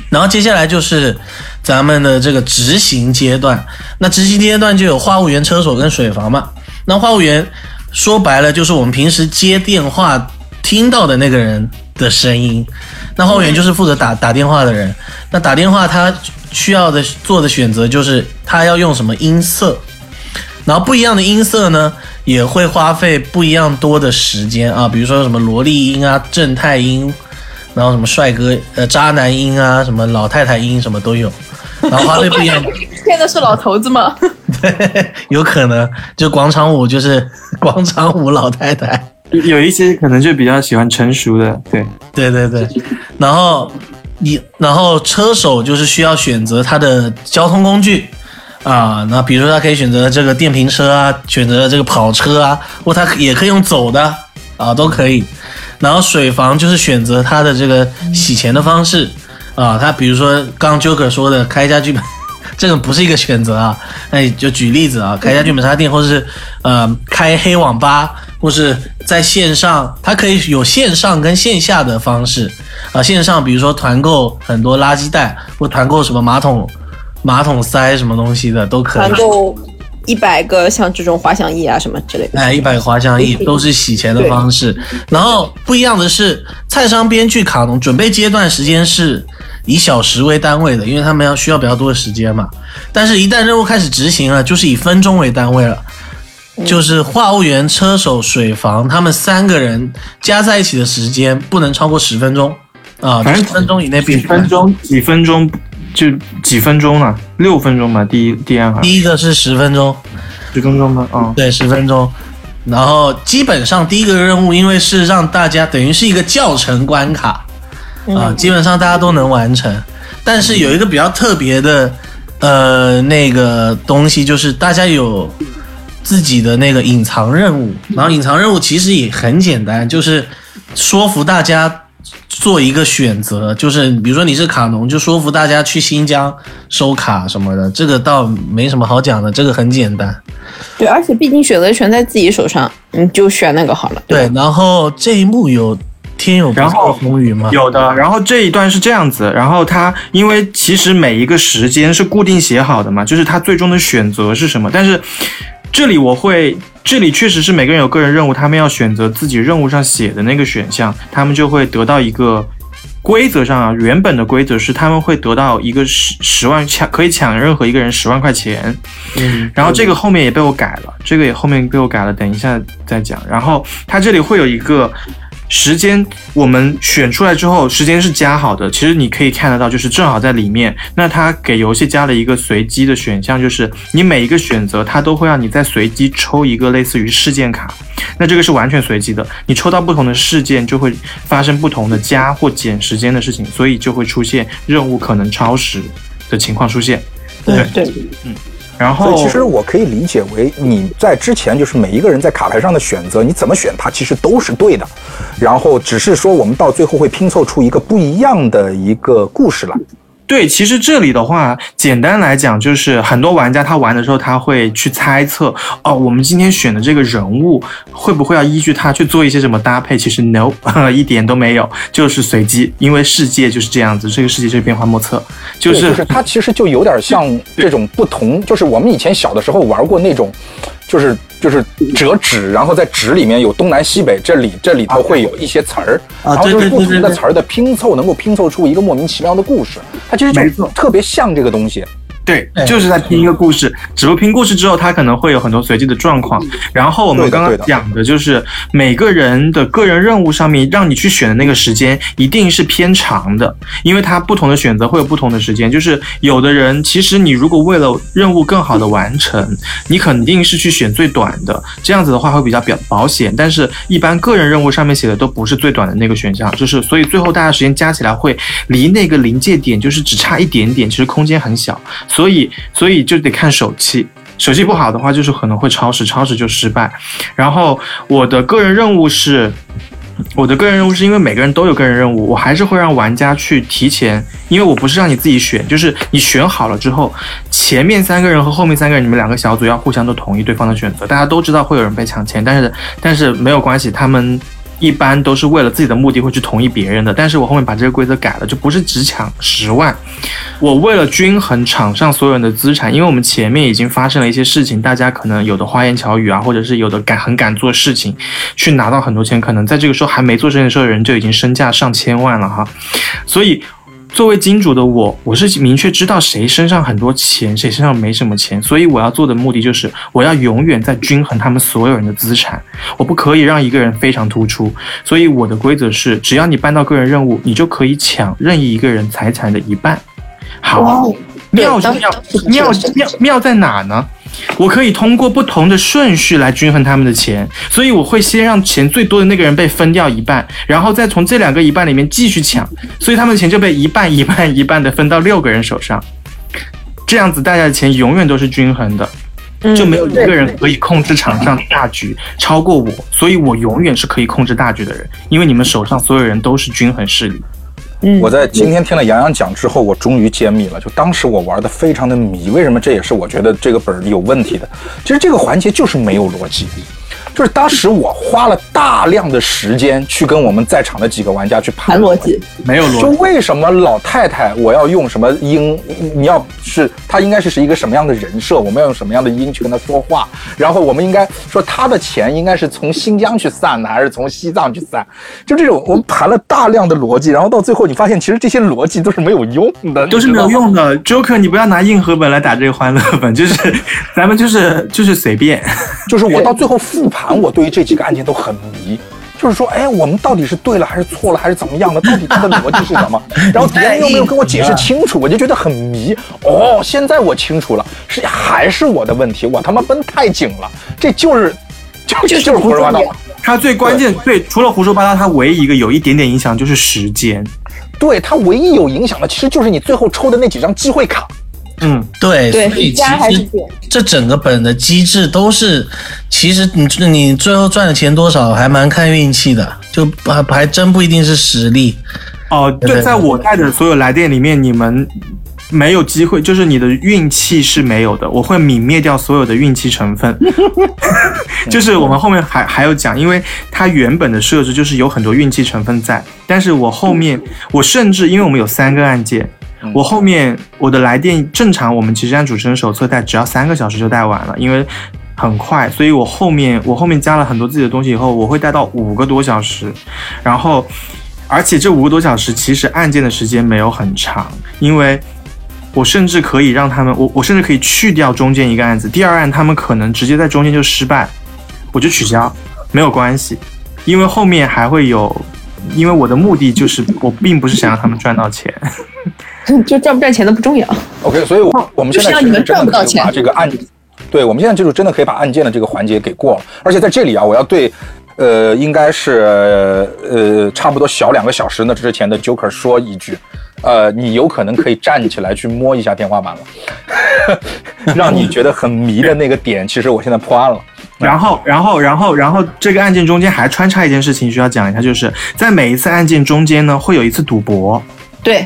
然后接下来就是咱们的这个执行阶段，那执行阶段就有话务员、车手跟水房嘛。那话务员说白了就是我们平时接电话听到的那个人的声音。那话务员就是负责打打电话的人。那打电话他需要的做的选择就是他要用什么音色，然后不一样的音色呢也会花费不一样多的时间啊，比如说什么萝莉音啊、正太音，然后什么帅哥呃渣男音啊、什么老太太音什么都有，然后花费不一样。现在是老头子吗？对，有可能就广场舞就是 广场舞老太太。有一些可能就比较喜欢成熟的，对，对对对，然后你然后车手就是需要选择他的交通工具啊，那比如说他可以选择这个电瓶车啊，选择这个跑车啊，或他也可以用走的啊，都可以。然后水房就是选择他的这个洗钱的方式啊，他比如说刚 Joker 说的开一家剧本。这个不是一个选择啊，那就举例子啊，开一家剧本杀店，或者是呃开黑网吧，或是在线上，它可以有线上跟线下的方式啊。线上比如说团购很多垃圾袋，或团购什么马桶马桶塞什么东西的都可以。团购一百个像这种滑翔翼啊什么之类的。哎，一百个滑翔翼都是洗钱的方式。然后不一样的是，菜商编剧卡农准备阶段时间是以小时为单位的，因为他们要需要比较多的时间嘛。但是，一旦任务开始执行了，就是以分钟为单位了。就是话务员、车手、水房，他们三个人加在一起的时间不能超过十分钟啊，十分钟以内必几须分钟，几分钟就几分钟了，六分钟吧。第一第二行第一个是十分钟，十分钟吗？啊、对，十分钟。然后基本上第一个任务，因为是让大家等于是一个教程关卡啊、基本上大家都能完成。但是有一个比较特别的呃那个东西，就是大家有自己的那个隐藏任务，然后隐藏任务其实也很简单，就是说服大家做一个选择，就是比如说你是卡农，就说服大家去新疆收卡什么的，这个倒没什么好讲的，这个很简单。对，而且毕竟选择权在自己手上，你就选那个好了。对，然后这一幕有天有不然后测风云吗？有的，然后这一段是这样子，然后他因为其实每一个时间是固定写好的嘛，就是他最终的选择是什么，但是这里我会，这里确实是每个人有个人任务，他们要选择自己任务上写的那个选项，他们就会得到一个。规则上啊，原本的规则是他们会得到一个十十万抢，可以抢任何一个人十万块钱。嗯，然后这个后面也被我改了，这个也后面被我改了，等一下再讲。然后它这里会有一个时间，我们选出来之后，时间是加好的。其实你可以看得到，就是正好在里面。那它给游戏加了一个随机的选项，就是你每一个选择，它都会让你再随机抽一个类似于事件卡。那这个是完全随机的，你抽到不同的事件，就会发生不同的加或减时间的事情，所以就会出现任务可能超时的情况出现。对对，然后所以其实我可以理解为你在之前就是每一个人在卡牌上的选择，你怎么选它其实都是对的，然后只是说我们到最后会拼凑出一个不一样的一个故事来。对，其实这里的话，简单来讲就是很多玩家他玩的时候，他会去猜测哦，我们今天选的这个人物会不会要依据他去做一些什么搭配？其实 no，一点都没有，就是随机，因为世界就是这样子，这个世界就是变化莫测，就是就是它其实就有点像 这种不同，就是我们以前小的时候玩过那种，就是就是折纸，然后在纸里面有东南西北，这里这里头会有一些词儿，啊然后就是不同的词儿的拼凑，能够拼凑出一个莫名其妙的故事。它其实就特别像这个东西。对对，就是在拼一个故事。只不过拼故事之后，它可能会有很多随机的状况。然后我们刚刚讲的就是每个人的个人任务上面，让你去选的那个时间一定是偏长的，因为它不同的选择会有不同的时间。就是有的人，其实你如果为了任务更好的完成，你肯定是去选最短的，这样子的话会比较表保险。但是，一般个人任务上面写的都不是最短的那个选项，就是所以最后大家时间加起来会离那个临界点就是只差一点点，其实空间很小。所以，所以就得看手气。手气不好的话，就是可能会超时，超时就失败。然后我的个人任务是，我的个人任务是因为每个人都有个人任务，我还是会让玩家去提前，因为我不是让你自己选，就是你选好了之后，前面三个人和后面三个人，你们两个小组要互相都同意对方的选择。大家都知道会有人被抢钱，但是但是没有关系，他们。一般都是为了自己的目的会去同意别人的，但是我后面把这个规则改了，就不是只抢十万，我为了均衡场上所有人的资产，因为我们前面已经发生了一些事情，大家可能有的花言巧语啊，或者是有的敢很敢做事情，去拿到很多钱，可能在这个时候还没做这件事的人就已经身价上千万了哈，所以。作为金主的我，我是明确知道谁身上很多钱，谁身上没什么钱，所以我要做的目的就是，我要永远在均衡他们所有人的资产，我不可以让一个人非常突出。所以我的规则是，只要你办到个人任务，你就可以抢任意一个人财产的一半。好，妙就妙妙妙妙在哪呢？我可以通过不同的顺序来均衡他们的钱，所以我会先让钱最多的那个人被分掉一半，然后再从这两个一半里面继续抢，所以他们的钱就被一半一半一半的分到六个人手上，这样子大家的钱永远都是均衡的。就没有一个人可以控制场上大局超过我，所以我永远是可以控制大局的人，因为你们手上所有人都是均衡势力。我在今天听了杨洋讲之后，我终于揭秘了。就当时我玩的非常的迷，为什么？这也是我觉得这个本儿有问题的。其实这个环节就是没有逻辑，就是当时我花了大量的时间去跟我们在场的几个玩家去盘盘逻辑，没有逻辑。就为什么老太太我要用什么音？你要是她应该是是一个什么样的人设？我们要用什么样的音去跟她说话？然后我们应该说她的钱应该是从新疆去散的，还是从西藏去散？就这种我们盘了大量的逻辑，然后到最后你发现其实这些逻辑都是没有用的，都是没有。用的，Joker，你不要拿硬核本来打这个欢乐本，就是咱们就是就是随便。就是我到最后复盘，我对于这几个案件都很迷。就是说，哎，我们到底是对了还是错了，还是怎么样的？到底它的逻辑是什么？然后别人又没有跟我解释清楚，我就觉得很迷。哦，现在我清楚了，是还是我的问题，我他妈绷太紧了，这就是就就是胡说八道。他最关键对，除了胡说八道，他唯一一个有一点点影响就是时间。对他唯一有影响的，其实就是你最后抽的那几张机会卡。嗯，对，对所以加还其实是减这整个本的机制都是，其实你你最后赚的钱多少还蛮看运气的，就还还真不一定是实力。哦，对就在我带的所有来电里面，你们没有机会，就是你的运气是没有的，我会泯灭掉所有的运气成分。就是我们后面还还有讲，因为它原本的设置就是有很多运气成分在，但是我后面我甚至因为我们有三个案我后面我的来电正常，我们其实按主持人手册带，只要三个小时就带完了，因为很快，所以我后面我后面加了很多自己的东西以后，我会带到五个多小时，然后而且这五个多小时其实案件的时间没有很长，因为我甚至可以让他们，我我甚至可以去掉中间一个案子，第二案他们可能直接在中间就失败，我就取消，没有关系，因为后面还会有，因为我的目的就是我并不是想让他们赚到钱，就赚不赚钱都不重要。OK，所以我我们现在你们其实真的可以赚不到钱把这个案，对我们现在就是真的可以把案件的这个环节给过了。而且在这里啊，我要对，呃，应该是呃差不多小两个小时呢之前的 Joker 说一句，呃，你有可能可以站起来去摸一下天花板了，让你觉得很迷的那个点，其实我现在破案了。然后，然后，然后，然后这个案件中间还穿插一件事情需要讲一下，就是在每一次案件中间呢，会有一次赌博，对，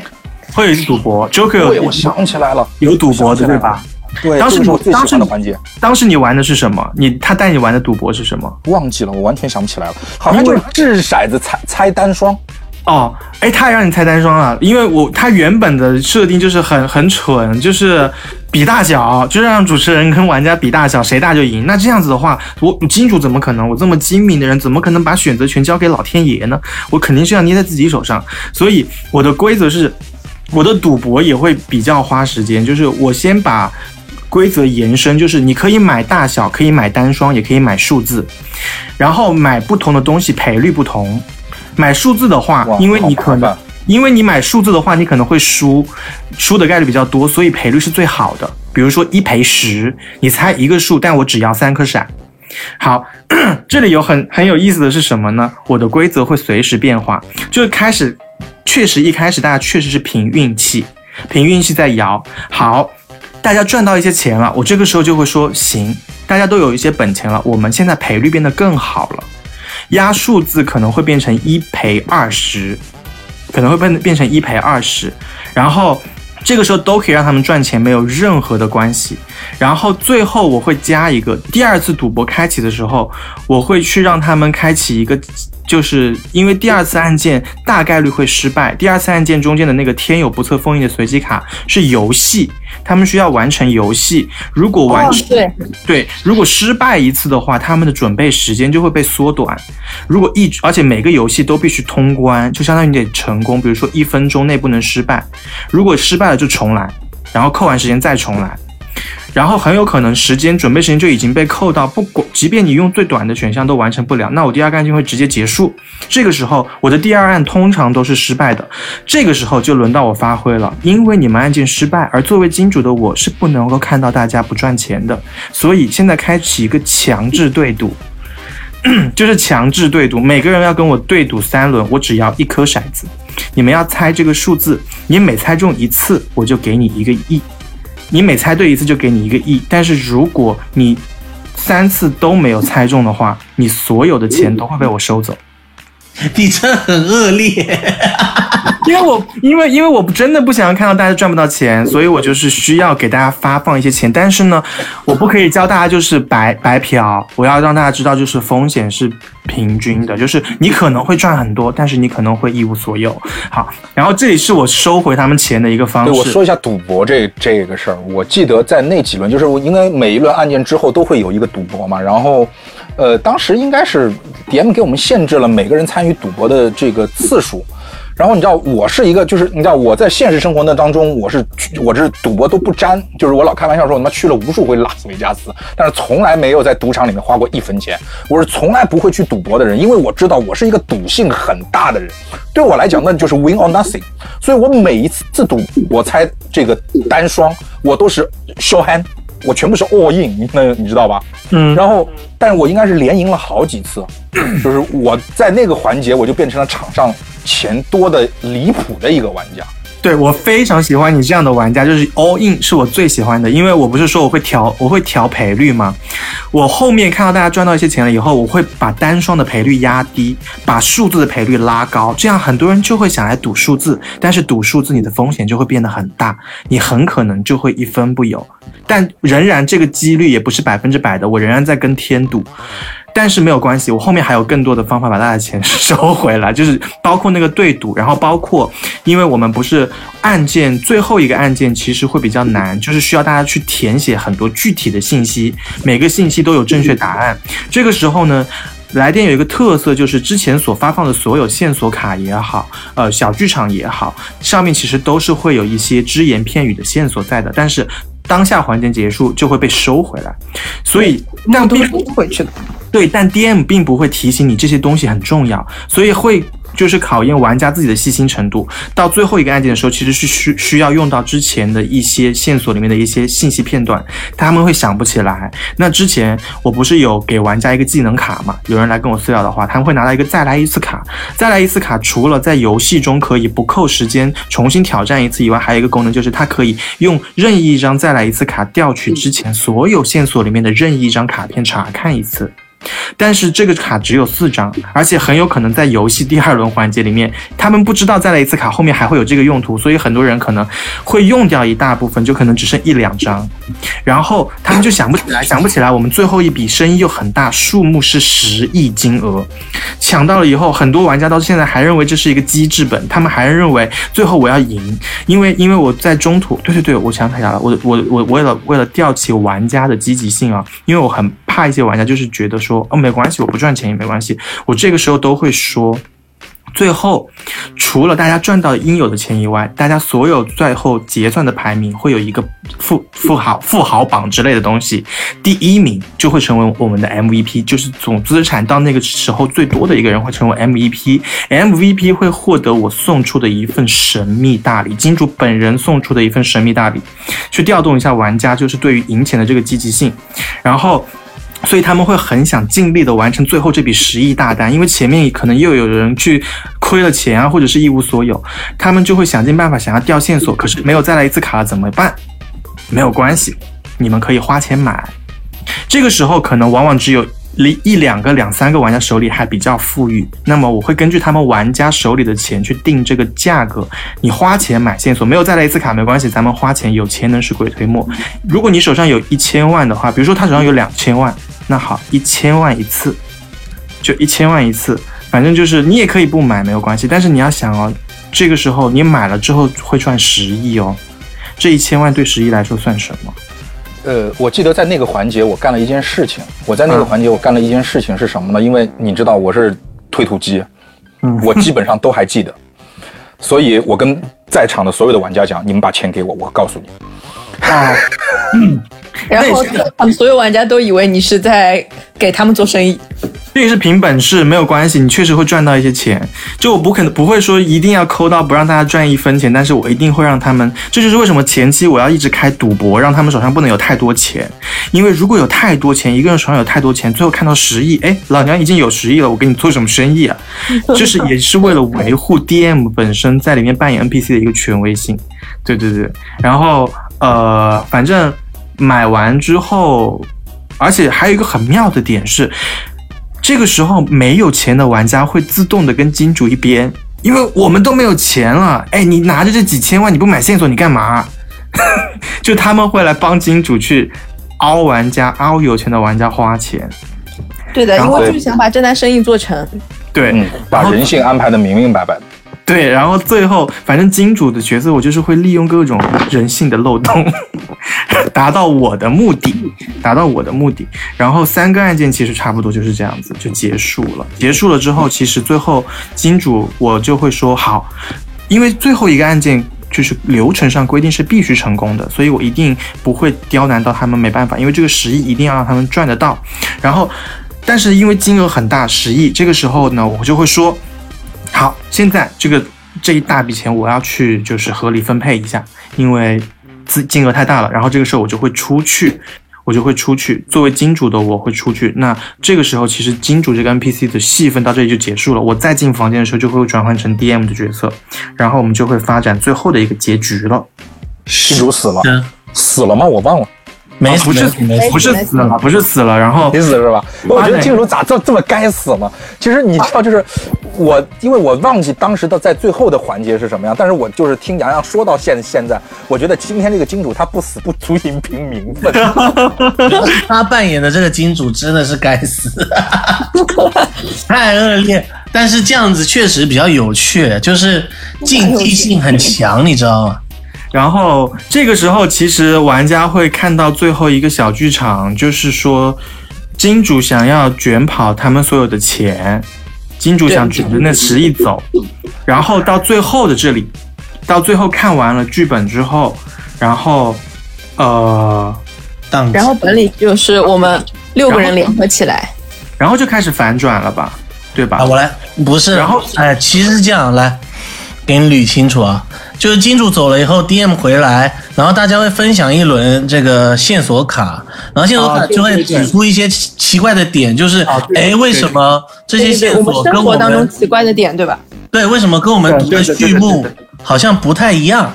会有一次赌博，Joker 我想起来了，有赌博对吧？？对，当时这是我最喜当时的环节，当时你玩的是什么？你他带你玩的赌博是什么？忘记了，我完全想不起来了，好像就是掷骰子猜猜单双。哦，哎，他也让你猜单双啊，因为我他原本的设定就是很很蠢，就是比大小，就是让主持人跟玩家比大小，谁大就赢。那这样子的话，我金主怎么可能？我这么精明的人，怎么可能把选择权交给老天爷呢？我肯定是要捏在自己手上。所以我的规则是，我的赌博也会比较花时间，就是我先把。规则延伸就是你可以买大小，可以买单双，也可以买数字，然后买不同的东西赔率不同。买数字的话，因为你可能因为你买数字的话，你可能会输，输的概率比较多，所以赔率是最好的。比如说一赔十，你猜一个数，但我只要三颗闪。好，这里有很很有意思的是什么呢？我的规则会随时变化，就是开始，确实一开始大家确实是凭运气，凭运气在摇。好，大家赚到一些钱了，我这个时候就会说行，大家都有一些本钱了，我们现在赔率变得更好了，压数字可能会变成一赔二十，可能会变变成一赔二十，然后这个时候都可以让他们赚钱，没有任何的关系。然后最后我会加一个，第二次赌博开启的时候，我会去让他们开启一个，就是因为第二次案件大概率会失败，第二次案件中间的那个天有不测风云的随机卡是游戏，他们需要完成游戏，如果完成、对，对，如果失败一次的话，他们的准备时间就会被缩短。如果一，而且每个游戏都必须通关，就相当于你得成功。比如说一分钟内不能失败，如果失败了就重来，然后扣完时间再重来。然后很有可能时间准备时间就已经被扣到，不管即便你用最短的选项都完成不了，那我第二个案件会直接结束。这个时候我的第二案通常都是失败的，这个时候就轮到我发挥了，因为你们案件失败，而作为金主的我是不能够看到大家不赚钱的，所以现在开启一个强制对赌。就是强制对赌，每个人要跟我对赌三轮，我只要一颗骰子，你们要猜这个数字，你每猜中一次，我就给你一个亿。你每猜对一次就给你一个亿，但是如果你三次都没有猜中的话，你所有的钱都会被我收走。你这很恶劣。因为我因为因为我真的不想要看到大家赚不到钱，所以我就是需要给大家发放一些钱，但是呢，我不可以教大家就是白白嫖，我要让大家知道就是风险是平均的，就是你可能会赚很多，但是你可能会一无所有。好，然后这里是我收回他们钱的一个方对，我。说一下赌博这这个事儿。我记得在那几轮，就是我应该每一轮案件之后都会有一个赌博嘛，然后，呃，当时应该是 DM 给我们限制了每个人参与赌博的这个次数。然后你知道我是一个，就是你知道我在现实生活那当中，我是我这赌博都不沾，就是我老开玩笑说我他妈去了无数回拉斯维加斯，但是从来没有在赌场里面花过一分钱。我是从来不会去赌博的人，因为我知道我是一个赌性很大的人，对我来讲那就是 win or nothing。所以我每一次赌，我猜这个单双，我都是 show hand，我全部是 all in，那你知道吧？嗯然后，但是我应该是连赢了好几次，就是我在那个环节，我就变成了场上钱多的离谱的一个玩家。对我非常喜欢你这样的玩家，就是 all in 是我最喜欢的，因为我不是说我会调我会调赔率吗？我后面看到大家赚到一些钱了以后，我会把单双的赔率压低，把数字的赔率拉高，这样很多人就会想来赌数字，但是赌数字你的风险就会变得很大，你很可能就会一分不有，但仍然这个几率也不是百分之百的，我仍然在跟天赌。但是没有关系，我后面还有更多的方法把大家的钱 收回来，就是包括那个对赌，然后包括，因为我们不是案件最后一个案件其实会比较难，就是需要大家去填写很多具体的信息，每个信息都有正确答案。这个时候呢。来电有一个特色，就是之前所发放的所有线索卡也好，呃，小剧场也好，上面其实都是会有一些只言片语的线索在的，但是当下环节结束就会被收回来，所以但并不回去的。对，但 DM 并不会提醒你这些东西很重要，所以会就是考验玩家自己的细心程度。到最后一个案件的时候，其实是需需要用到之前的一些线索里面的一些信息片段，他们会想不起来。那之前我不是有给玩家一个技能卡嘛？有人来跟我私聊的话，他们会拿到一个再来一次卡。再来一次卡，除了在游戏中可以不扣时间重新挑战一次以外，还有一个功能就是它可以用任意一张再来一次卡调取之前所有线索里面的任意一张卡片查看一次。但是这个卡只有四张，而且很有可能在游戏第二轮环节里面，他们不知道再来一次卡后面还会有这个用途，所以很多人可能会用掉一大部分，就可能只剩一两张，然后他们就想不起来，想不起来我们最后一笔生意又很大，数目是十亿金额，抢到了以后，很多玩家到现在还认为这是一个机制本，他们还认为最后我要赢，因为因为我在中途，对对对，我想起来了，我我我为了为了吊起玩家的积极性啊，因为我很怕一些玩家就是觉得说说哦没关系，我不赚钱也没关系，我这个时候都会说。最后，除了大家赚到应有的钱以外，大家所有最后结算的排名会有一个富富豪富豪榜之类的东西，第一名就会成为我们的 MVP，就是总资产到那个时候最多的一个人会成为 MVP，MVP 会获得我送出的一份神秘大礼，金主本人送出的一份神秘大礼，去调动一下玩家就是对于赢钱的这个积极性，然后。所以他们会很想尽力的完成最后这笔十亿大单，因为前面可能又有人去亏了钱啊，或者是一无所有，他们就会想尽办法想要掉线索，可是没有再来一次卡了怎么办？没有关系，你们可以花钱买。这个时候可能往往只有一一两个、两三个玩家手里还比较富裕，那么我会根据他们玩家手里的钱去定这个价格。你花钱买线索，没有再来一次卡没关系，咱们花钱有钱能使鬼推磨。如果你手上有一千万的话，比如说他手上有两千万。那好，一千万一次，就一千万一次，反正就是你也可以不买没有关系，但是你要想哦，这个时候你买了之后会赚十亿哦，这一千万对十亿来说算什么？呃，我记得在那个环节我干了一件事情，我在那个环节我干了一件事情是什么呢？因为你知道我是推土机，嗯我基本上都还记得，所以我跟在场的所有的玩家讲，你们把钱给我，我告诉你。啊，然后他们所有玩家都以为你是在给他们做生意。这也是凭本事，没有关系，你确实会赚到一些钱。就我不可能不会说一定要抠到不让大家赚一分钱，但是我一定会让他们。这就是为什么前期我要一直开赌博，让他们手上不能有太多钱。因为如果有太多钱，一个人手上有太多钱，最后看到十亿，哎，老娘已经有十亿了，我给你做什么生意啊？就是也是为了维护 DM 本身在里面扮演 NPC 的一个权威性。对对对，然后呃，反正买完之后，而且还有一个很妙的点是。这个时候没有钱的玩家会自动的跟金主一边，因为我们都没有钱了。哎，你拿着这几千万，你不买线索你干嘛？就他们会来帮金主去凹玩家、凹有钱的玩家花钱。对的，因为就是想把这单生意做成。对，嗯，把人性安排的明明白白。对，然后最后反正金主的角色，我就是会利用各种人性的漏洞，达到我的目的，达到我的目的。然后三个案件其实差不多就是这样子就结束了。结束了之后，其实最后金主我就会说好，因为最后一个案件就是流程上规定是必须成功的，所以我一定不会刁难到他们，没办法，因为这个十亿一定要让他们赚得到。然后，但是因为金额很大，十亿，这个时候呢，我就会说。好，现在这个这一大笔钱我要去就是合理分配一下，因为资金额太大了。然后这个时候我就会出去，我就会出去。作为金主的我会出去。那这个时候其实金主这个 NPC 的戏份到这里就结束了。我再进房间的时候就会转换成 DM 的角色，然后我们就会发展最后的一个结局了。金主死了，嗯，死了吗？我忘了，没不是不是死了，不是死了，然后没死是吧？我觉得金主咋这这么该死呢？其实你知道，就是我，因为我忘记当时的在最后的环节是什么样，但是我就是听洋洋说到现现在，我觉得今天这个金主他不死不足以平民愤。他扮演的这个金主真的是该死，太恶劣。但是这样子确实比较有趣，就是竞技性很强，你知道吗？然后这个时候，其实玩家会看到最后一个小剧场，就是说，金主想要卷跑他们所有的钱，金主想卷着那十亿走，然后到最后的这里，到最后看完了剧本之后，然后，呃，当然后本里就是我们六个人联合起来，然后就开始反转了吧，对吧？啊，我来，不是，然后哎，其实是这样，来给你捋清楚啊，就是金主走了以后，DM 回来，然后大家会分享一轮这个线索卡，然后线索卡就会指出一些奇奇怪的点，就是哎，为什么这些线索跟我们生活当中们奇怪的点，对吧？对，为什么跟我们读的序幕好像不太一样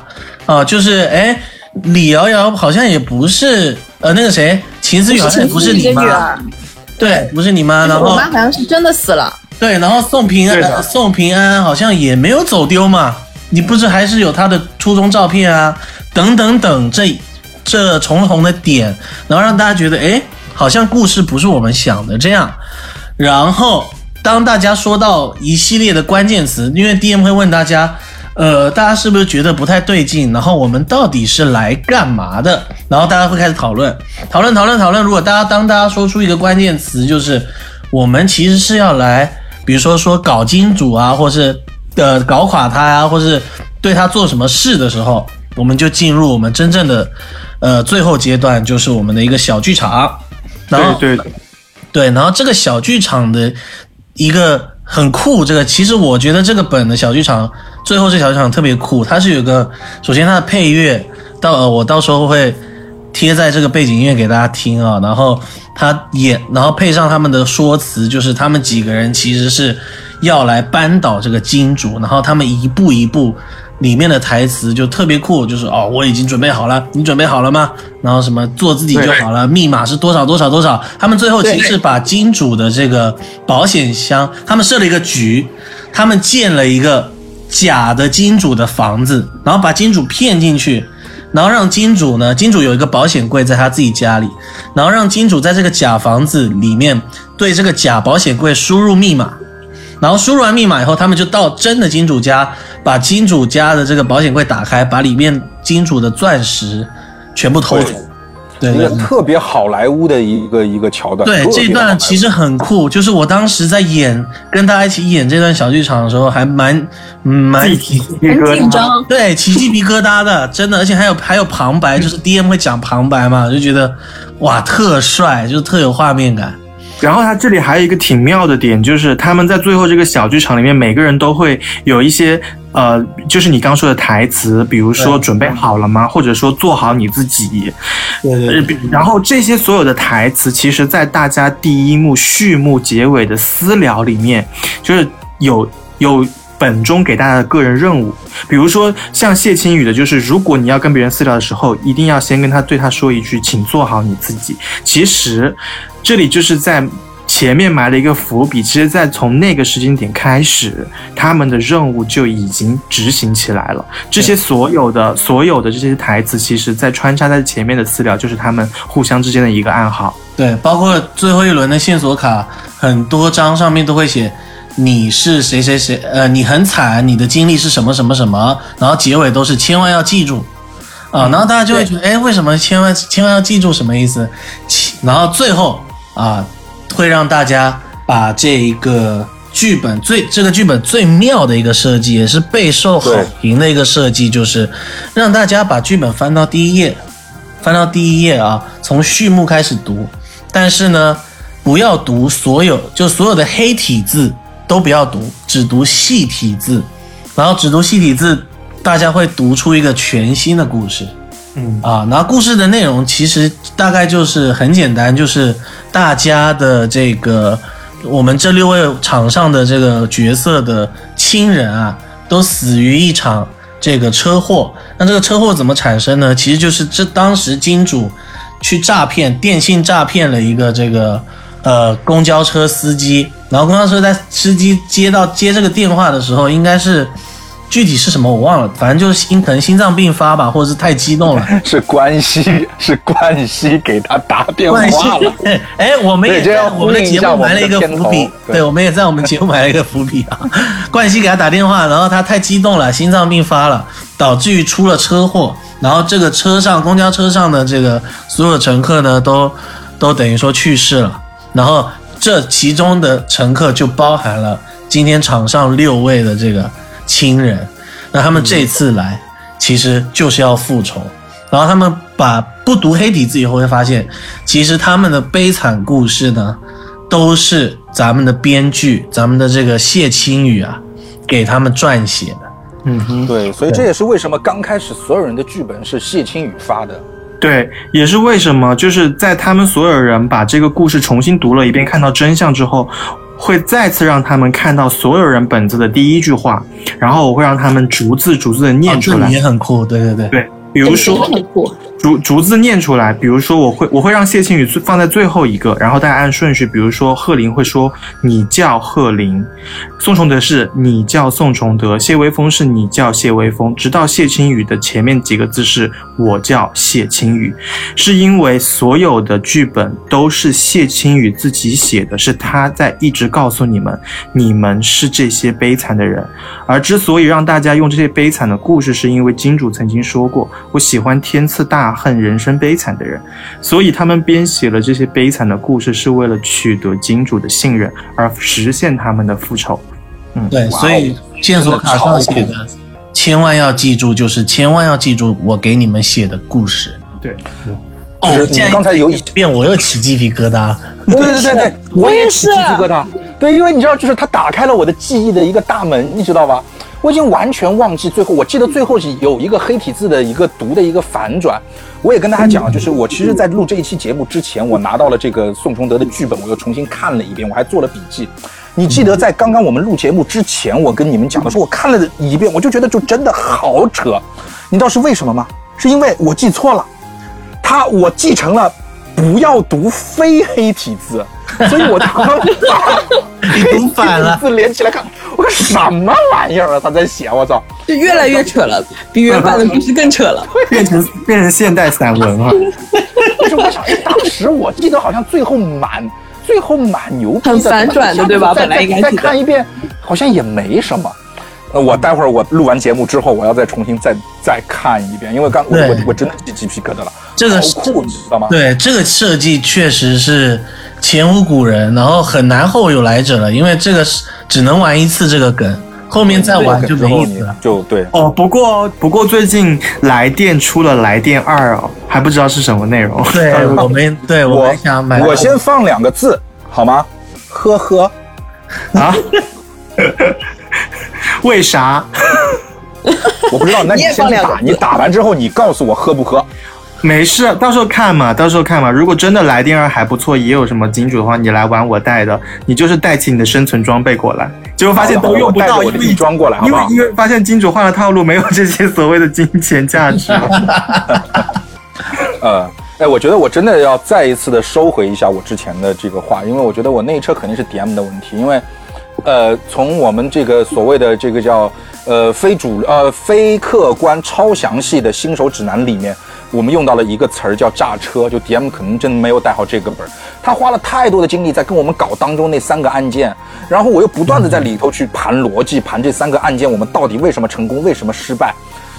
啊？就是哎，李瑶瑶好像也不是，呃，那个谁，秦思雨好像也不是你的女妈，对，不是你妈，然后我妈好像是真的死了。对，然后宋平安，宋平安好像也没有走丢嘛，你不是还是有他的初中照片啊，等等等，这这重重的点，然后让大家觉得，哎，好像故事不是我们想的这样。然后当大家说到一系列的关键词，因为 DM 会问大家，呃，大家是不是觉得不太对劲？然后我们到底是来干嘛的？然后大家会开始讨论，讨论，讨论，讨论。如果大家当大家说出一个关键词，就是我们其实是要来，比如说说搞金主啊，或是呃搞垮他呀、或是对他做什么事的时候，我们就进入我们真正的呃最后阶段，就是我们的一个小剧场。然后对对对，然后这个小剧场的一个很酷，这个其实我觉得这个本的小剧场，最后这小剧场特别酷，它是有个，首先它的配乐，到呃我到时候会贴在这个背景音乐给大家听啊，然后他演，然后配上他们的说辞，就是他们几个人其实是要来扳倒这个金主，然后他们一步一步。里面的台词就特别酷，就是哦，我已经准备好了，你准备好了吗？然后什么做自己就好了，密码是多少多少多少。他们最后其实是把金主的这个保险箱，他们设了一个局，他们建了一个假的金主的房子，然后把金主骗进去，然后让金主呢，金主有一个保险柜在他自己家里，然后让金主在这个假房子里面对这个假保险柜输入密码。然后输入完密码以后，他们就到真的金主家，把金主家的这个保险柜打开，把里面金主的钻石全部偷走。一个特别好莱坞的一个一个桥段。对这段其实很酷，就是我当时在演跟大家一起演这段小剧场的时候，还蛮嗯蛮起鸡皮很疙瘩。紧张。对起鸡皮疙瘩的，真的，而且还有还有旁白，就是 DM 会讲旁白嘛，就觉得哇特帅，就是特有画面感。然后它这里还有一个挺妙的点，就是他们在最后这个小剧场里面，每个人都会有一些呃，就是你刚说的台词，比如说准备好了吗？或者说做好你自己。对呃，然后这些所有的台词，其实在大家第一幕、序幕、结尾的私聊里面，就是有有。本中给大家的个人任务，比如说像谢青宇的，就是如果你要跟别人私聊的时候，一定要先跟他对他说一句，请做好你自己。其实这里就是在前面埋了一个伏笔，其实，在从那个时间点开始，他们的任务就已经执行起来了。这些所有的所有的这些台词，其实在穿插在前面的私聊，就是他们互相之间的一个暗号。对，包括最后一轮的线索卡，很多张上面都会写你是谁谁谁，呃，你很惨，你的经历是什么什么什么，然后结尾都是千万要记住啊，然后大家就会觉得，哎，为什么千万千万要记住什么意思？然后最后啊，会让大家把这一个剧本最这个剧本最妙的一个设计，也是备受好评的一个设计，就是让大家把剧本翻到第一页，翻到第一页啊，从序幕开始读。但是呢，不要读所有，就所有的黑体字都不要读，只读细体字，然后只读细体字，大家会读出一个全新的故事。嗯啊，然后故事的内容其实大概就是很简单，就是大家的这个我们这六位场上的这个角色的亲人啊，都死于一场这个车祸。那这个车祸怎么产生呢？其实就是这当时金主去诈骗电信诈骗了一个这个呃公交车司机，然后公交车在司机接到接这个电话的时候，应该是具体是什么我忘了，反正就是心可能心脏病发吧，或者是太激动了。是关西，是冠希给他打电话了。，哎，我们也在我们的节目埋了一个伏笔，对对，我们也在我们节目埋了一个伏笔啊。冠希给他打电话，然后他太激动了，心脏病发了，导致于出了车祸，然后这个车上公交车上的这个所有乘客呢，都都等于说去世了，然后这其中的乘客就包含了今天场上六位的这个亲人，那他们这次来其实就是要复仇。然后他们把不读黑体字以后会发现，其实他们的悲惨故事呢，都是咱们的编剧，咱们的这个谢青宇啊，给他们撰写的。嗯哼，对，所以这也是为什么刚开始所有人的剧本是谢青宇发的。对，也是为什么就是在他们所有人把这个故事重新读了一遍，看到真相之后，会再次让他们看到所有人本子的第一句话，然后我会让他们逐字逐字的念出来。啊这里也很酷，对对对。对，比如说很酷，逐逐字念出来，比如说我会我会让谢青宇放在最后一个，然后大家按顺序，比如说贺林会说你叫贺林，宋崇德是你叫宋崇德，谢微风是你叫谢微风，直到谢青宇的前面几个字是我叫谢青宇，是因为所有的剧本都是谢青宇自己写的，是他在一直告诉你们，你们是这些悲惨的人，而之所以让大家用这些悲惨的故事，是因为金主曾经说过，我喜欢天赐大恨、人生悲惨的人，所以他们编写了这些悲惨的故事，是为了取得金主的信任，而实现他们的复仇。嗯对，所以线索卡上写的，千万要记住，就是千万要记住我给你们写的故事。对，哦就是，你刚才有一遍我又起鸡皮疙瘩了。对对对对，我也起是鸡皮疙瘩。对，因为你知道，就是他打开了我的记忆的一个大门，你知道吧？我已经完全忘记最后，我记得最后是有一个黑体字的一个读的一个反转。我也跟大家讲，就是我其实，在录这一期节目之前，我拿到了这个宋崇德的剧本，我又重新看了一遍，我还做了笔记。你记得在刚刚我们录节目之前，我跟你们讲的时候，我看了一遍，我就觉得就真的好扯。你知道是为什么吗？是因为我记错了。他我继承了不要读非黑体字，所以我他妈把你读反了黑体字连起来看，我说什么玩意儿啊？他在写，我操！就越来越扯了，比原版的故事更扯了。变成变成现代散文了！但是我想，哎，当时我记得好像最后满最后蛮牛逼的，很反转的对吧再本来应该再看一遍，好像也没什么。呃，我待会儿我录完节目之后，我要再重新再再看一遍，因为刚我我我真的起鸡皮疙瘩了。这个好酷，你知道吗？对，这个设计确实是前无古人，然后很难后有来者了，因为这个是只能玩一次这个梗，后面再玩就没意思了。就对，哦，不过不过最近来电出了来电二哦，还不知道是什么内容。对，我们对我我们想买，我先放两个字好吗？呵呵，啊？为啥？我不知道，那你先打，你打完之后你告诉我喝不喝？没事，到时候看嘛，到时候看嘛。如果真的来电二还不错，也有什么金主的话，你来玩我带的，你就是带起你的生存装备过来，结果发现都用不到，因为装过来好不好因为因为发现金主换了套路，没有这些所谓的金钱价值。呃，哎，我觉得我真的要再一次的收回一下我之前的这个话，因为我觉得我那一车肯定是 DM 的问题，因为，呃，从我们这个所谓的这个叫呃非主呃非客观超详细的新手指南里面，我们用到了一个词儿叫炸车，就 DM 可能真的没有带好这个本儿，他花了太多的精力在跟我们搞当中那三个案件，然后我又不断的在里头去盘逻辑，盘这三个案件我们到底为什么成功，为什么失败。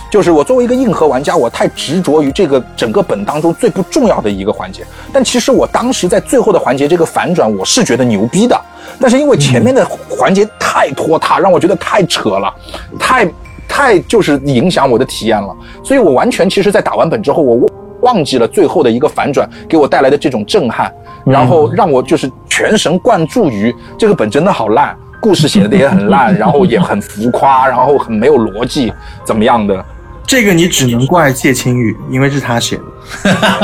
就是我作为一个硬核玩家，我太执着于这个整个本当中最不重要的一个环节。但其实我当时在最后的环节这个反转，我是觉得牛逼的。但是因为前面的环节太拖沓，让我觉得太扯了，太太就是影响我的体验了。所以我完全其实，在打完本之后，我忘记了最后的一个反转给我带来的这种震撼，然后让我就是全神贯注于这个本真的好烂，故事写的也很烂，然后也很浮夸，然后很没有逻辑，怎么样的？这个你只能怪谢青玉，因为是他写的。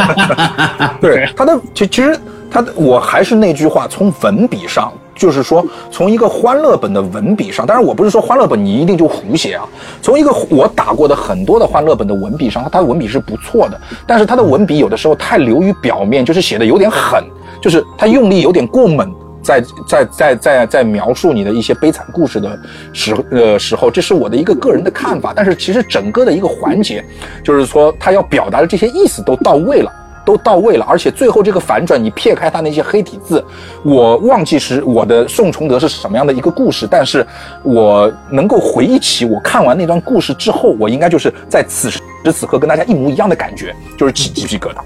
对他的，其其实他的，我还是那句话，从文笔上，就是说，从一个欢乐本的文笔上，当然我不是说欢乐本你一定就胡写啊。从一个我打过的很多的欢乐本的文笔上，他的文笔是不错的，但是他的文笔有的时候太流于表面，就是写的有点狠，就是他用力有点过猛。在在在在在描述你的一些悲惨故事的时呃时候，这是我的一个个人的看法。但是其实整个的一个环节，就是说他要表达的这些意思都到位了，都到位了。而且最后这个反转，你撇开他那些黑体字，我忘记是我的宋崇德是什么样的一个故事，但是我能够回忆起我看完那段故事之后，我应该就是在此时此刻跟大家一模一样的感觉，就是起鸡皮疙瘩。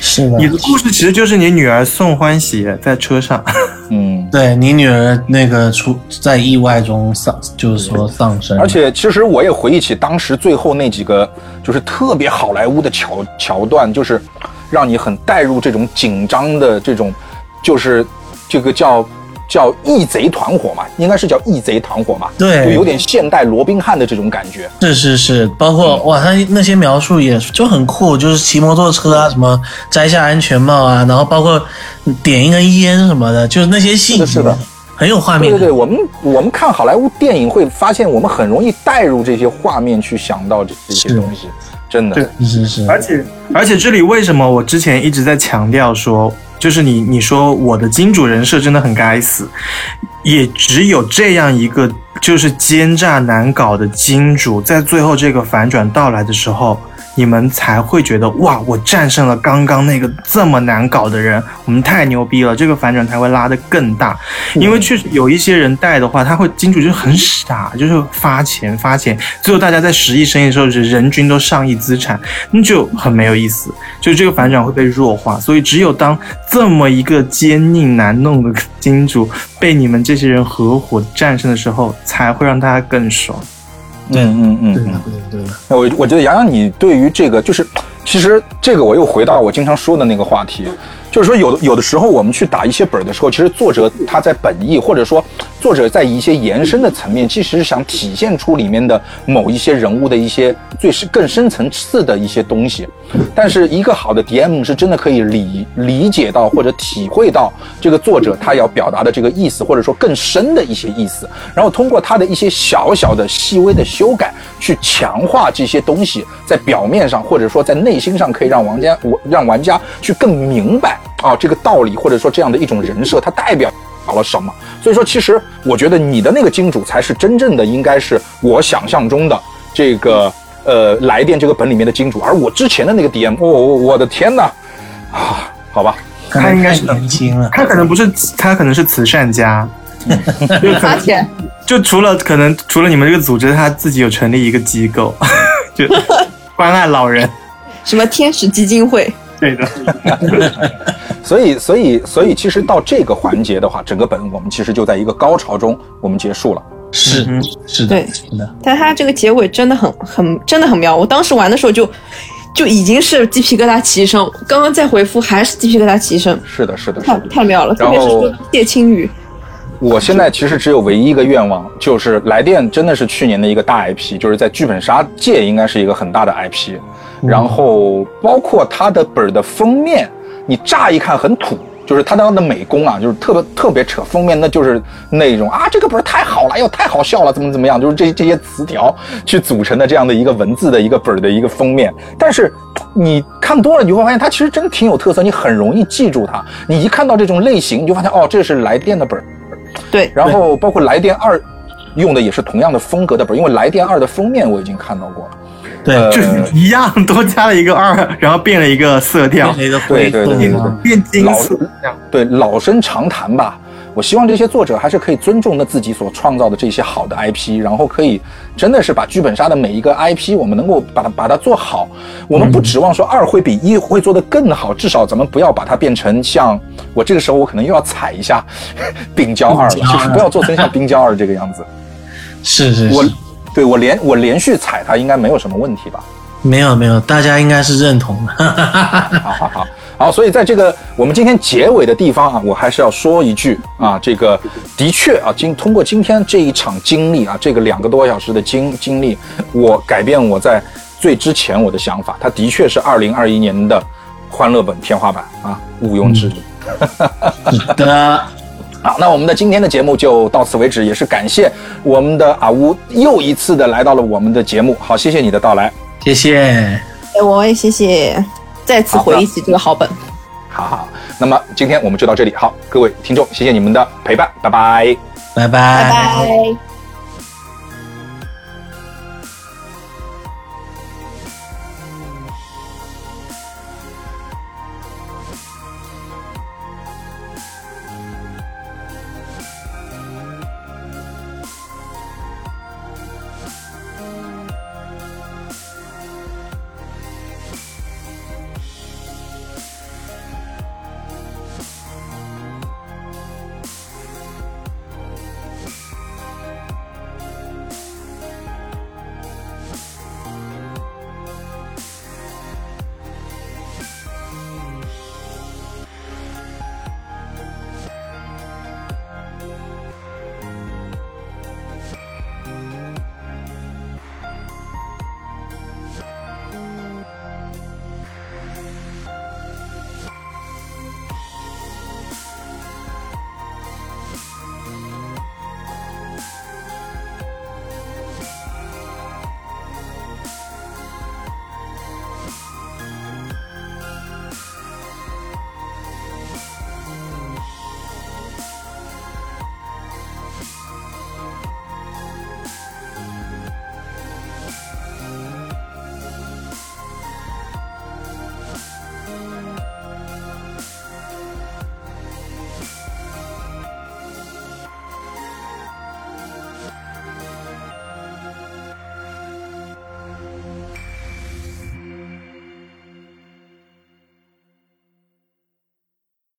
是的，你的故事其实就是你女儿宋欢喜在车上，嗯。对你女儿那个出在意外中丧，就是说丧生，而且其实我也回忆起当时最后那几个就是特别好莱坞的桥桥段，就是让你很带入这种紧张的这种，就是这个叫叫义贼团伙嘛，应该是叫义贼团伙嘛，对就有点现代罗宾汉的这种感觉。是是是，包括哇，他那些描述也就很酷，就是骑摩托车啊，什么摘下安全帽啊，然后包括点一根烟什么的，就是那些细节，是的很有画面感。对对对，我们我们看好莱坞电影会发现，我们很容易带入这些画面去想到这这些东西，真的。对是是是，而且而且这里为什么我之前一直在强调说，就是你你说我的金主人设真的很该死，也只有这样一个就是奸诈难搞的金主，在最后这个反转到来的时候。你们才会觉得哇，我战胜了刚刚那个这么难搞的人，我们太牛逼了，这个反转才会拉得更大。因为确实有一些人带的话，他会金主就很傻，就是发钱发钱，最后大家在十亿生意的时候，是人均都上亿资产，那就很没有意思，就这个反转会被弱化。所以只有当这么一个坚硬难弄的金主被你们这些人合伙战胜的时候，才会让大家更爽。嗯嗯嗯嗯对的，对的对。的，那我我觉得洋洋，你对于这个就是，其实这个我又回到我经常说的那个话题，就是说有的有的时候我们去打一些本的时候，其实作者他在本意或者说作者在一些延伸的层面，其实是想体现出里面的某一些人物的一些最是更深层次的一些东西。但是一个好的 DM 是真的可以理理解到或者体会到这个作者他要表达的这个意思，或者说更深的一些意思，然后通过他的一些小小的细微的修改，去强化这些东西，在表面上或者说在内心上，可以让玩家我让玩家去更明白啊这个道理，或者说这样的一种人设，它代表。了什么？所以说，其实我觉得你的那个金主才是真正的，应该是我想象中的这个呃来电这个本里面的金主，而我之前的那个 DM，哦，我我的天呐，啊，好吧，他应该是太年轻了，他可能不是，他可能是慈善家，就发钱，就除了可能除了你们这个组织，他自己有成立一个机构，就关爱老人。什么天使基金会，对的，所以所以所以，其实到这个环节的话，整个本我们其实就在一个高潮中，我们结束了。是嗯是的，对是的，但它这个结尾真的很很真的很妙。我当时玩的时候就就已经是鸡皮疙瘩齐身，刚刚再回复还是鸡皮疙瘩齐身，是的，是的，太。太妙了。特别是谢青雨，我现在其实只有唯一一个愿望，就是来电真的是去年的一个大 IP，就是在剧本杀界应该是一个很大的 IP。然后包括它的本儿的封面，你乍一看很土，就是它当的美工啊，就是特别特别扯，封面那就是那种啊，这个本儿太好了，哎呦太好笑了，怎么怎么样，就是这这些词条去组成的这样的一个文字的一个本儿的一个封面。但是你看多了，你就会发现它其实真的挺有特色，你很容易记住它。你一看到这种类型，你就发现哦，这是来电的本儿。对，然后包括来电二用的也是同样的风格的本儿，因为来电二的封面我已经看到过了。对，呃就一样，多加了一个二，然后变了一个色调变，成一个灰对对对色变金老色。对老生常谈吧。我希望这些作者还是可以尊重那自己所创造的这些好的 IP，然后可以真的是把剧本杀的每一个 IP，我们能够把它把它做好。我们不指望说二会比一会做得更好，至少咱们不要把它变成像我这个时候我可能又要踩一下 冰胶二了，就是不要做成像冰胶二这个样子。我 是是我，对我连我连续踩它应该没有什么问题吧？没有没有，大家应该是认同的。好好好好，所以在这个我们今天结尾的地方啊，我还是要说一句啊，这个的确啊，经通过今天这一场经历啊，这个两个多小时的经经历，我改变我在最之前我的想法，它的确是二零二一年的欢乐本天花板啊，毋庸置疑。的，好，那我们的今天的节目就到此为止，也是感谢我们的阿乌又一次的来到了我们的节目，好，谢谢你的到来，谢谢，哎我也谢谢，再次回忆起这个好本。好好，那么今天我们就到这里，好，各位听众，谢谢你们的陪伴，拜拜。拜拜拜拜。